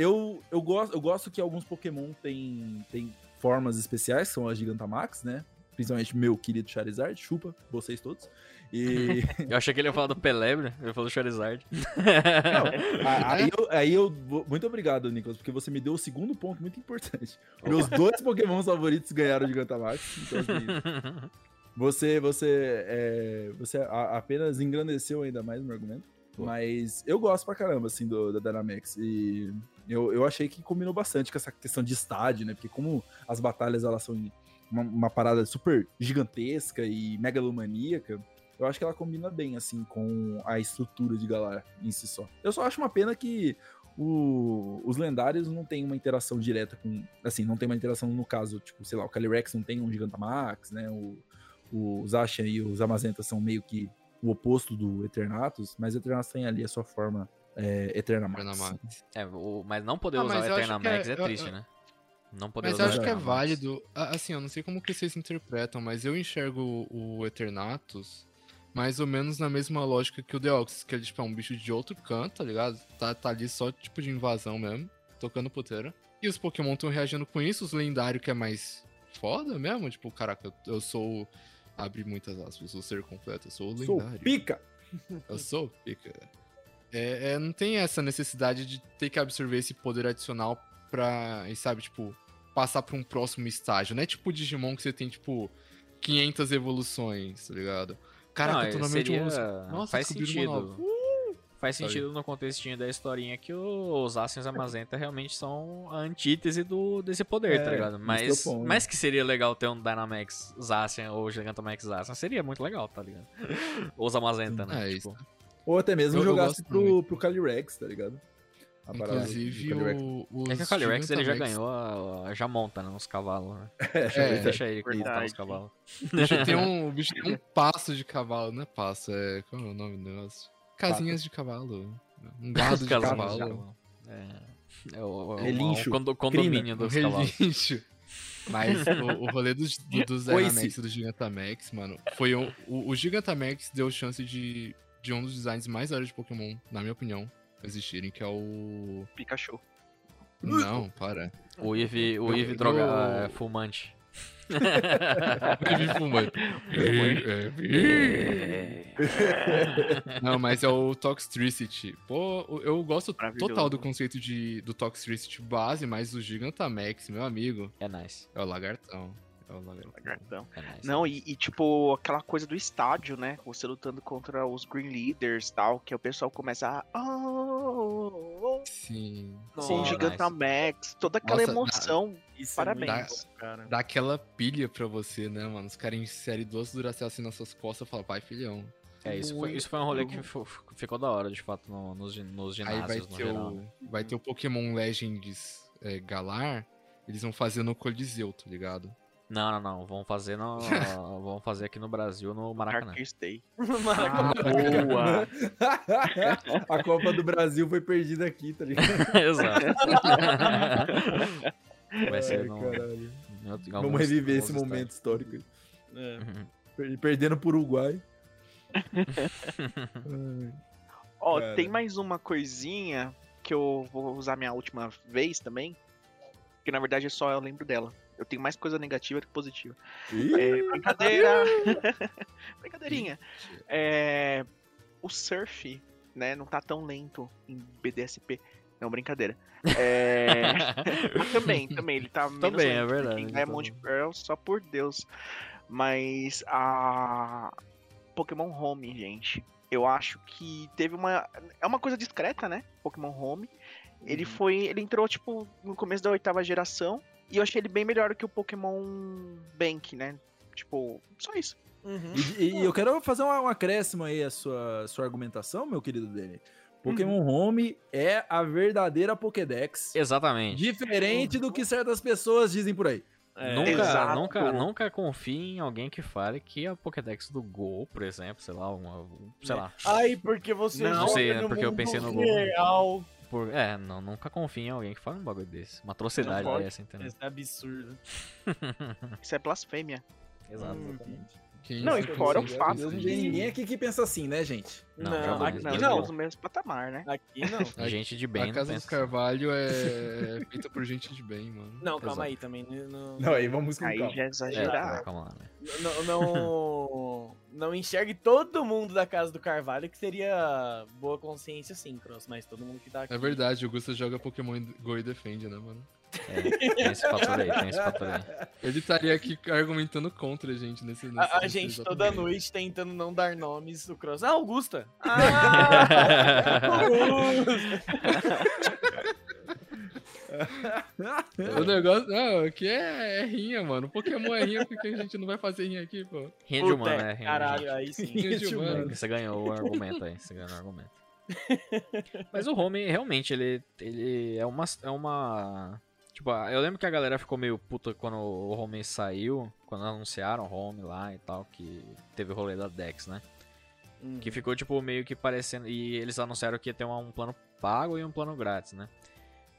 eu, eu, gosto, eu gosto que alguns Pokémon têm tem formas especiais, são as Gigantamax, né? Principalmente meu querido Charizard, chupa, vocês todos. E Eu achei que ele ia falar do Pelé, né? Ele falou do Charizard. Não, aí, eu, aí eu Muito obrigado, Nicolas, porque você me deu o segundo ponto muito importante. Meus dois Pokémon favoritos ganharam de Gigantamax. Então, assim, você, você, é, você apenas engrandeceu ainda mais o meu argumento. Pô. Mas eu gosto pra caramba, assim, do, da Dynamax. E eu, eu achei que combinou bastante com essa questão de estádio, né? Porque como as batalhas, elas são uma, uma parada super gigantesca e megalomaníaca, eu acho que ela combina bem, assim, com a estrutura de Galar em si só. Eu só acho uma pena que o- os lendários não tem uma interação direta com. Assim, não tem uma interação no caso, tipo, sei lá, o Calyrex não tem um Gigantamax, né? O, o Zacian e os Amazentas são meio que o oposto do Eternatus, mas o Eternatus tem ali a sua forma é, Eternamax. Eternamax. É, o- mas não poder Ah, usar o acho Eternamax que é- é, triste, eu- né? Não poder Mas usar eu acho que é válido. Assim, eu não sei como que vocês interpretam, mas eu enxergo o Eternatus mais ou menos na mesma lógica que o Deoxys, que ele tipo, é um bicho de outro canto, tá ligado? Tá, tá ali só tipo de invasão mesmo, tocando puteira. E os Pokémon estão reagindo com isso, os lendários que é mais foda mesmo, tipo, caraca, eu, eu sou. Abre muitas aspas, sou o ser completo, eu sou o Sou lendário. pica! Eu sou pica. É, é, não tem essa necessidade de ter que absorver esse poder adicional pra, sabe, tipo, passar pra um próximo estágio. Não é tipo Digimon que você tem, tipo, 500 evoluções, tá ligado? Caraca, Não, eu tô na mente seria... Nossa, faz sentido. Faz sentido no contextinho da historinha que os Asians Amazenta realmente são a antítese do, desse poder, É, tá ligado? Mas, que é o ponto. mas que seria legal ter um Dynamax Zacian ou Gigantamax Zacian, seria muito legal, tá ligado? Ou os Amazenta, né? É, tipo, Ou até mesmo jogasse pro, muito. pro Calyrex, tá ligado? Inclusive, o, os É que o Calyrex ele já ganhou, a- a- já monta né, nos cavalos, né? É, É, Deixa ele montar verdade. os cavalos. O bicho tem um, o bicho tem um passo de cavalo, não é passo, é. Qual é o nome do negócio? Casinhas de cavalo. Um gado de cavalo. de cavalo. É, é o, é o- Relincho. o condo- condomínio dos cavalos. relincho. Mas o, o rolê dos, do, dos Coice. Dynamax e do Gigantamax, mano, foi um, o, o Gigantamax deu chance de, de um dos designs mais hora de Pokémon, na minha opinião, existirem, que é o. Pikachu. Não, para. O Eve, o Eu- Eve eu- droga é, fumante. Ele fumando. Não, mas é o Toxtricity. Pô, eu gosto total do conceito de, do Toxtricity base, mas o Gigantamax, meu amigo, É nice. é o lagartão. É o lagartão. É nice. Não, e, e, tipo, aquela coisa do estádio, né? Você lutando contra os Green Leaders e tal, que o pessoal começa a. Oh, oh, Sim. oh, Sim, com Gigantamax, toda aquela Nossa, emoção. Isso Parabéns. é muito bom, cara. Dá aquela pilha pra você, né, mano? Os caras inserem duas Duracell assim nas suas costas e falam, vai, filhão. É, isso foi, isso foi um rolê que ficou da hora, de fato, no- nos, nos Aí vai ginásios, no ter, geral. o, vai ter o Pokémon Legends é, Galar, eles vão fazer no Coliseu, tá ligado? Não, não, não. Vamos fazer, no, vamos fazer aqui no Brasil, no Maracanã. Day. Maracanã. Boa! a Copa do Brasil foi perdida aqui, tá ligado? Exato. Vai ser Ai, no, caralho. Vamos alguns- reviver alguns esse momento histórico. aí. É. Uhum. Per- Perdendo por Uruguai. Ai. Ó, Cara. tem mais uma coisinha que eu vou usar minha última vez também. Que na verdade é só eu lembro dela. Eu tenho mais coisa negativa que positiva. É, brincadeira! Brincadeirinha. É, o surf, né, não tá tão lento em BDSP. Não, brincadeira. É, também, também, ele tá menos Também, é lento, porque verdade, Em ele Diamond tá- Pearl, só por Deus. Mas a Pokémon Home, gente, eu acho que teve uma... É uma coisa discreta, né? Pokémon Home. Ele Uhum. foi... Ele entrou, tipo, no começo da oitava geração. E eu achei ele bem melhor que o Pokémon Bank, né? Tipo, só isso. Uhum. E, e eu quero fazer um, acréscimo aí à sua, sua argumentação, meu querido Dani. Pokémon Home é a verdadeira Pokédex. Exatamente. Diferente do que certas pessoas dizem por aí. É. Nunca, Exato. nunca, nunca confie em alguém que fale que a Pokédex do Gol, por exemplo, sei lá, uma, sei lá. Ai, porque você Não joga sei, né, no porque eu pensei no Gol. real. Por, é, não, nunca confie em alguém que fale um bagulho desse. Uma atrocidade dessa, entendeu? Isso é absurdo. Isso é blasfêmia. Exato. Hum. Não, e fora o consegue fato Deus, não ninguém aqui que pensa assim, né, gente? Não, Não, aqui não. no mesmo patamar, né? Aqui não. Gente de bem A não Casa dos. Carvalho é feita por gente de bem, mano. Não, calma Exato. aí também. Não, Não, aí vamos com Aí calma. já é É, exagerado. calma lá, né? não, não, não enxergue todo mundo da casa do Carvalho que teria boa consciência sim, Cross, mas todo mundo que tá aqui. É verdade, o Gusta joga Pokémon Go e defende, né, mano? É, tem esse fator aí, tem esse fator aí. Ele estaria aqui argumentando contra a gente nesse. nesse A, a nesse gente toda momento. noite tentando não dar nomes, o Cross. Ah, Augusta! Ah, Augusta! O negócio. Não, aqui é, é rinha, mano. Pokémon é rinha, porque a gente não vai fazer rinha aqui, pô. Rinha de humano, né? Rinha de Caralho, humano. aí sim. Rinha de humano. Você ganhou o argumento aí, você ganhou o argumento. Mas o Home, realmente, ele, ele é uma. É uma. Tipo, eu lembro que a galera ficou meio puta quando o Home saiu, quando anunciaram o Home lá e tal, que teve o rolê da Dex, né? Hum. Que ficou, tipo, meio que parecendo. E eles anunciaram que ia ter um plano pago e um plano grátis, né?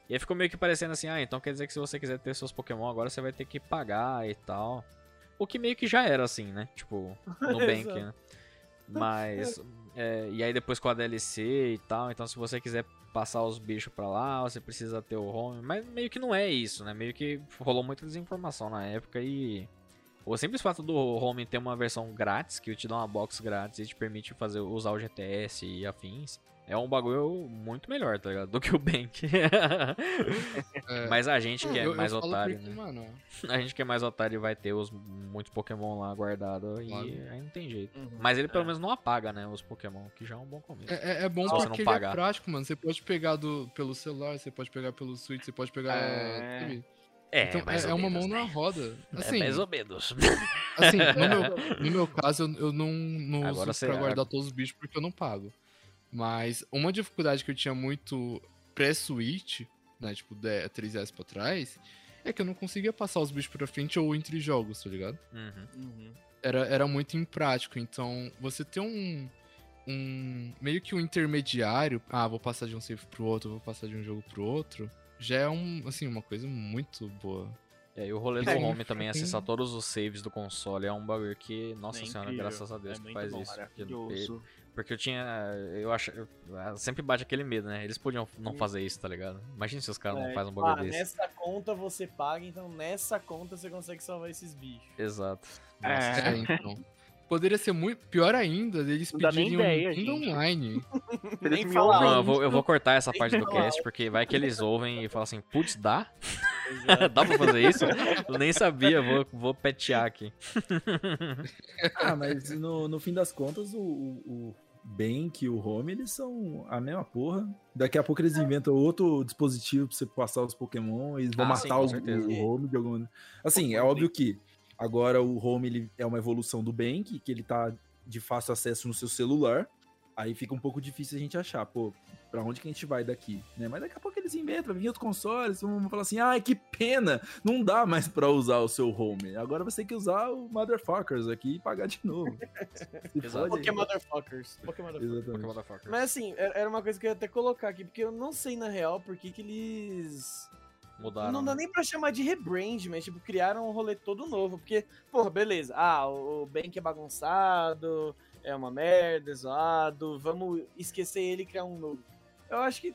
E aí ficou meio que parecendo assim, ah, então quer dizer que se você quiser ter seus Pokémon agora você vai ter que pagar e tal. O que meio que já era assim, né? Tipo, no Bank, né? Mas. é, e aí depois com a DLC e tal, então se você quiser passar os bichos pra lá, você precisa ter o home. Mas meio que não é isso, né? Meio que rolou muita desinformação na época e. O simples fato do home ter uma versão grátis, que te dá uma box grátis e te permite fazer, usar o GTS e afins, é um bagulho muito melhor, tá ligado? Do que o Bank. É. Mas a gente que é Eu- eu mais falo otário, porque, né? mano, A gente que é mais otário vai ter os muitos Pokémon lá guardados Claro. e aí não tem jeito. Uhum. Mas ele pelo É. menos não apaga, né, os Pokémon, que já é um bom começo. É, é- é bom você porque não ele pagar. é prático, mano. Você pode pegar do, pelo celular, você pode pegar pelo Switch, você pode pegar. É. É, Então mais é, ou é uma menos, mão né? na roda. É Assim, mais ou menos. assim no, meu, no meu caso, eu, eu não, não Agora uso pra guardar todos os bichos porque eu não pago. Mas uma dificuldade que eu tinha muito pré-Switch, né? Tipo, 10, 3S pra trás, é que eu não conseguia passar os bichos pra frente ou entre jogos, tá ligado? Uhum. Uhum. era, era muito imprático. Então, você ter um, um. meio que um intermediário. Ah, vou passar de um save pro outro, vou passar de um jogo pro outro. Já é um, assim, uma coisa muito boa. É, e o rolê do É, home também, tem- acessar todos os saves do console é um bagulho que, nossa É senhora, incrível, graças a Deus é que faz bom, isso. Porque. Porque eu tinha, eu acho, eu- ah, sempre bate aquele medo, né? Eles podiam não fazer isso, tá ligado? Imagina se os caras não É, fazem um tipo, bagulho ah, desse. nessa conta você paga, então nessa conta você consegue salvar esses bichos. Exato. É. Nossa. É, então. Poderia ser muito. Pior ainda, eles Não pedirem um ideia, Nintendo gente. Online. Nem falar. Não, eu vou, eu vou cortar essa parte do cast, porque vai que eles ouvem e falam assim, putz, dá? Dá pra fazer isso? Eu nem sabia, vou, vou petear aqui. Ah, mas no, no fim das contas, o, o, o Bank e o Home, eles são a mesma porra. Daqui a pouco eles inventam outro dispositivo pra você passar os Pokémon e eles vão Ah, sim, matar com o, o Home de alguma. Assim, é óbvio que agora o Home ele é uma evolução do Bank, que ele tá de fácil acesso no seu celular. Aí fica um pouco difícil a gente achar, pô, pra onde que a gente vai daqui, né? Mas daqui a pouco eles inventam, vem outros consoles, vão falar assim, ai, que pena, não dá mais pra usar o seu home. Agora você tem que usar o Motherfuckers aqui e pagar de novo. Exato. fode aí. Pokémon Motherfuckers. Pokémon Motherfuckers. Exatamente. Mas assim, era era uma coisa que eu ia até colocar aqui, porque eu não sei na real por que que eles. Mudaram. Não dá né? nem pra chamar de rebrand, mas tipo, criaram um rolê todo novo. Porque, porra, beleza. Ah, o o Bank é bagunçado, é uma merda, é zoado. Vamos esquecer ele e criar um novo. Eu acho que,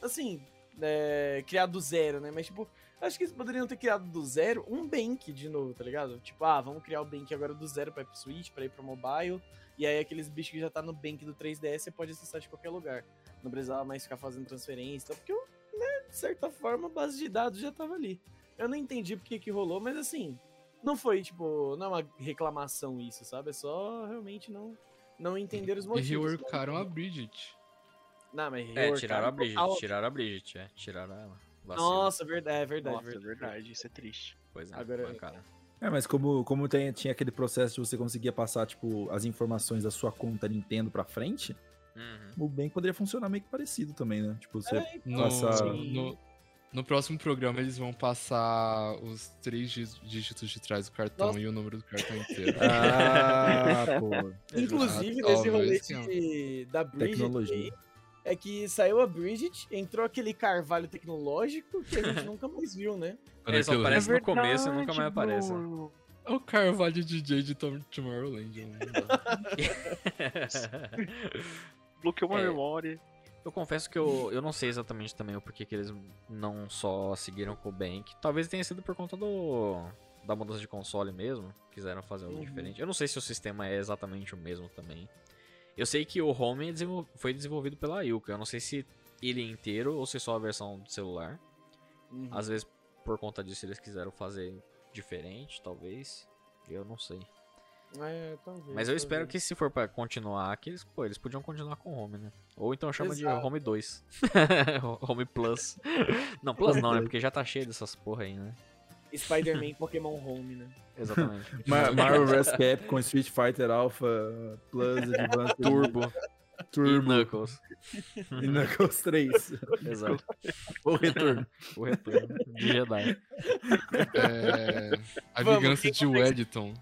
assim, é, criar do zero, né? Mas, tipo, acho que eles poderiam ter criado do zero um Bank de novo, tá ligado? Tipo, ah, vamos criar o Bank agora do zero pra Switch, pra ir pro mobile. E aí aqueles bichos que já tá no Bank do 3DS você pode acessar de qualquer lugar. Não precisava mais ficar fazendo transferência, porque, né, de certa forma, a base de dados já tava ali. Eu não entendi porque que rolou, mas assim, não foi, tipo, não é uma reclamação isso, sabe? É só realmente não, não entender os E motivos. reworkaram a Bridget. Não, mas É, reworkaram tiraram a Bridget, total. tiraram a Bridget, é, tiraram ela. Vacilo. Nossa, verdade, é verdade. Nossa, é verdade. verdade, isso é triste. Pois é, Agora- mancada. É, mas como, como tem, tinha aquele processo de você conseguia passar, tipo, as informações da sua conta Nintendo pra frente, Uhum. o Bank poderia funcionar meio que parecido também, né? Tipo, você... É, então, No, Passar- no, no próximo programa eles vão passar os três dí- dígitos de trás do cartão Nossa. e o número do cartão inteiro. Ah, pô. Inclusive, Ah, nesse rolê de, da Bridget Tecnologia. aí, é que saiu a Bridget, entrou aquele carvalho tecnológico que a gente nunca mais viu, né? Ele só aparece É no começo e nunca verdade, mais aparece. Bruno. É o Carvalho DJ de Tom- Tomorrowland. Bloqueou uma É. memória. Eu confesso que eu, eu não sei exatamente também o porquê que eles não só seguiram com o Bank. Talvez tenha sido por conta do da mudança de console mesmo. Quiseram fazer algo Uhum. diferente. Eu não sei se o sistema é exatamente o mesmo também. Eu sei que o Home é foi desenvolvido pela Yuka. Eu não sei se ele inteiro ou se só a versão do celular. Uhum. Às vezes, por conta disso, eles quiseram fazer diferente, talvez. Eu não sei. É, talvez, Mas eu espero talvez. que se for pra continuar, que eles, pô, eles podiam continuar com Home, né? Ou então chama de Exato. Home 2. Home Plus. Não, Plus não, né? Porque já tá cheio dessas porra aí, né? Spider-Man Pokémon Home, né? Exatamente. Mar Marvel vs Capcom, Street Fighter Alpha, Plus, Advanced, Turbo e Turbo Knuckles. e Knuckles 3. Exato. O retorno. O retorno de Jedi. É, a Vamos, vingança de Wellington.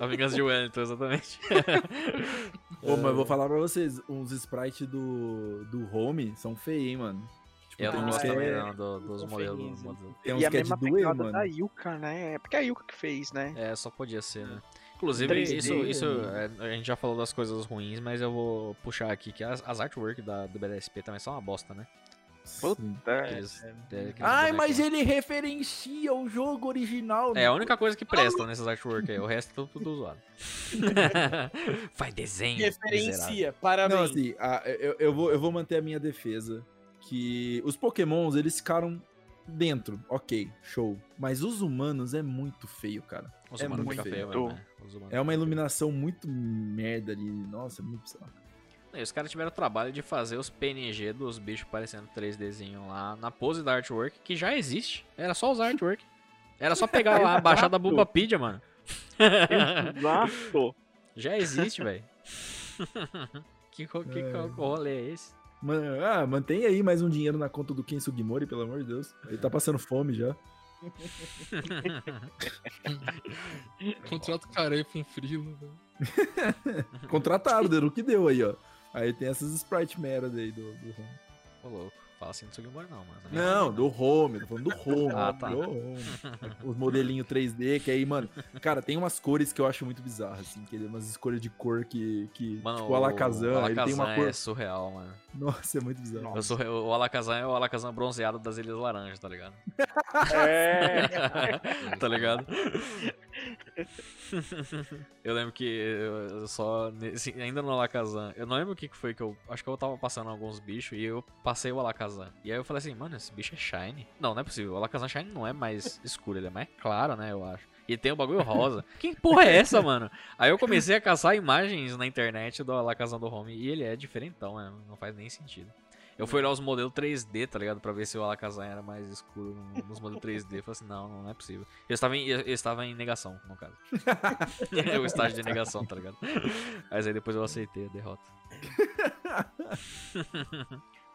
A vingança de Wellington, exatamente. Ô, mas eu vou falar pra vocês, uns sprites do, do Home são feios, hein, mano. Tipo, Eu tem não gosto também é- não, do- dos modelos. Tem uns E a que é de mesma doer, mano. da Yuka, né? É porque é a Yuka que fez, né? É, só podia ser, né? Inclusive, 3D, isso, isso né? é, a gente já falou das coisas ruins, mas eu vou puxar aqui que as, as artwork da, do BDSP também são uma bosta, né? Puta, Aqueles- é, Ai, bonecos mas lá. ele referencia o jogo original. É a única coisa que presta nessas artwork aí, o resto é tudo, tudo zoado. Faz desenho. Referencia, parabéns. Não, assim, a- eu, eu, vou, eu vou manter a minha defesa. Que os pokémons, eles ficaram dentro. Ok, show. Mas os humanos é muito feio, cara. Os É humanos muito feio. mesmo, né? Os humanos É uma iluminação muito merda ali. Nossa, é muito bizarro. E os caras tiveram o trabalho de fazer os PNG dos bichos parecendo 3Dzinho lá na pose da artwork, que já existe. Era só usar artwork. Era só pegar lá, baixar da Bulbapedia, mano. Exato. Já existe, velho. que, co- que, co- rolê é esse? Man- ah, mantém aí mais um dinheiro na conta do Ken Sugimori, pelo amor de Deus. Ele tá passando fome já. Contrato careia com frilo. velho. Contratado, deu o que deu aí, ó. Aí tem essas sprite merda aí do, do home. Ô, louco. Fala assim do Sugimori não, mas... Não, do home, tô falando do home. Ah, tá. do home. Os modelinhos 3D, que aí, mano, cara, tem umas cores que eu acho muito bizarras, assim, que ele- umas escolhas de cor que, que Mano, tipo, o Alakazam, ele tem uma Alakazam cor... é surreal, mano. Nossa, é muito bizarro. Eu sou, o Alakazam é o Alakazam bronzeado das Ilhas Laranjas, tá ligado? É. tá ligado? eu lembro que eu só. ainda no Alakazam. Eu não lembro o que foi que eu. Acho que eu tava passando alguns bichos e eu passei o Alakazam. E aí eu falei assim, mano, esse bicho é shiny. Não, não é possível. O Alakazam shiny não é mais escuro, ele é mais claro, né? Eu acho. E tem o bagulho rosa. Que porra é essa, mano? Aí eu comecei a caçar imagens na internet do Alakazam do Home e ele é diferentão, né? Não faz nem sentido. Eu fui olhar os modelos 3D, tá ligado? Pra ver se o Alakazam era mais escuro no- nos modelos 3D. Eu falei assim, não, não é possível. Eu estava em, eu eu estava em negação, no caso. o estágio de negação, tá ligado? Mas aí depois eu aceitei a derrota.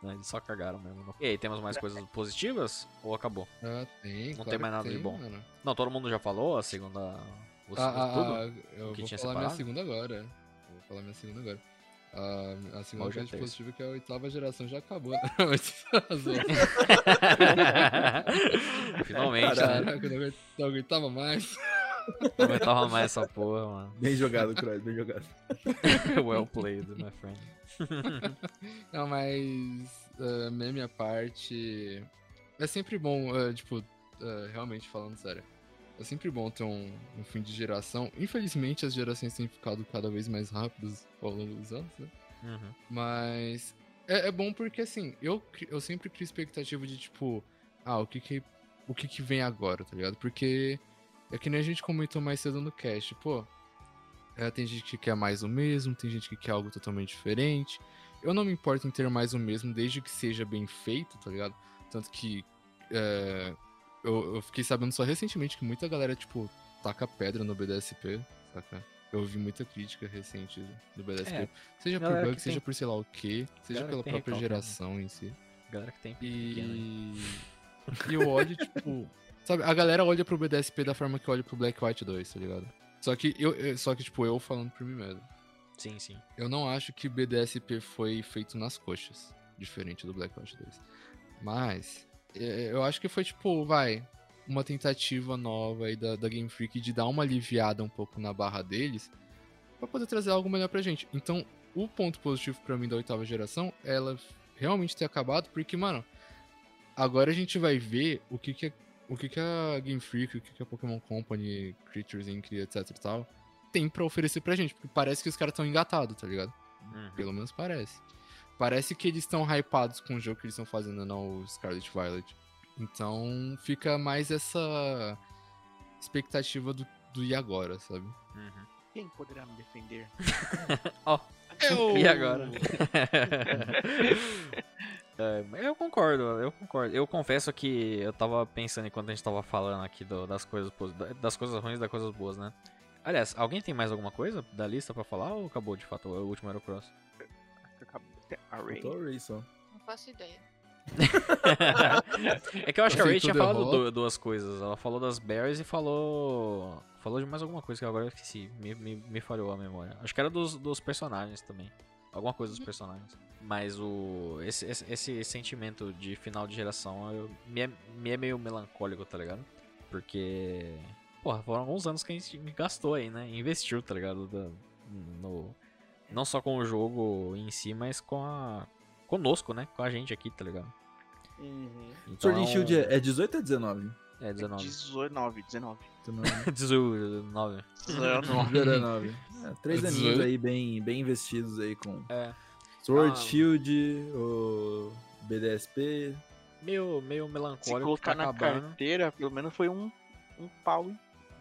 Não, eles só cagaram mesmo. E aí, temos mais coisas positivas? Ou acabou? Ah, tem. Não claro tem mais nada de bom. mano. Não, todo mundo já falou a segunda. Os, Ah, ah, tudo? ah, eu que vou falar minha separado? segunda agora. Eu vou falar minha segunda agora. Ah, a segunda Hoje é parte terça. positiva é que a oitava geração já acabou. né? Finalmente, né? Caraca, eu não aguent- não aguentava mais. Não aguentava mais essa porra, mano. Bem jogado, Cross, bem jogado. well played, my friend. Não, mas ah, meme à parte. É sempre bom, ah, tipo, ah, realmente falando sério. É sempre bom ter um, um fim de geração. Infelizmente, as gerações têm ficado cada vez mais rápidas ao longo dos anos, né? Uhum. Mas é, é bom porque, assim, eu, eu sempre crio expectativa de, tipo, ah, o que que, o que que vem agora, tá ligado? Porque é que nem a gente comentou mais cedo no cast, pô, é, tem gente que quer mais o mesmo, tem gente que quer algo totalmente diferente. Eu não me importo em ter mais o mesmo, desde que seja bem feito, tá ligado? Tanto que é, eu, eu fiquei sabendo só recentemente que muita galera, tipo, taca pedra no BDSP, saca? Eu ouvi muita crítica recente do BDSP. É, seja por bug, seja tem- por sei lá o que, seja galera pela que própria né? geração em si. Galera que tem. E. E eu olho, tipo. Sabe, a galera olha pro BDSP da forma que olha pro Black White 2, tá ligado? Só que eu, só que, tipo, eu falando por mim mesmo. Sim, sim. Eu não acho que BDSP foi feito nas coxas, diferente do Black White 2. Mas, eu acho que foi tipo, vai. uma tentativa nova aí da, da Game Freak de dar uma aliviada um pouco na barra deles pra poder trazer algo melhor pra gente. Então, o ponto positivo pra mim da oitava geração é ela realmente ter acabado, porque, mano, agora a gente vai ver o que que, é- o que, que a Game Freak, o que, que a Pokémon Company, Creatures Inc., etc e tal, tem pra oferecer pra gente, porque parece que os caras estão engatados, tá ligado? Uhum. Pelo menos parece. Parece que eles estão hypados com o jogo que eles estão fazendo, não o Scarlet Violet. Então fica mais essa expectativa do, do e agora, sabe? Uhum. Quem poderá me defender? Eu... E agora? É, eu concordo, eu concordo. Eu confesso que eu tava pensando enquanto a gente tava falando aqui do- das coisas das coisas ruins e das coisas boas, né? Aliás, alguém tem mais alguma coisa da lista pra falar ou acabou de fato? O último era o Cross. A Ray. Faltou o Ray só. Não faço ideia. é que eu acho que a Ray tinha falado derrota. du- duas coisas. Ela falou das berries e falou. Falou de mais alguma coisa que agora eu esqueci. Me, me, me falhou a memória. Acho que era dos, dos personagens também. Alguma coisa dos personagens. Mas o. Esse, esse, esse sentimento de final de geração eu, me, é, me é meio melancólico, tá ligado? Porque. Porra, foram alguns anos que a gente gastou aí, né? Investiu, tá ligado? Da- no, não só com o jogo em si, mas com a. Conosco, né? Com a gente aqui, tá ligado? Uhum. Então, Sword and Shield é é 18 ou 19? É 19. 19, 19. 19. 19. 19. 19. É, três 18. aninhos aí bem, bem investidos aí com É. Sword, Ah. Shield, o BDSP. Meio, meio Se melancólico colocar tá na acabando. carteira, pelo menos foi um, um pau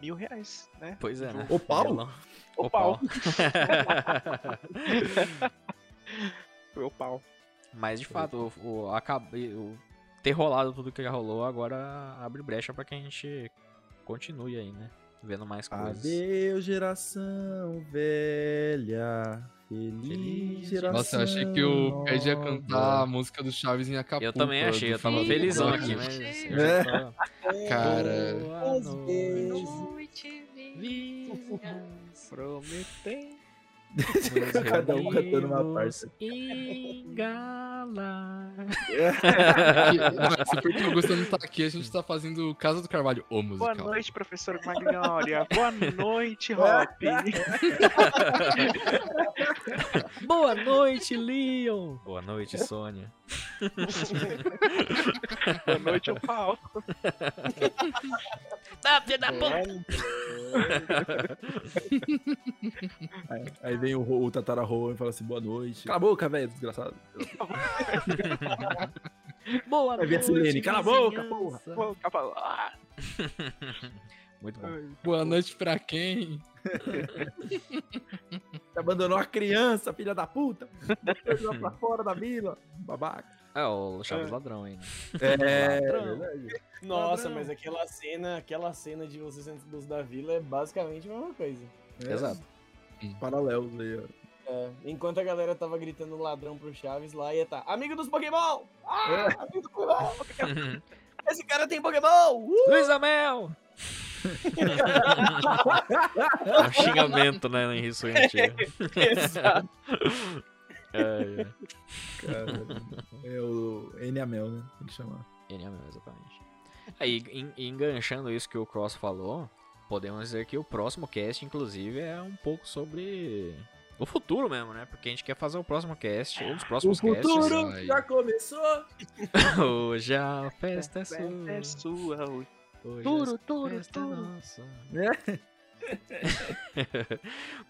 mil reais, né? Pois é, né? O pau? Melão. O pau. Foi o pau. Mas de fato, o, o, o ter rolado tudo que já rolou agora abre brecha pra que a gente continue aí, né? Vendo mais coisas. Adeus, geração velha. Feliz, geração. Nossa, eu achei que o Ped ia cantar a música do Chaves em Acapulco. Eu também achei, eu tava felizão aqui, mas. Tava- Cara, Boa noite, Noite, prometemos. Cada um cantando uma parte. Engala. Mas porque o Augusto não tá aqui, a gente tá fazendo Casa do Carvalho, o Boa musical. noite, professor Magnólia. Boa noite, Hop. Boa noite, Leon. Boa noite, Sônia. Boa noite, o pau. Ah, filha da puta. Aí, aí vem o, o e fala assim: boa noite. Cala a boca, velho, desgraçado. Boa Vai ver a noite, Silene, cala a boca, ah, Muito bom. Boa noite pra quem? Você abandonou a criança, filha da puta. Jogou pra fora da vila. Babaca. É o Chaves Ladrão aí, né? É, Ladrão. verdade. Nossa, Ladrão. mas aquela cena, aquela cena de vocês antes dos da vila é basicamente a mesma coisa. É, Exato. Paralelos aí, ó. É, enquanto a galera tava gritando ladrão pro Chaves, lá ia tá, amigo dos Pokémon! Ah, amigo dos Pokémon! Esse cara tem Pokémon! Uh! Luiz Amel! É um xingamento, né, em Rio Antigo. Exato. É, Cara, é o Enamel, né? Tem que chamar. é. É mesmo, exatamente. Aí, en- enganchando isso que o Cross falou, podemos dizer que o próximo cast, inclusive, é um pouco sobre o futuro mesmo, né? Porque a gente quer fazer o próximo cast, um dos próximos futuro Ai. já começou. casts. Hoje a festa é sua. É sua. ui. Hoje Turo, turo, turo. nossa. É.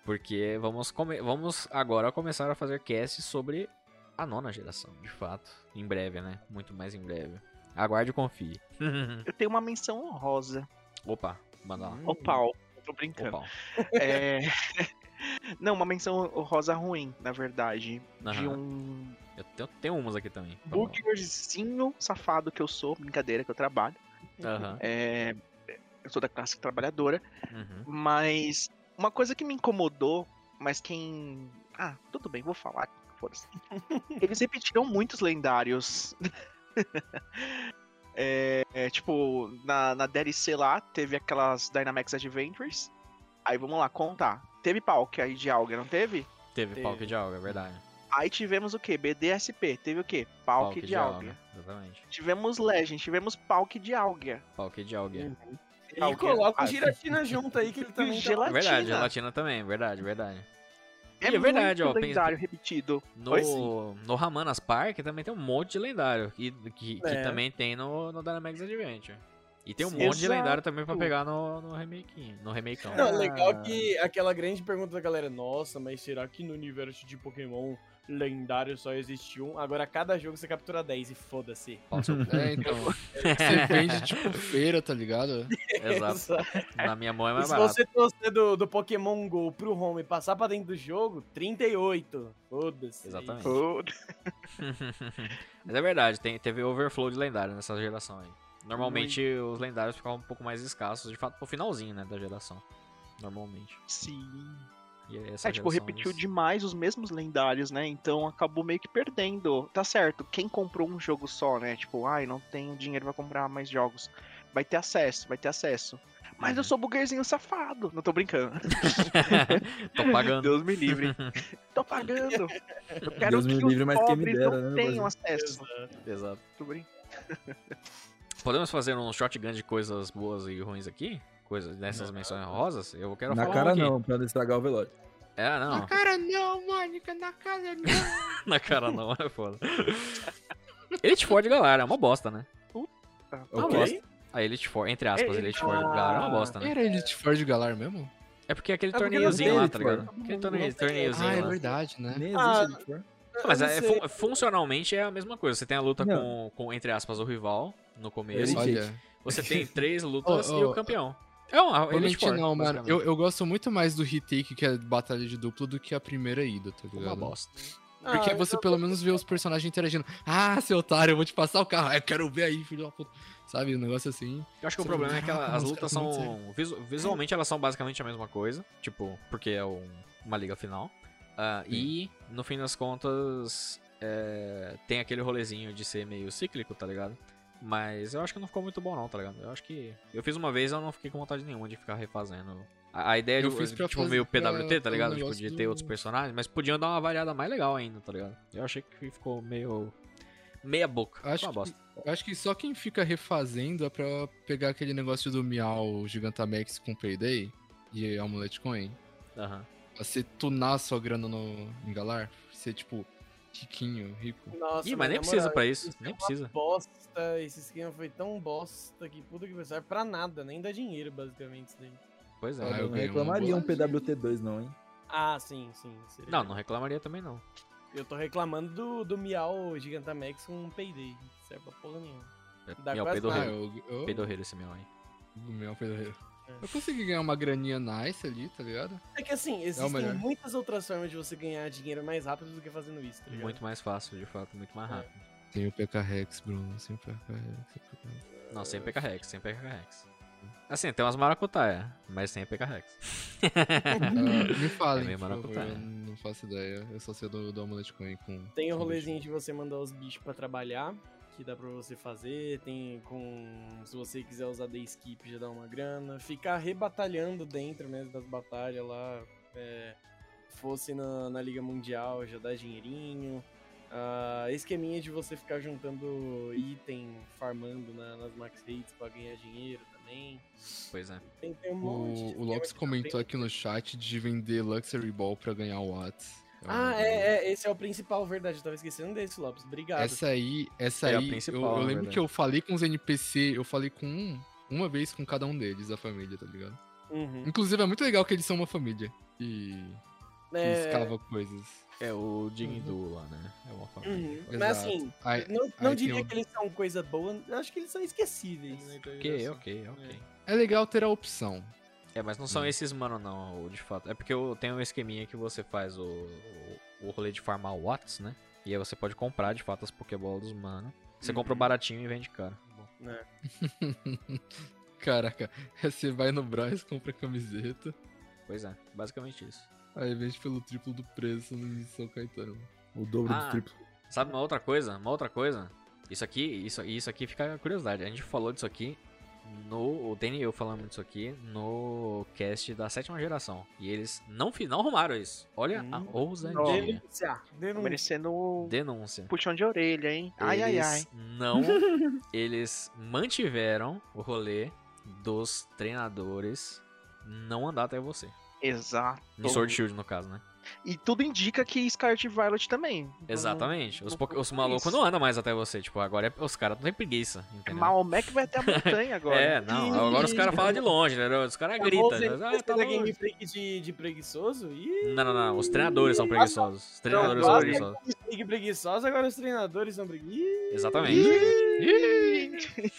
Porque vamos, come- vamos agora começar a fazer casts sobre a nona geração, de fato. Em breve, né? Muito mais em breve. Aguarde e confie. Eu tenho uma menção honrosa. Opa, manda lá. O pau. Eu tô brincando. Opa. É... Não, uma menção honrosa ruim, na verdade. De um Eu tenho, tenho umas aqui também. Bookerzinho safado que eu sou. Brincadeira que eu trabalho. Aham. É... Eu sou da classe trabalhadora. Uhum. Mas uma coisa que me incomodou, mas quem. Ah, tudo bem, vou falar. Foda-se. Eles repetiram muitos lendários. É, é, tipo, na, na DLC lá, teve aquelas Dynamax Adventures. Aí vamos lá, contar. Teve Palk aí de Alga, não teve? Teve Teve. Palk de Alga, é verdade. Aí tivemos o que? BDSP. Teve o que? Palk de, Alga. Exatamente. Tivemos Legend, tivemos Palk de Algia. Palk de Algia. E Alguém- coloca o Giratina junto aí, que ele também tá... Gelatina. Verdade, gelatina também, verdade, verdade. É, E é verdade, muito ó, pensa- lendário repetido. Oi, sim. No, no Ramanas Park também tem um monte de lendário. Que, que, que É. também tem no, no Dynamax Adventure. E tem um Sim. monte de lendário também pra pegar no, no remake. No remakeão. Não, Ah. legal que aquela grande pergunta da galera, nossa, mas será que no universo de Pokémon lendário só existe um? Agora cada jogo você captura 10 e foda-se. É, então. Você vende tipo feira, tá ligado? Exato. Na minha mão é E mais se barato. você trouxer do, do Pokémon GO pro home e passar pra dentro do jogo, 38. Foda-se. Exatamente. Pô, Mas é verdade, tem, teve overflow de lendário nessa geração aí. Normalmente os lendários ficavam um pouco mais escassos, de fato, pro finalzinho, né, da geração. Normalmente. Sim. E essa É, tipo, repetiu demais os mesmos lendários, né? Então acabou meio que perdendo. Tá certo, quem comprou um jogo só, né? Tipo, ai, não tenho dinheiro pra comprar mais jogos. Vai ter acesso, vai ter acesso. Mas eu Uhum. sou buguerzinho safado. Não tô brincando. Tô pagando. Deus me livre. tô pagando. Eu quero Deus me que livre, os mas quem me dera, não né, tenham acesso. Exato. Tô brincando. Podemos fazer um shotgun de coisas boas e ruins aqui? Coisas nessas menções rosas? Eu quero Na falar cara um não, pra não estragar o velório. É, não. cara não, Mônica, na casa não. Na cara não, é foda. Elite Four de Galara é uma bosta, né? Uma Ok. bosta. A Elite Four, entre aspas, É, Elite Four de Galara é uma bosta, né? Era Elite Four de Galar mesmo? É porque é aquele É porque torneiozinho lá, tá ligado? Aquele torneio, torneiozinho Ah, é lá. verdade, né? Nem Ah, existe Elite Four. Mas é, fun- funcionalmente é a mesma coisa. Você tem a luta Não. com, com, entre aspas, o rival no começo. Olha, Você tem três lutas Oh, e oh, o campeão. É uma vou Elite mentir Four, não, mano. Eu, eu gosto muito mais do retake, que é batalha de duplo, do que a primeira ida, tá Uma ligado? bosta. Porque Ah, você pelo menos vê os personagens interagindo. Ah, seu otário, eu vou te passar o carro. Eu quero ver aí, filho da puta. Sabe, um negócio assim. Eu acho que o problema fala, é que ela- "Caraca, as lutas são visualmente elas são basicamente a mesma coisa. Tipo, porque é um- uma liga final. Ah, e, no fim das contas, é, tem aquele rolezinho de ser meio cíclico, tá ligado? Mas eu acho que não ficou muito bom, não, tá ligado? Eu acho que. Eu fiz uma vez e eu não fiquei com vontade nenhuma de ficar refazendo. A, a ideia de Eu fiz pra tipo, fazer- meio pra- PWT, tá ligado? Tipo, de ter do- outros personagens, mas podiam dar uma variada mais legal ainda, tá ligado? Eu achei que ficou meio. meia boca. Acho uma que, bosta. eu acho que só quem fica refazendo é pra pegar aquele negócio do Miau Gigantamax com Payday e Amulet Coin. Aham. Pra você tunar sua grana no em Galar. Ser tipo riquinho, rico. Nossa, Ih, mas nem precisa moral, pra isso. é Nem precisa. Bosta, esse esquema foi tão bosta que puta que serve pra nada, nem dá dinheiro, basicamente, isso daí. Pois é. Ah, eu eu não reclamaria um bolada. PWT2 não, hein? Ah, sim, sim. seria Não, não reclamaria também não. Eu tô reclamando do, do Miau Gigantamax com Payday. Não serve pra porra nenhuma. Dá Miau quase Ah, eu, eu, Peidorreiro esse meu aí. do Miau Peidorreiro. É. Eu consegui ganhar uma graninha nice ali, tá ligado? É que assim, existem melhor. muitas outras formas de você ganhar dinheiro mais rápido do que fazendo isso, tá ligado? Muito mais fácil, de fato, muito mais É. rápido. Tem o PK Rex, Bruno. Sem o PK Rex. sem o PK Rex. Não, sem PK Rex, sem PK Rex. Assim, tem umas maracutaia, mas sem PK Rex. Ah, me falem, É meio por favor, maracutaia. eu não faço ideia. Eu só sei do, do Amulet Coin com... Tem o rolezinho de você mandar os bichos pra trabalhar, que dá pra você fazer. Tem com. Se você quiser usar day skip, já dá uma grana. Ficar rebatalhando dentro mesmo das batalhas lá. é, fosse na, na Liga Mundial, já dá dinheirinho. Ah, esqueminha de você ficar juntando item, farmando na- nas max rates pra ganhar dinheiro também. Pois é. Tem, tem um monte de O, o Lopes comentou aqui no chat de vender Luxury Ball pra ganhar Watts. Ah, é, é, esse é o principal, verdade. Eu tava esquecendo desse, Lopes. Obrigado. Essa aí, essa É a aí, eu, eu lembro verdade. que eu falei com os NPC, eu falei com um, uma vez com cada um deles, da família, tá ligado? Uhum. Inclusive é muito legal que eles são uma família e que É, escava coisas. É o Digdu lá, né? É uma família. uhum. Mas assim, Aí- não, não diria o- que eles são coisa boa, eu acho que eles são esquecíveis. Ok, ok, ok. É legal ter a opção. É, mas não são Hum. esses mano não, de fato. É porque eu tenho um esqueminha que você faz o, o, o rolê de farmar Watts, né? E aí você pode comprar, de fato, as Pokéballs dos mano. Você compra Uhum. baratinho e vende caro. Caraca, você vai no Braz, compra camiseta, Pois é, basicamente isso. aí vende pelo triplo do preço em São Caetano. O dobro Ah. do triplo. Sabe uma outra coisa? Uma outra coisa? Isso aqui, isso, isso aqui fica a curiosidade. A gente falou disso aqui no. O Danny e eu falamos isso aqui no cast da sétima geração. E eles não, não arrumaram isso. Olha a Hum. ousadia. Denúncia. Denúncia. Merecendo Denúncia. puxão de orelha, hein? Ai, ai, Eles ai. Não. eles mantiveram o rolê dos treinadores não andar até você. Exato. Em Sword Shield, no caso, né? E tudo indica que Scarlet e Violet também. Então, Exatamente. Os, não os malucos isso. não andam mais até você. Tipo, agora é- os caras não têm preguiça. É Entendeu? Maomé que vai até a montanha agora. É, não. Agora os caras falam de longe, entendeu? Os caras gritam. Ah, tá gameplay de, de preguiçoso? Ih, Não, não, não. Os treinadores são preguiçosos. Os treinadores não, são preguiçosos. Gameplay preguiçosa, agora os treinadores são preguiçosos. Exatamente.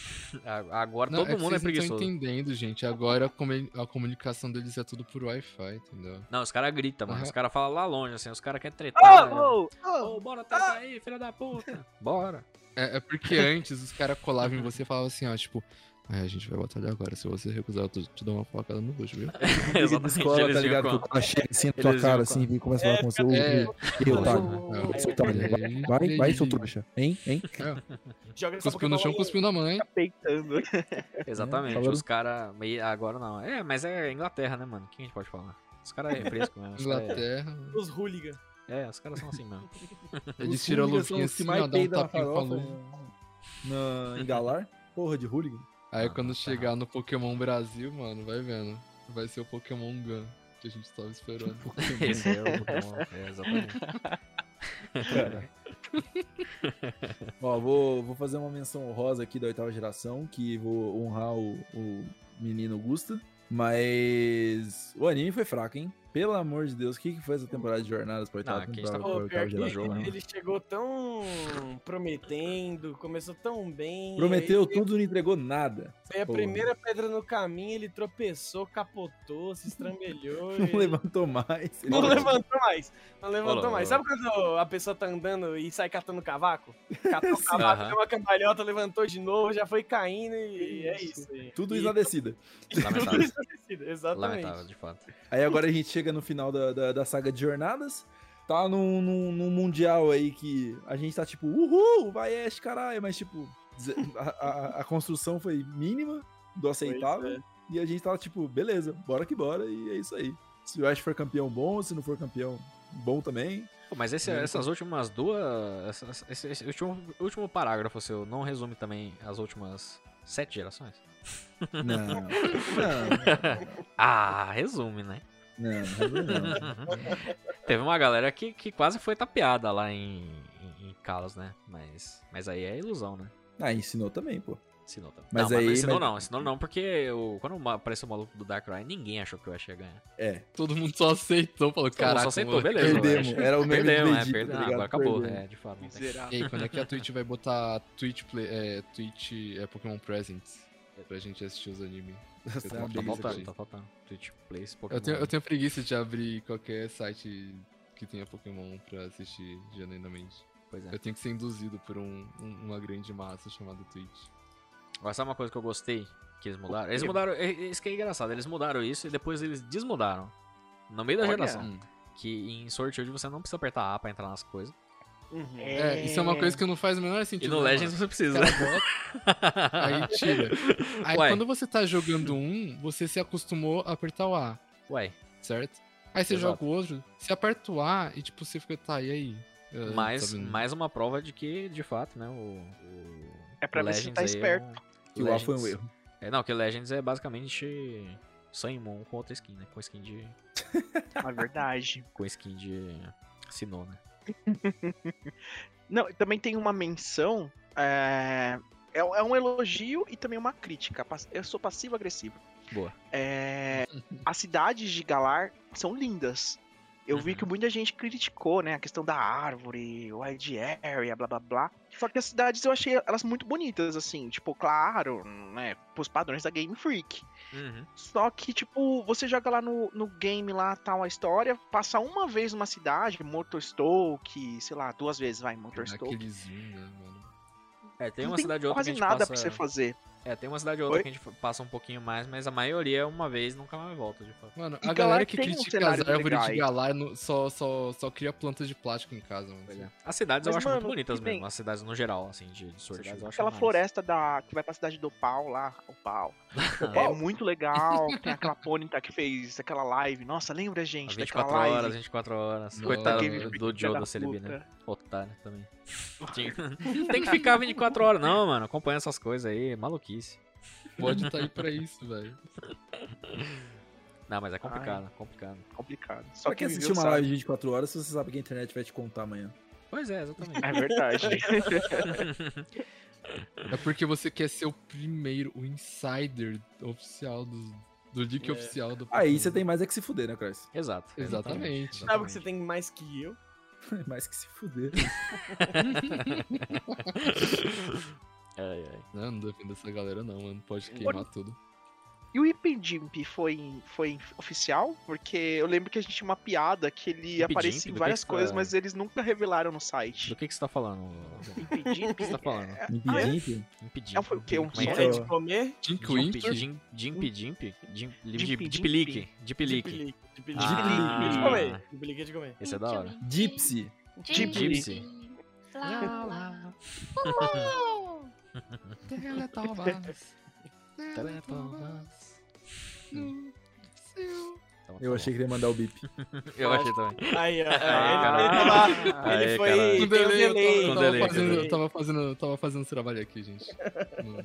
Agora Não, todo que mundo é vocês não estão preguiçoso. entendendo, gente. Agora a, a comunicação deles é tudo por Wi-Fi, entendeu? Não, os caras gritam, mano. Aham. Os caras falam lá longe, assim. Os caras querem tretar. oh, oh. Ô, bora tretar aí, filha da puta. Bora. É, é porque antes os caras colavam em você e falavam assim, ó, tipo, "É, a gente vai batalhar agora. Se você recusar, eu te te dou uma facada no bucho, viu? Da escola, tá ligado? com- Que o cara chega assim na tua Eles cara, assim, e começa a falar com você. É, ô, E otário? Otário, aí- Vai, vai, seu trouxa. Hein? Hein? Joga essa Cuspiu no chão, cuspiu na mãe. Peitando. Exatamente. Os caras. Agora não. É, mas é Inglaterra, né, mano? Quem a gente pode falar? Os caras é fresco mesmo. É... Inglaterra. Os hooligan. é, os caras são assim mesmo. Eles tiram a hooligans luvinha assim, ó, dá um tapinha com a farofa, luva. Na, em Galar. Porra de hooligan. Aí Ah, quando tá chegar no Pokémon Brasil, mano, vai vendo. Vai ser o Pokémon Gun que a gente tava esperando. Esse é o Pokémon. É, exatamente. Cara. Ó, vou, vou fazer uma menção honrosa aqui da oitava geração, que vou honrar o, o menino Gusta. Mas o anime foi fraco, hein? Pelo amor de Deus, o que, que foi essa temporada de jornadas pra oitava Não, tá temporada? Pô, pior que geração? jogo, né? ele chegou tão prometendo, começou tão bem. Prometeu tudo e não entregou nada. Foi a primeira pedra no caminho, ele tropeçou, capotou, se estrambelhou. Não e- levantou mais. Não levantou mais. Não levantou mais. Sabe quando a pessoa tá andando e sai catando cavaco? Catou o cavaco, deu uma cambalhota, levantou de novo, já foi caindo e é isso. Tudo E- isso na descida. Lamentável. Tudo isso na descida, Exatamente. Lamentável, de fato. Aí agora a gente chega no final da, da, da saga de jornadas. Tá num, num, num mundial aí que a gente tá tipo, uhul, vai Ash, caralho. Mas tipo, a, a, a construção foi mínima do aceitável. é. E a gente tava tipo, beleza, bora que bora. E é isso aí. Se o Ash for campeão, bom. Se não for campeão, bom também. Pô, mas esse- Muito essas últimas duas. essa- esse, esse último, último parágrafo seu não resume também as últimas sete gerações? Não, não, Ah, resume, né? Não, não, não. Teve uma galera que, que quase foi tapeada lá em, em, em Kalos, né? Mas, mas aí é ilusão, né? Ah, ensinou também, pô. Ensinou também. Mas não, mas aí- não ensinou mas- não, ensinou não, porque o, quando apareceu o maluco do Darkrai, ninguém achou que eu ia ganhar. É, Todo mundo só aceitou, falou, caraca, só aceitou, moleque. beleza. Perdemos, era o meme do Perdemos, é, Vegeta, perdemos. tá agora acabou, Perdemos. é, de fato. Miserável. Ei, quando é que a Twitch vai botar Twitch, Play, é, Twitch é, Pokémon Presents pra gente assistir os animes? É Tá preguiça preguiça, faltando, de- tá faltando. Twitch Plays, Pokémon. Eu tenho, eu tenho preguiça de abrir qualquer site que tenha Pokémon pra assistir genuinamente. Pois é. Eu tenho que ser induzido por um- um- uma grande massa chamada Twitch. Agora sabe uma coisa que eu gostei? Que eles mudaram? Eles mudaram. Isso que é engraçado. Eles mudaram isso e depois eles desmudaram. No meio da Olha. geração. Hum. Que em Sword Shield você não precisa apertar A pra entrar nas coisas. Uhum. É, isso é uma coisa que não faz o menor E sentido. no né, Legends mano? você precisa. Bota, aí tira. Aí Ué. quando você tá jogando um, você se acostumou a apertar o A, Ué, certo? Aí você Exato. joga o outro, você aperta o A e tipo, você fica, tá, e aí? Eu- mais, sabe, mais uma prova de que, de fato, né, o. o É pra ver se Legends tá aí esperto. É um- Que o A foi um erro. É, não, que o Legends é basicamente Sun e Moon com outra skin, né? Com skin de. É verdade. Com skin de. Sinnoh, né? Não, também tem uma menção. É, é, é um elogio e também uma crítica. Eu sou passivo-agressivo. Boa. É, as cidades de Galar são lindas. Eu vi Uhum. que muita gente criticou, né? A questão da árvore, wide area, blá blá blá. Só que as cidades eu achei elas muito bonitas, assim. Tipo, claro, né? Pros padrões da Game Freak. Uhum. Só que, tipo, você joga lá no, no game lá, tal, a história, passa uma vez numa cidade, Motorstoke, sei lá, duas vezes, vai, Motorstoke. Aquele zoom, né, mano? É, tem uma tem cidade ou outra que quase a gente nada passa... pra você fazer. É, tem uma cidade ou outra Oi? que a gente passa um pouquinho mais, mas a maioria é uma vez nunca mais volta, de fato. Mano, a Galar galera que critica as cenários árvores de no- só, só, só cria plantas de plástico em casa, mano. É. As cidades eu Mas, acho muito mano, bonitas que tem- mesmo, as cidades no geral, assim, de, de eu acho Aquela floresta da que vai pra cidade do Pau lá, o Pau. É Pau? muito legal. Tem aquela Pônita que fez aquela live. Nossa, lembra, gente, Às daquela 24 live? horas, 24 horas. Coitado do, Joe da Celebi, né? Otário também. Tem que ficar 24 horas, não, mano. Acompanha essas coisas aí, maluquice. Pode estar aí pra isso, velho. Não, mas é complicado, complicado. Complicado. Só Pra que assistir uma sabe. live de 24 horas se você sabe que a internet vai te contar amanhã? Pois é, exatamente. É verdade. É porque você quer ser o primeiro, o insider oficial do, do leak É. oficial do Aí você tem mais é que se fuder, né, Cris? Exato. Exatamente. Sabe que você tem mais que eu? mais que se fuder. Ai, ai. Não, não defendo essa galera não, mano. Pode queimar tudo. E o Ipendimp foi, foi oficial? Porque eu lembro que a gente tinha uma piada que ele Ipendimp? aparecia Do em várias que coisas, tá- mas eles nunca revelaram no Do site. que, que você tá falando? O Impedimp? que você tá falando? Impedimento? Impedir. É, foi o quê? Um é sonho? é? É de comer? Jimp, Jimp, Jimp, Jimp, Jimp, Jimp, Jimp. Pilique, de De Pilique. pelique. De. Ah. Comer. É. Esse é da hora. Gypsy. Gypsy. Lá, lá. Eu achei que ele ia mandar o bip. Eu achei também. Aí, ó. Ah, ele, tava, Aí, ele foi. Com um delay, eu tava, delay, fazendo, delay. eu tava fazendo, tava fazendo esse trabalho aqui, gente.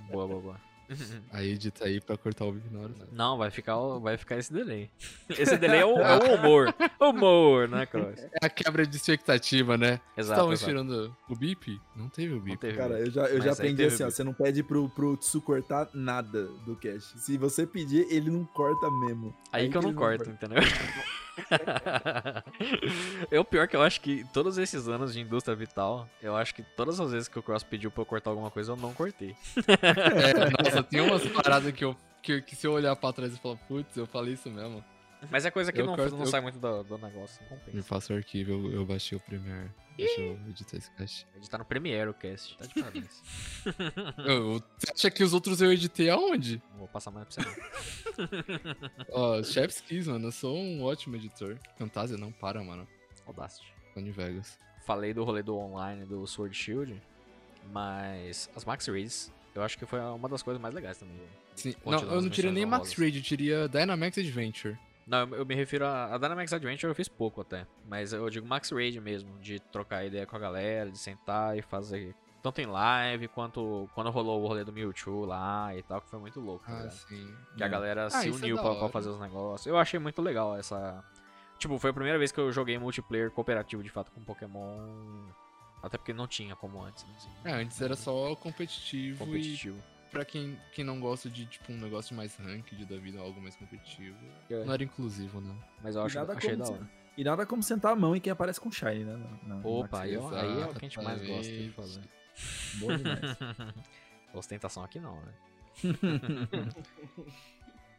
Boa, boa, boa. Aí edita aí pra cortar o vídeo na hora. certa. Não, vai ficar, vai ficar esse delay. Esse delay é o, é o humor. Humor, né, Cross? É a quebra de expectativa, né? Vocês Exato, estavam exato. tirando o bip? Não teve o Não bip. Cara, eu já, eu já Mas aí aprendi assim, ó, você não pede pro, pro Tsu cortar nada do cast. Se você pedir, ele não corta mesmo. Aí que eu não corto, entendeu? é o pior que eu acho que todos esses anos de indústria vital, eu acho que todas as vezes que o Cross pediu pra eu cortar alguma coisa, eu não cortei. É, nossa, tem umas paradas que eu. Que, que se eu olhar pra trás e falar, putz, eu falei isso mesmo. Mas é coisa que Eu não, corto- não eu- sai muito do, do negócio, não Me compensa. faça o arquivo, eu, eu baixei o Premiere. Deixa eu editar esse cast. Ele tá no Premiere o cast. Tá de parabéns. Eu- eu- Você acha que os outros eu editei aonde? Não vou passar mais pra você. não. Ó, Chef's Kiss, mano, eu sou um ótimo editor. Fantasia, não para, mano. Audacity. Tony Vegas. Falei do rolê do online do Sword Shield, mas as Max Raids, eu acho que foi uma das coisas mais legais também. Sim, não, eu não tirei nem Max. Raid, eu tirei Dynamax Adventure. Não, eu, eu me refiro a, a Dynamax Adventure, eu fiz pouco até. Mas eu digo Max Raid mesmo, de trocar ideia com a galera, de sentar e fazer. Tanto em live quanto quando rolou o rolê do Mewtwo lá e tal, que foi muito louco. tá Ah, ligado? sim. Que a galera se isso é uniu da pra, pra fazer os negócios. Eu achei muito legal essa. Tipo, foi a primeira vez que eu joguei multiplayer cooperativo de fato com Pokémon. Até porque não tinha como antes. Né? assim, É, antes era só competitivo, competitivo. e pra quem, quem não gosta de, tipo, um negócio mais ranked da vida, algo mais competitivo, É. não era inclusivo, não. Mas eu acho, nada achei como da hora. E nada como sentar a mão em quem aparece com Shine, né? na- na- no Opa, aí, eu- aí é o que a gente mais gosta de fazer. Bom demais. Ostentação aqui não, né?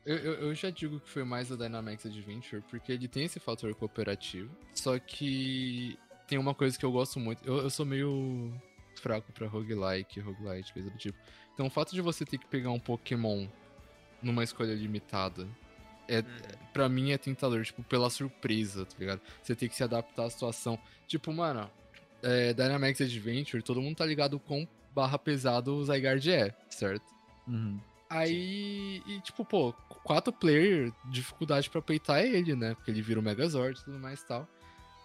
Eu, eu, eu já digo que foi mais a Dynamax Adventure, porque ele tem esse fator cooperativo. Só que tem uma coisa que eu gosto muito. Eu, eu sou meio fraco pra roguelike, roguelite, coisa do tipo. Então o fato de você ter que pegar um Pokémon numa escolha limitada. É, pra mim é tentador, tipo, pela surpresa, tá ligado? Você tem que se adaptar à situação. Tipo, mano, é, Dynamax Adventure, todo mundo tá ligado com barra pesado o Zygarde é, certo? Uhum. Aí, e tipo, pô, quatro player, dificuldade pra peitar ele, né? Porque ele vira o Megazord e tudo mais e tal.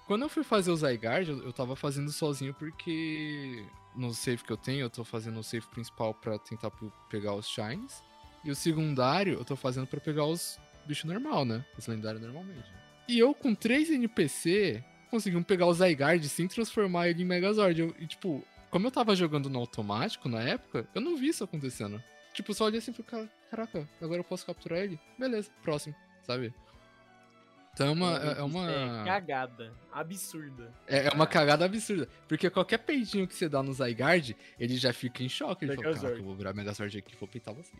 Quando eu fui fazer o Zygarde, eu, eu tava fazendo sozinho porque no save que eu tenho, eu tô fazendo o save principal pra tentar pe- pegar os Shines. E o secundário, eu tô fazendo pra pegar os bichos normal, né? Os lendários normalmente. E eu, com três NPC, consegui pegar o Zygarde sem transformar ele em Megazord. Eu- e, tipo, como eu tava jogando no automático na época, eu não vi isso acontecendo. Tipo, só olhei assim e falei, "Cara- caraca, agora eu posso capturar ele? Beleza, próximo, sabe? Então é uma. É, é É uma, cagada. Absurda. é, é uma cagada absurda. Porque qualquer peitinho que você dá no Zygarde, ele já fica em choque. Ele fala, caraca, eu vou virar Megazord aqui e vou peitar você.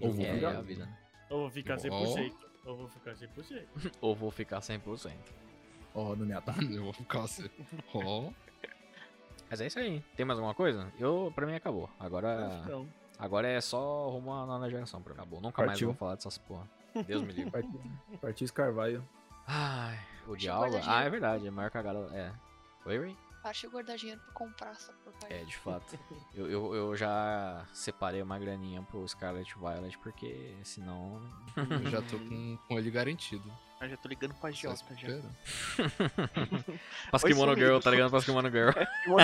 Ou vou é, virar. é a vida. né? Ou vou ficar Ó. 100%. Ou vou ficar 100%. Ou vou ficar 100%. Ó, não me ataca. eu vou ficar assim. Ó. Mas é isso aí. Tem mais alguma coisa? Eu, pra mim, acabou. Agora, Não. Agora é só rumo à nona geração pra acabou. Nunca mais Partiu. vou falar dessas porra. Deus me livre. Partiu, partiu Scarvalho. Ai, o guardar Ah, é verdade, é a maior cagada. É. Oi, Ray? Acho que eu guardar dinheiro pra comprar essa porcaria. É, de fato. Eu, eu, eu já separei uma graninha pro Scarlet Violet, porque senão. Eu já tô com, com ele garantido. Eu já tô ligando pra Só Jota já. espera. Pasquimono Oi, Girl, tá ligado? Pasquimono Girl. Girl.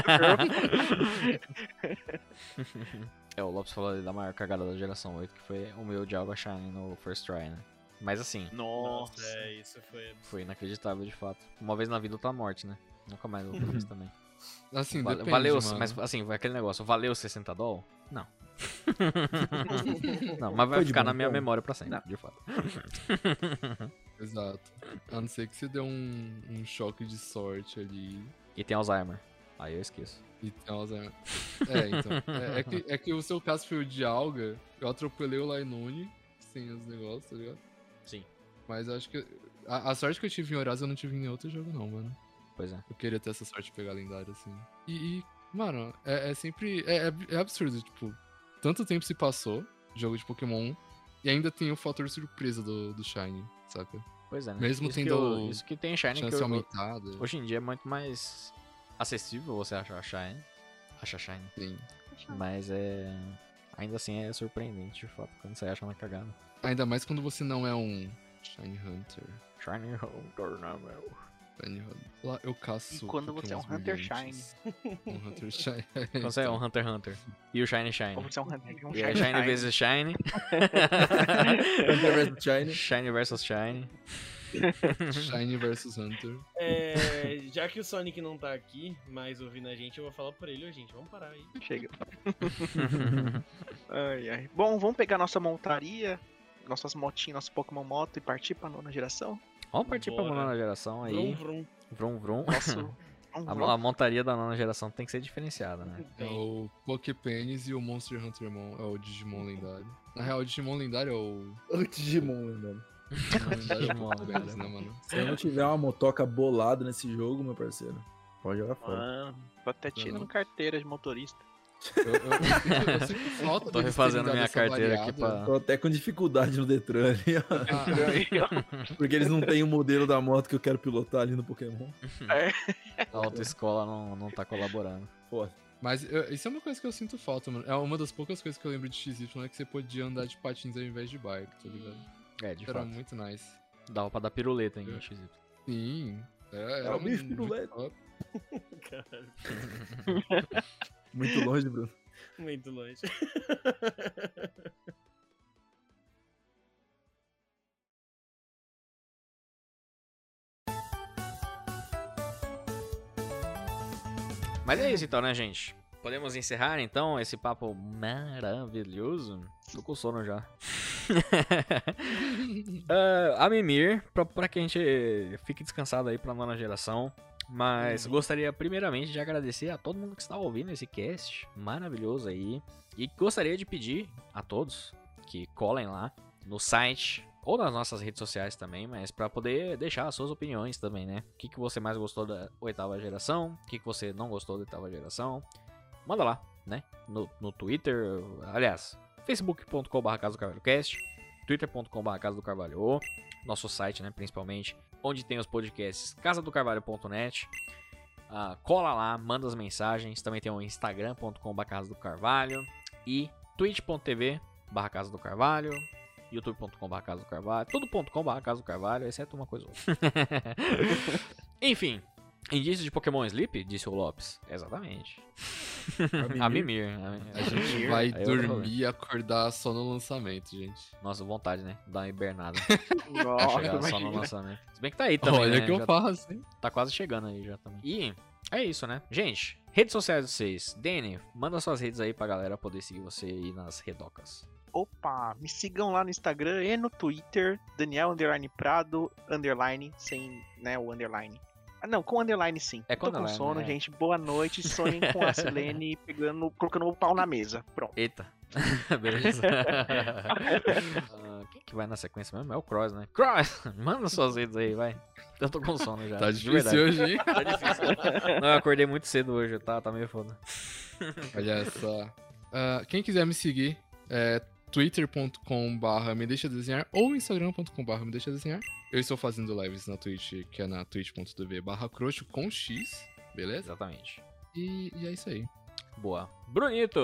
É, o Lopes falou ali da maior cagada da geração 8, que foi o meu Dialga Shine no First Try, né? Mas assim, Nossa. é, isso foi. foi inacreditável de fato. Uma vez na vida outra morte, né? Nunca mais eu vou fazer isso também. Assim, depende, valeu, mano. mas assim, aquele negócio, valeu 60 doll? Não. não, mas vai Foi ficar bom na minha tom? memória pra sempre, Não. de fato. Exato. A não ser que você dê um, um choque de sorte ali. E tem Alzheimer. Aí eu esqueço. E tem Alzheimer. É, então. É, é que, é que o seu caso foi o de alga. Eu atropelei o Lainune sem os negócios, tá ligado? Sim. Mas acho que. A, a sorte que eu tive em Horaz eu não tive em nenhum outro jogo, não, mano. Pois é. Eu queria ter essa sorte de pegar lendário, assim. E, e, mano, é, é sempre. É, é- é absurdo, tipo, tanto tempo se passou, jogo de Pokémon, e ainda tem o fator surpresa do, do Shine, saca? Pois é, né? Mesmo isso que tendo eu- isso que tem Shine que eu, aumentada. hoje em dia é muito mais acessível você achar Shine. Achar Shine. Sim. Mas é. Ainda assim é surpreendente, de fato, quando você acha na cagada. Ainda mais quando você não é um Shine Hunter. Shiny Hunter, não, meu. Shine Hunter. Lá eu caço. E quando você é um Hunter brilhantes. Um Hunter Shine. Quando você é um Hunter x Hunter. E o Shiny Shine. Ou você é um Hunter, um E é Shiny Shine vezes Shine. Hunter vs Shine. Shine versus Shine. Shine versus Hunter. É, já que o Sonic não tá aqui, mais ouvindo a gente, eu vou falar por ele, gente, vamos parar aí. Chega. Ai, ai. Bom, vamos pegar nossa montaria, nossas motinhas, nosso Pokémon Moto e partir pra nona geração? Vamos partir pra Bora. nona geração Vrum, aí. vrum. Vrum vrum. Nosso. Vamos, A, a montaria da nona geração tem que ser diferenciada, né? É o Poképenis e o Monster Hunter Mon, é o Digimon lendário. Na real, o Digimon lendário é o. O Digimon, lendário é o Digimon Poképenis, lendário. né, mano? Se eu não tiver uma motoca bolada nesse jogo, meu parceiro, pode jogar fora. Mano, tô até tirando carteira de motorista. Eu, eu, eu, sinto- eu sinto falta Tô refazendo minha carteira aqui pra. Tô até com dificuldade no Detran ali, ó. Ah, Porque eles não têm o modelo da moto que eu quero pilotar ali no Pokémon. A autoescola não, não tá colaborando. Foda. Mas eu- isso é uma coisa que eu sinto falta, mano. É uma das poucas coisas que eu lembro de XY é que você podia andar de patins ao invés de bike, tá ligado? É, de Era fato. muito nice. Dava pra dar piruleta em É. XY. Sim. Era, É era o bicho muito piruleta. Caralho, Muito longe, Bruno. muito longe. Mas é isso então, né, gente? Podemos encerrar então esse papo maravilhoso? Tô com sono já. Ah, a Mimir, pra, pra que a gente fique descansado aí pra nona geração. Mas gostaria primeiramente de agradecer a todo mundo que está ouvindo esse cast maravilhoso aí. E gostaria de pedir a todos que colhem lá no site ou nas nossas redes sociais também, mas para poder deixar as suas opiniões também, né? O que, que você mais gostou da oitava geração? O que, que você não gostou da oitava geração? Manda lá, né? No, no Twitter, aliás, facebook.com.br twitter.com.br Casa do Carvalho, nosso site, né? Principalmente, onde tem os podcasts casadocarvalho.net. Ah, cola lá, manda as mensagens. Também tem o instagram.com.br Casa do Carvalho e twitch.tv barra Casa do Carvalho, youtube.com.br Casa do Carvalho, tudo.com.br Casa do Carvalho, exceto uma coisa ou outra. Enfim, indício de Pokémon Sleep, disse o Lopes. Exatamente. A Mimir. A gente vai Aí é dormir e acordar só no lançamento, gente. Nossa, vontade, né? Dar uma hibernada. Nossa, chegar só no lançamento. Se bem que tá aí também, Olha né? que eu Já faço, hein? Tá quase chegando aí já também. E é isso, né? Gente, redes sociais de vocês. Dani, manda suas redes aí pra galera poder seguir você aí nas redocas. Opa, me sigam lá no Instagram e no Twitter, Daniel Underline Prado, underline, sem né, o underline. Não, com underline sim. É com Tô com sono, é. gente. Boa noite. Sonhem com a Silene pegando, colocando o pau na mesa. Pronto. Eita. Beleza. Ah, quem que vai na sequência mesmo? É o Cross, né? Cross! Manda suas redes aí, vai. Eu tô com sono já. Tá de difícil verdade. hoje, hein? Tá difícil. Não, eu acordei muito cedo hoje, tá, tá meio foda. Olha só. Ah, quem quiser me seguir, é twitter.com.br me deixa desenhar ou instagram.com.br me deixa desenhar. Eu estou fazendo lives na Twitch, que é na twitch.tv barra crocho com X, beleza? Exatamente. E, e é isso aí. Boa. Brunito!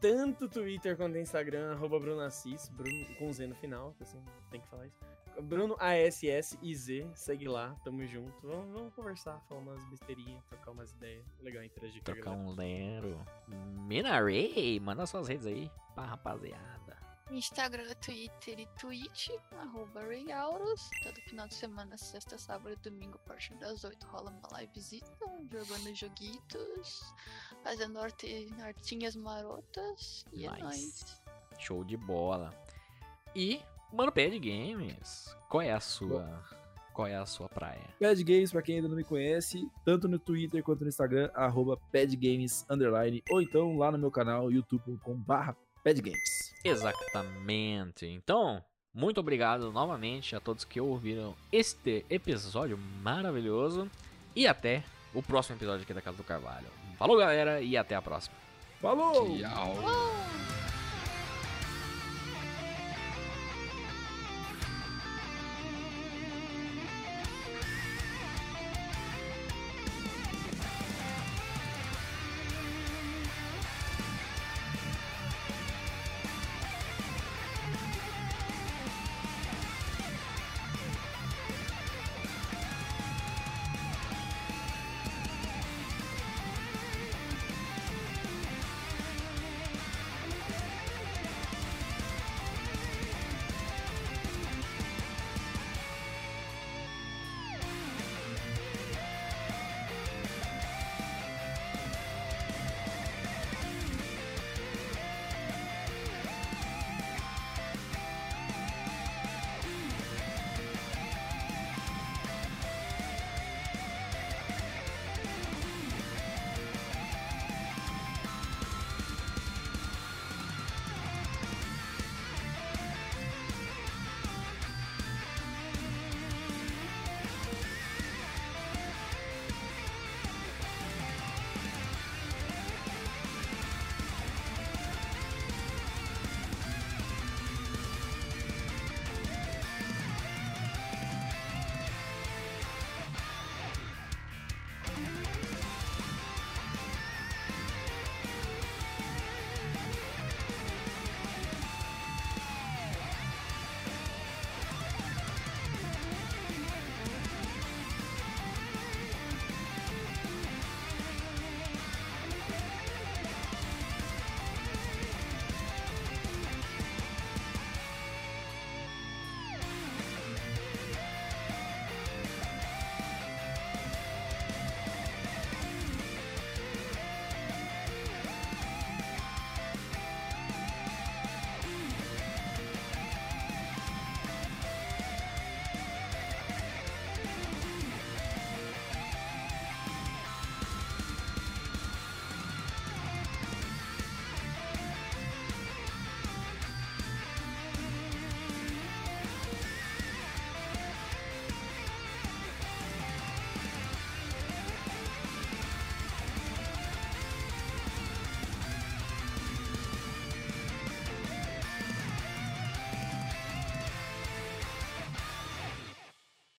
Tanto Twitter quanto Instagram, arroba Bruno Assis, Bruno com Z no final, que assim, tem que falar isso. Bruno A-S-S-I-Z, segue lá, tamo junto. Vamos, vamos conversar, falar umas besteirinhas, trocar umas ideias. Legal interagir com Trocar um lero. Minarei, manda suas redes aí pra rapaziada. Instagram, Twitter e Twitch, arroba Rayauros. Todo final de semana, sexta, sábado e domingo, a partir das 8, rola uma livezita, jogando joguitos, fazendo arte, artinhas marotas. E é Nice. nóis. Show de bola. E, mano, Pad Games, qual é a sua. Qual é a sua praia? Pad Games, pra quem ainda não me conhece, tanto no Twitter quanto no Instagram, arroba padgames, underline, ou então lá no meu canal, youtube.com barra padgames. Exatamente. Então, muito obrigado novamente a todos que ouviram este episódio maravilhoso. E até o próximo episódio aqui da Casa do Carvalho. Falou, galera, e até a próxima. Falou! Tchau. Uou!